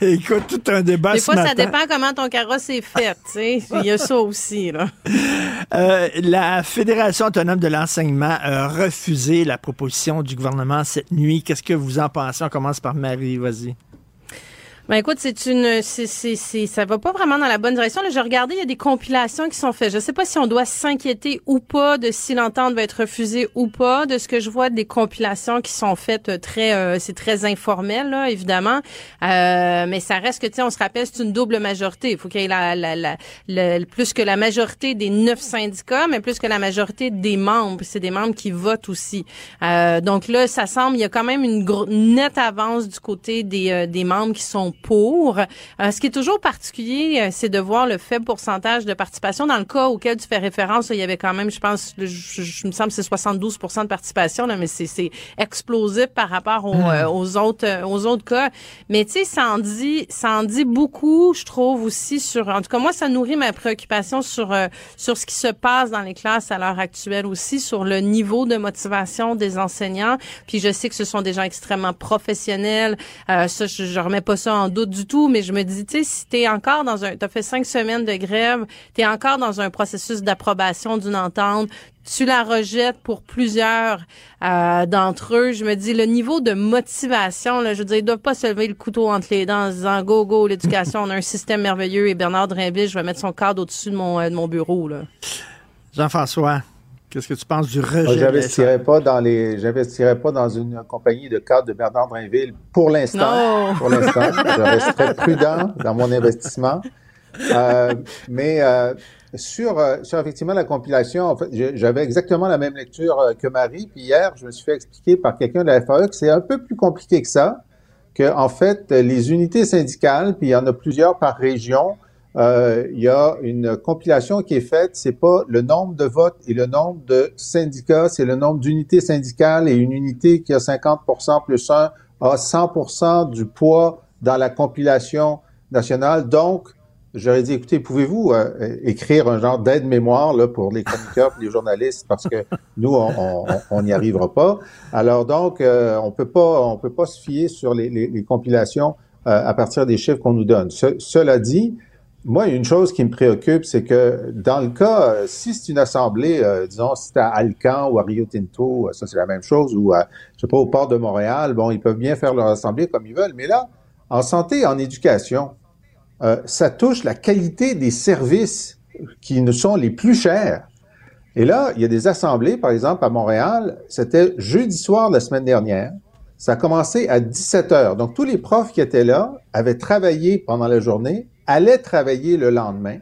Écoute, tout un débat Des fois, ça dépend comment ton carrosse est fait, tu sais. Il y a ça aussi, là. Euh, la Fédération autonome de l'enseignement a refusé la proposition du gouvernement cette nuit. Qu'est-ce que vous en pensez? On commence par Marie, vas-y. Ben écoute, c'est une, c'est, c'est, ça va pas vraiment dans la bonne direction. Là, j'ai regardé, il y a des compilations qui sont faites. Je sais pas si on doit s'inquiéter ou pas de si l'entente va être refusée ou pas. De ce que je vois des compilations qui sont faites euh, très, euh, c'est très informel là, évidemment. Euh, mais ça reste que, tu sais, on se rappelle, c'est une double majorité. Il faut qu'il y ait la, la, la, plus que la majorité des neuf syndicats, mais plus que la majorité des membres. C'est des membres qui votent aussi. Euh, donc là, ça semble, il y a quand même une nette avance du côté des, des membres qui sont pour. Euh, ce qui est toujours particulier, euh, c'est de voir le faible pourcentage de participation. Dans le cas auquel tu fais référence, il y avait quand même, je pense, je, me semble, c'est 72% de participation, là, mais c'est explosif par rapport aux, hmm. euh, aux, autres aux autres cas. Mais tu sais, ça en dit ça en dit beaucoup, je trouve aussi sur. En tout cas, moi, ça nourrit ma préoccupation sur sur ce qui se passe dans les classes à l'heure actuelle aussi, sur le niveau de motivation des enseignants. Puis je sais que ce sont des gens extrêmement professionnels. ça, je, je remets pas ça en doute du tout, mais je me dis, tu sais, si t'es encore dans un, t'as fait cinq semaines de grève, t'es encore dans un processus d'approbation d'une entente, tu la rejettes pour plusieurs euh, d'entre eux. Je me dis, le niveau de motivation, là, je veux dire, ils doivent pas se lever le couteau entre les dents en disant, go, go, l'éducation, on a un système merveilleux et Bernard Drinville, je vais mettre son cadre au-dessus de mon, euh, de mon bureau, là. Jean-François, qu'est-ce que tu penses du rejet? de J'investirais pas dans les, j'investirais pas dans une compagnie de cadre de Bernard Drinville pour l'instant. Pour l'instant, je resterai prudent dans mon investissement. Euh, mais euh, sur, euh, sur effectivement la compilation, en fait, j'avais exactement la même lecture que Marie. Puis hier, je me suis fait expliquer par quelqu'un de la FAE que c'est un peu plus compliqué que ça. Que en fait, les unités syndicales, puis il y en a plusieurs par région, euh, il y a une compilation qui est faite. C'est pas le nombre de votes et le nombre de syndicats, c'est le nombre d'unités syndicales et une unité qui a 50% plus un a 100% du poids dans la compilation nationale. Donc, j'aurais dit, écoutez, pouvez-vous euh, écrire un genre d'aide-mémoire là, pour les chroniqueurs et les journalistes? Parce que nous, on n'y arrivera pas. Alors donc, euh, on peut pas, on peut pas se fier sur les, compilations euh, à partir des chiffres qu'on nous donne. Ce- cela dit, moi, une chose qui me préoccupe, c'est que dans le cas, euh, si c'est une assemblée, euh, disons, si c'est à Alcan ou à Rio Tinto, euh, ça c'est la même chose, ou à, je sais pas, au port de Montréal, bon, ils peuvent bien faire leur assemblée comme ils veulent, mais là, en santé en éducation, euh, ça touche la qualité des services qui ne sont les plus chers. Et là, il y a des assemblées, par exemple, à Montréal, c'était jeudi soir la semaine dernière. Ça a commencé à 17 heures. Donc, tous les profs qui étaient là avaient travaillé pendant la journée, allaient travailler le lendemain.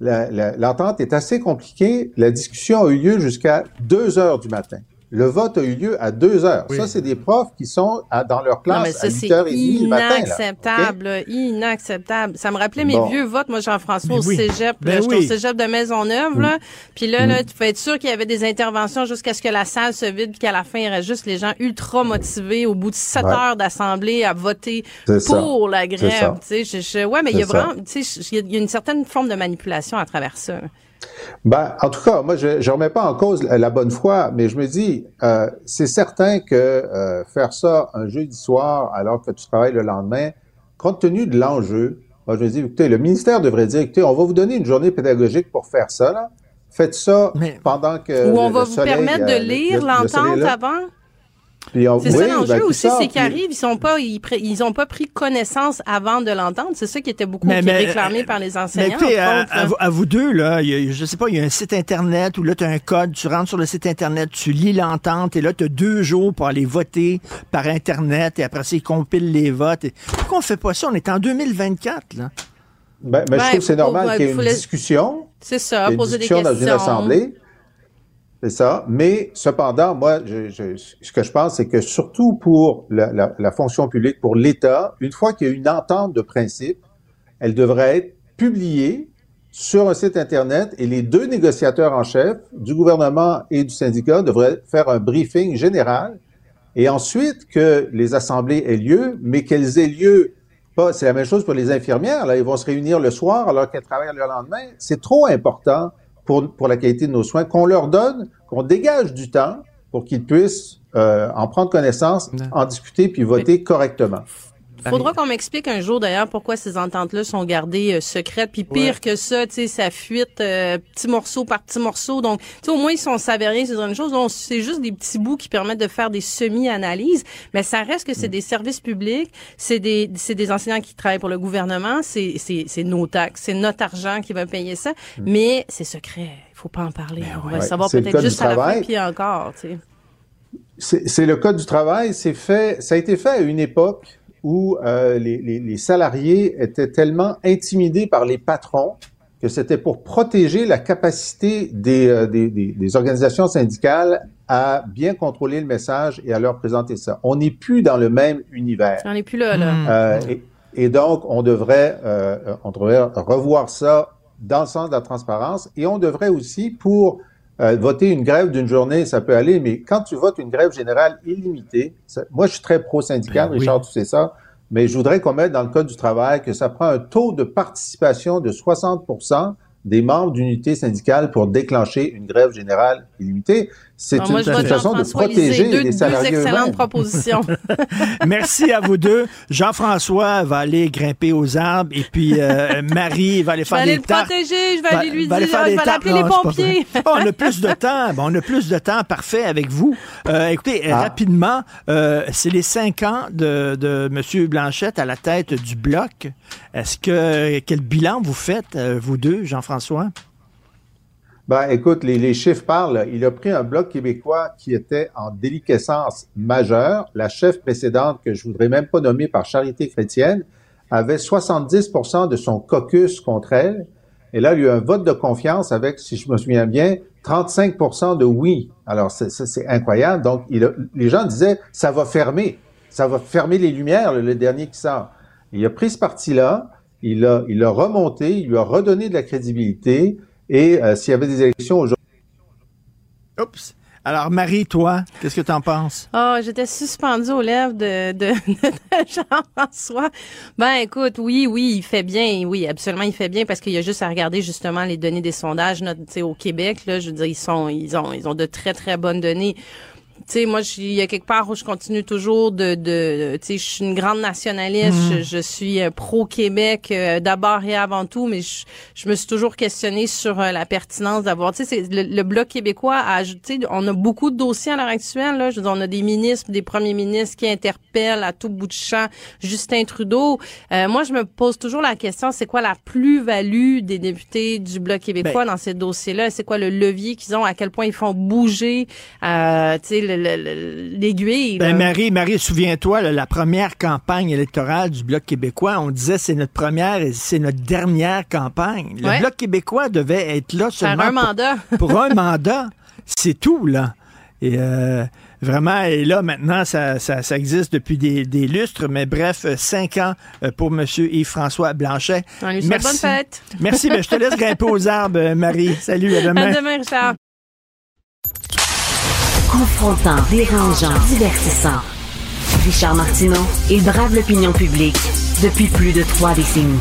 L'entente est assez compliquée. La discussion a eu lieu jusqu'à 2 heures du matin. Le vote a eu lieu à 2 heures. Ça, c'est des profs qui sont à- dans leur Non, mais classe ça, à c'est 8h30 le matin. inacceptable, inacceptable. Ça me rappelait mes Bon. vieux votes, moi, Jean-François, au oui. cégep. Ben là, J'étais oui. au cégep de Maisonneuve, là. Puis là, là, tu peux être sûr qu'il y avait des interventions jusqu'à ce que la salle se vide, puis qu'à la fin, il reste juste les gens ultra motivés au bout de sept Ouais. heures d'assemblée à voter ça. pour la grève. Tu sais, je, je- ouais, mais il y a ça. vraiment, tu sais, il y a une certaine forme de manipulation à travers ça. Ben, en tout cas, moi, je ne remets pas en cause la, bonne foi, mais je me dis, euh, c'est certain que euh, faire ça un jeudi soir alors que tu travailles le lendemain, compte tenu de l'enjeu, moi, je me dis, écoutez, le ministère devrait dire, écoutez, on va vous donner une journée pédagogique pour faire ça, là. Faites ça pendant que. Ou on le- va le vous permettre euh, de le- lire le l'entente avant? C'est oui, ça ben, l'enjeu tout aussi, c'est qu'ils arrivent, ils sont pas, ils, ont pas pris connaissance avant de l'entendre. C'est ça qui était beaucoup Mais- qui est mais, réclamé euh, par les Mais enseignants. écoutez, entre à, autres, à vous, à vous deux, là, il y a- je sais pas, il y a un site Internet où là, tu as un code, tu rentres sur le site Internet, tu lis l'entente, et là, tu as deux jours pour aller voter par Internet, et après ça, ils compilent les votes. Et pourquoi on fait pas ça? On est en 2024, là. Ben, ben, je trouve que c'est normal qu'il y ait faut une les- discussion. C'est ça, poser des discussion questions. dans une assemblée. C'est ça. Mais cependant, moi, ce que je pense, c'est que surtout pour la fonction publique, pour l'État, une fois qu'il y a une entente de principe, elle devrait être publiée sur un site Internet et les deux négociateurs en chef du gouvernement et du syndicat devraient faire un briefing général et ensuite que les assemblées aient lieu, mais qu'elles aient lieu pas, c'est la même chose pour les infirmières, là, ils vont se réunir le soir alors qu'elles travaillent le lendemain. C'est trop important pour, pour la qualité de nos soins qu'on leur donne, qu'on dégage du temps pour qu'ils puissent euh, en prendre connaissance, en discuter puis voter correctement. Faudra qu'on m'explique un jour d'ailleurs pourquoi ces ententes-là sont gardées euh, secrètes. Puis pire Ouais. que ça, tu sais, ça fuite euh, petit morceau par petit morceau. Donc, tu sais, au moins, si on savait rien, c'est une chose. Donc, c'est juste des petits bouts qui permettent de faire des semi-analyses. Mais ça reste que c'est des services publics, c'est des, c'est des enseignants qui travaillent pour le gouvernement, c'est, c'est, c'est nos taxes, c'est notre argent qui va payer ça. Mais c'est secret. Il faut pas en parler. on va le savoir peut-être juste à la fin, puis encore, tu sais. C'est c'est le code du travail. C'est fait. Ça a été fait à une époque où euh, les, les- les salariés étaient tellement intimidés par les patrons que c'était pour protéger la capacité des, euh, des, des- des organisations syndicales à bien contrôler le message et à leur présenter ça. On n'est plus dans le même univers. On n'est plus là, là. Euh, et, et donc, on devrait, euh, on devrait revoir ça dans le sens de la transparence et on devrait aussi, pour euh, voter une grève d'une journée, ça peut aller, mais quand tu votes une grève générale illimitée, ça- moi, je suis très pro-syndical, Ben oui. Richard, tu sais ça, mais je voudrais qu'on mette dans le Code du travail que ça prend un taux de participation de 60% des membres d'unités syndicales pour déclencher une grève générale illimitée. C'est une, moi, je une vote façon de protéger. Deux, les deux salariés excellentes propositions. Merci à vous deux. Jean-François va aller grimper aux arbres et puis euh, Marie va aller Je vais faire aller des le tartes. protéger, je vais Va- aller lui va aller dire, faire je des vais aller tartes. appeler les pompiers. Oh, on a plus de temps. Bon, on a plus de temps. Parfait avec vous. Euh, écoutez, Ah. rapidement, euh, c'est les cinq ans de, de M. Blanchette à la tête du bloc. Est-ce que quel bilan vous faites, euh, vous deux, Jean-François? Ben, écoute, les, les chiffres parlent. Il a pris un bloc québécois qui était en déliquescence majeure. La chef précédente, que je voudrais même pas nommer par charité chrétienne, avait 70% de son caucus contre elle. Et là, il y a eu un vote de confiance avec, si je me souviens bien, 35% de oui. Alors, c'est- incroyable. Donc, les gens disaient, ça va fermer. Ça va fermer les lumières, le, le dernier qui sort. Il a pris ce parti-là, il a, il a remonté, il lui a redonné de la crédibilité. Et euh, s'il y avait des élections aujourd'hui, Oups. Alors, Marie, toi, qu'est-ce que tu en penses? Oh, j'étais suspendue aux lèvres de, de, de Jean-François. Ben, écoute, oui, oui, il fait bien. Oui, absolument, il fait bien parce qu'il y a juste à regarder justement les données des sondages, notre- tu sais, au Québec, là. Je veux dire, ils sont, ils ont, ils ont de très, très bonnes données. Tu sais, moi, il y a quelque part où je continue toujours de, de, tu sais, je suis une grande nationaliste, Mm. je, je suis euh, pro-Québec euh, d'abord et avant tout, mais je, je me suis toujours questionnée sur euh, la pertinence d'avoir, tu sais, le, le Bloc québécois a ajouté, on a beaucoup de dossiers à l'heure actuelle, là, je veux dire, on a des ministres, des premiers ministres qui interpellent à tout bout de champ Justin Trudeau. Euh, moi, je me pose toujours la question, c'est quoi la plus-value des députés du Bloc québécois Ben- dans ces dossiers-là? C'est quoi le levier qu'ils ont? À quel point ils font bouger, euh, tu sais, l'aiguille? Ben? Marie, Marie, souviens-toi, la première campagne électorale du Bloc québécois, on disait c'est notre première et c'est notre dernière campagne. Le Ouais. Bloc québécois devait être là Faire seulement un pour- mandat. pour, un mandat. C'est tout, là. Et euh, vraiment, et là, maintenant, ça, ça, ça existe depuis des, des lustres, mais bref, euh, cinq ans euh, pour M. Yves-François Blanchet. On lui souhaite bonne fête. Merci, ben, je te laisse grimper aux arbres, Marie. Salut, à demain. À demain, Richard. Confrontant, dérangeant, divertissant. Richard Martineau, il brave l'opinion publique depuis plus de trois décennies.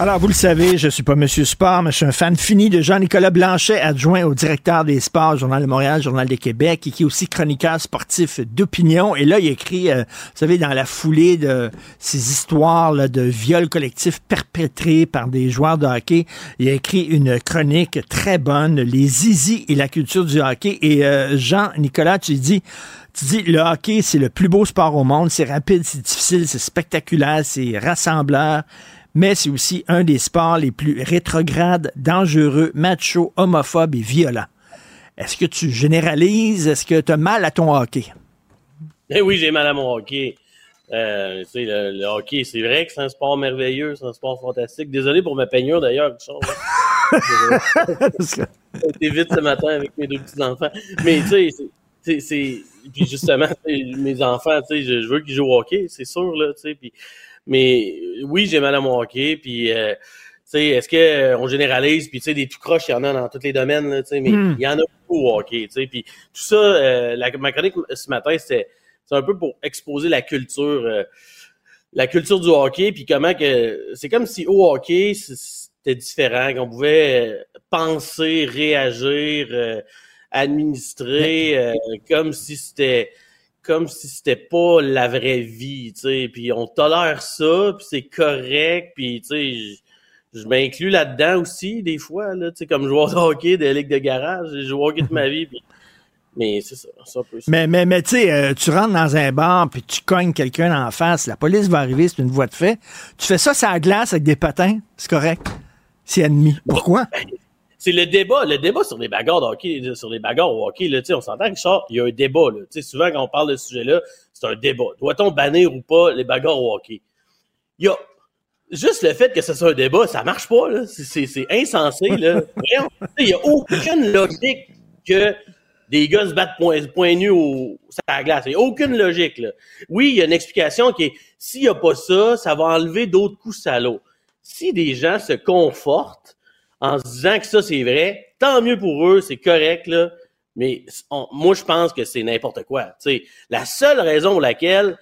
Alors, vous le savez, je suis pas Monsieur Sport, mais je suis un fan fini de Jean-Nicolas Blanchet, adjoint au directeur des sports, Journal de Montréal, Journal de Québec, et qui est aussi chroniqueur sportif d'opinion. Et là, il écrit, euh, vous savez, dans la foulée de ces histoires là, de viols collectifs perpétrés par des joueurs de hockey, il a écrit une chronique très bonne, Les zizi et la culture du hockey. Et euh, Jean-Nicolas, tu dis, tu dis, le hockey, c'est le plus beau sport au monde. C'est rapide, c'est difficile, c'est spectaculaire, c'est rassembleur. Mais c'est aussi un des sports les plus rétrogrades, dangereux, macho, homophobes et violents. Est-ce que tu généralises? Est-ce que tu as mal à ton hockey? Eh oui, j'ai mal à mon hockey. Euh, le, le hockey, c'est vrai que c'est un sport merveilleux, c'est un sport fantastique. Désolé pour ma peignure d'ailleurs, Richard. J'ai été vite ce matin avec mes deux petits-enfants. Mais tu sais, c'est-. Puis justement, mes enfants, je, je veux qu'ils jouent au hockey, c'est sûr, là, tu sais. Puis, mais euh, oui, j'ai mal à mon hockey. Puis, euh, tu sais, est-ce qu'on généralise? Puis, tu sais, des tout croches, il y en a dans tous les domaines, là, tu sais, mais Hmm. il y en a beaucoup au hockey, tu sais. Puis, tout ça, euh, la, ma chronique ce matin, c'est c'est un peu pour exposer la culture, euh, la culture du hockey, puis comment que c'est comme si au hockey c'était différent, qu'on pouvait euh, penser, réagir, euh, administrer, euh, comme si c'était comme si c'était pas la vraie vie, tu sais. Puis on tolère ça, puis c'est correct, puis tu sais. je- je m'inclus là-dedans aussi, des fois, là, tu sais, comme joueur de hockey de ligue de garage. J'ai joué au hockey de ma vie, puis- mais c'est ça, ça. Mais, mais, mais tu sais, euh, tu rentres dans un bar puis tu cognes quelqu'un en face, la police va arriver, c'est une voie de fait. Tu fais ça sur la glace avec des patins, c'est correct. C'est admis. Pourquoi? C'est le débat, le débat sur les bagarres de hockey, sur les bagarres au hockey, là, tu sais, on s'entend, Richard, il y a un débat, là. Tu sais, souvent, quand on parle de ce sujet-là, c'est un débat. Doit-on bannir ou pas les bagarres au hockey? Il y a, juste le fait que ce soit un débat, ça marche pas, là. C'est- C'est c'est insensé, là. Il y a aucune logique que des gars se battent point, point nu au, sur la glace. Il n'y a aucune logique, là. Oui, il y a une explication qui est, s'il n'y a pas ça, ça va enlever d'autres coups salauds. Si des gens se confortent en se disant que ça, c'est vrai, tant mieux pour eux, c'est correct, là. Mais on- moi, je pense que c'est n'importe quoi. Tu sais, la seule raison pour laquelle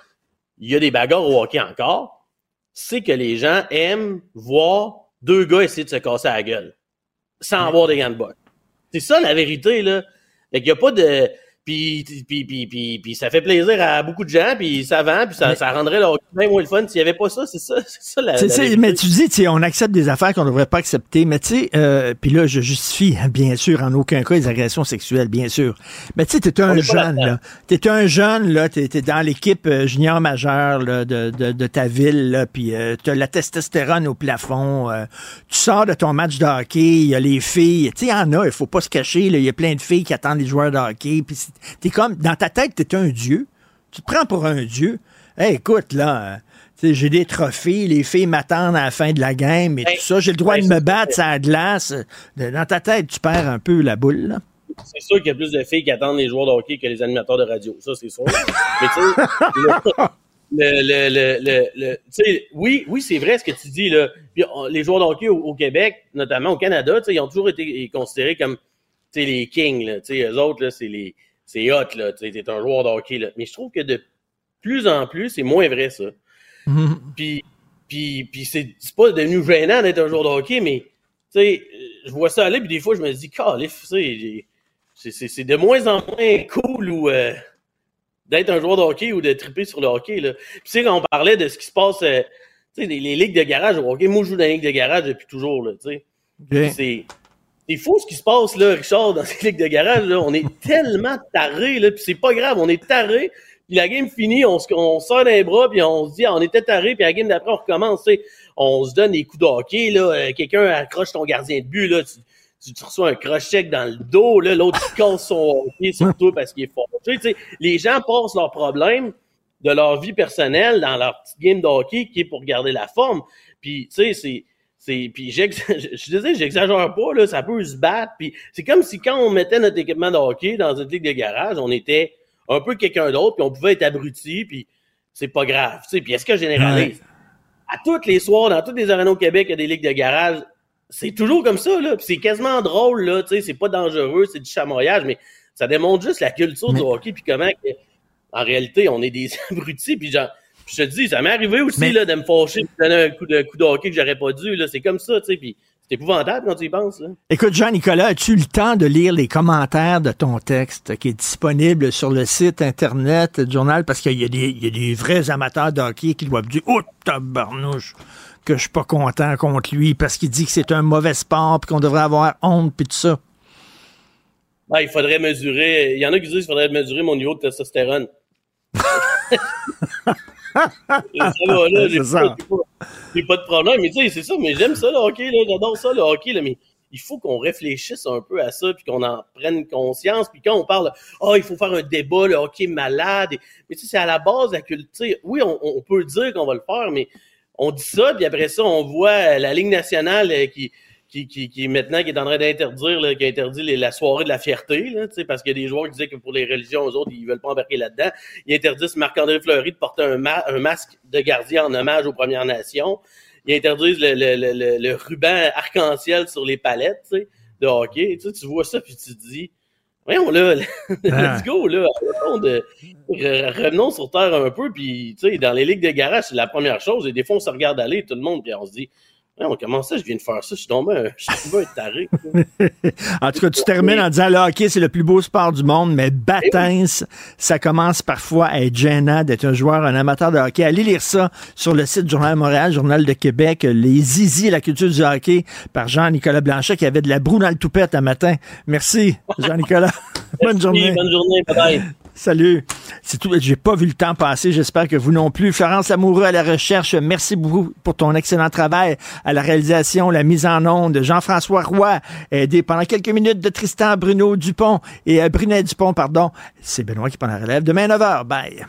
il y a des bagarres au hockey encore, c'est que les gens aiment voir deux gars essayer de se casser la gueule sans avoir des gants de boxe. C'est ça la vérité, là. Fait qu'il y a pas de... Puis, puis, puis, puis, puis ça fait plaisir à beaucoup de gens, puis ça vend, puis ça, ça rendrait le hockey bien moins le fun s'il n'y avait pas ça. C'est ça, c'est ça la, la c'est- mais tu dis, tu sais, on accepte des affaires qu'on ne devrait pas accepter. Mais tu sais, euh, puis là, je justifie, bien sûr, en aucun cas les agressions sexuelles, bien sûr. Mais tu sais, t'es un pas jeune, là. T'es un jeune, là. T'es es dans l'équipe euh, junior majeure là, de, de, de ta ville, là. Puis euh, t'as la testostérone au plafond. euh, tu sors de ton match de hockey, il y a les filles. Tu sais, il y en a, il faut pas se cacher. Il y a plein de filles qui attendent les joueurs de hockey. Puis t'es comme, dans ta tête, t'es un dieu. Tu te prends pour un dieu. Hey, écoute, là... j'ai des trophées, les filles m'attendent à la fin de la game et tout ça. J'ai le droit de me battre à la glace. Dans ta tête, tu perds un peu la boule. Là. C'est sûr qu'il y a plus de filles qui attendent les joueurs de hockey que les animateurs de radio. Ça, c'est sûr. Mais tu sais, le, le, le, le, le- tu sais, oui, oui, c'est vrai ce que tu dis, là. Puis, on- les joueurs de hockey au, au Québec, notamment au Canada, tu sais, ils ont toujours été considérés comme, tu sais, les kings, là. Tu sais, eux autres, c'est les, c'est hot, là. Tu sais, t'es un joueur de hockey, là. Mais je trouve que de plus en plus, c'est moins vrai, ça. Puis, puis, puis c'est pas devenu gênant d'être un joueur de hockey, mais tu sais, je vois ça aller, puis des fois, je me dis, calif, c'est- de moins en moins cool ou euh, d'être un joueur de hockey ou de triper sur le hockey. Là. Puis tu sais, quand on parlait de ce qui se passe, euh, tu sais, les, les ligues de garage au hockey, moi, je joue dans les ligues de garage depuis toujours, là, tu sais. C'est c'est fou ce qui se passe, là, Richard, dans ces ligues de garage, là. On est tellement tarés, là, puis c'est pas grave, on est tarés. Puis la game finie, on se, on serre les bras, puis on se dit, ah, on était tarés, puis la game d'après, on recommence, tu sais. On se donne des coups de hockey, là. euh, Quelqu'un accroche ton gardien de but, là. Tu, tu, reçois un crochet dans le dos, là. L'autre qui casse son hockey sur toi parce qu'il est fort. Tu sais, tu sais, les gens passent leurs problèmes de leur vie personnelle dans leur petite game de hockey qui est pour garder la forme. Puis, tu sais, c'est... Puis je désolé, j'exagère pas, là, ça peut se battre. Puis c'est comme si quand on mettait notre équipement de hockey dans une ligue de garage, on était un peu quelqu'un d'autre, puis on pouvait être abruti, puis c'est pas grave. Puis est-ce que généralise? À toutes les soirs, dans toutes les arénas au Québec, il y a des ligues de garage. C'est toujours comme ça, là. Puis c'est quasiment drôle, là. Tu sais, c'est pas dangereux, c'est du chamoyage, mais ça démontre juste la culture du hockey, puis comment, en réalité, on est des abrutis, puis genre, je te dis, ça m'est arrivé aussi, Mais- là, de me fâcher, de donner un coup de, coup de hockey que j'aurais pas dû. C'est comme ça, tu sais, puis c'est épouvantable quand tu y penses, là. Écoute, Jean-Nicolas, as-tu le temps de lire les commentaires de ton texte qui est disponible sur le site Internet du journal? Parce qu'il y, a des- il y a des vrais amateurs de hockey qui doivent dire « Oh, tabarnouche! » que je suis pas content contre lui parce qu'il dit que c'est un mauvais sport puis qu'on devrait avoir honte puis tout ça. Ben, il faudrait mesurer. Il y en a qui disent qu'il faudrait mesurer mon niveau de testostérone. Et ça va, là, j'ai pas, de problème. Mais tu sais, c'est ça, mais j'aime ça le hockey, là. J'adore ça, le hockey, là. Mais il faut qu'on réfléchisse un peu à ça, puis qu'on en prenne conscience. Puis quand on parle, ah, il faut faire un débat, le hockey est malade. Et- mais tu sais, c'est à la base de la culture. Oui, on, on peut dire qu'on va le faire, mais on dit ça, puis après ça, on voit la Ligue nationale euh, qui, qui, qui, qui maintenant qui est en train d'interdire, qui a interdit la soirée de la fierté, là, parce qu'il y a des joueurs qui disaient que pour les religions, eux autres, ils veulent pas embarquer là-dedans. Ils interdisent Marc-André Fleury de porter un, ma- un masque de gardien en hommage aux Premières Nations. Ils interdisent le, le, le, le, ruban arc-en-ciel sur les palettes, de hockey. Tu, vois ça, puis tu te dis, voyons là, let's go, là, de, re- revenons sur Terre un peu, puis dans les ligues de garage, c'est la première chose, et des fois, on se regarde aller, tout le monde, puis on se dit, Voyons, comment ça, je viens de faire ça, je suis tombé un, je suis tombé un taré. En tout cas, tu termines en disant le hockey, c'est le plus beau sport du monde, mais Batins, ça commence parfois à être gênant d'être un joueur, un amateur de hockey. Allez lire ça sur le site Journal de Montréal, Journal de Québec, Les Zizi, la culture du hockey, par Jean-Nicolas Blanchet, qui avait de la broue dans le toupette un matin. Merci, Jean-Nicolas. bonne journée. bonne journée, bye-bye. Salut. C'est tout. J'ai pas vu le temps passer. J'espère que vous non plus. Florence Amoureux à la recherche. Merci beaucoup pour ton excellent travail à la réalisation, la mise en onde. Jean-François Roy, aidé pendant quelques minutes de Tristan Bruno Dupont et euh, Brunet Dupont, pardon. C'est Benoît qui prend la relève. Demain 9h. Bye.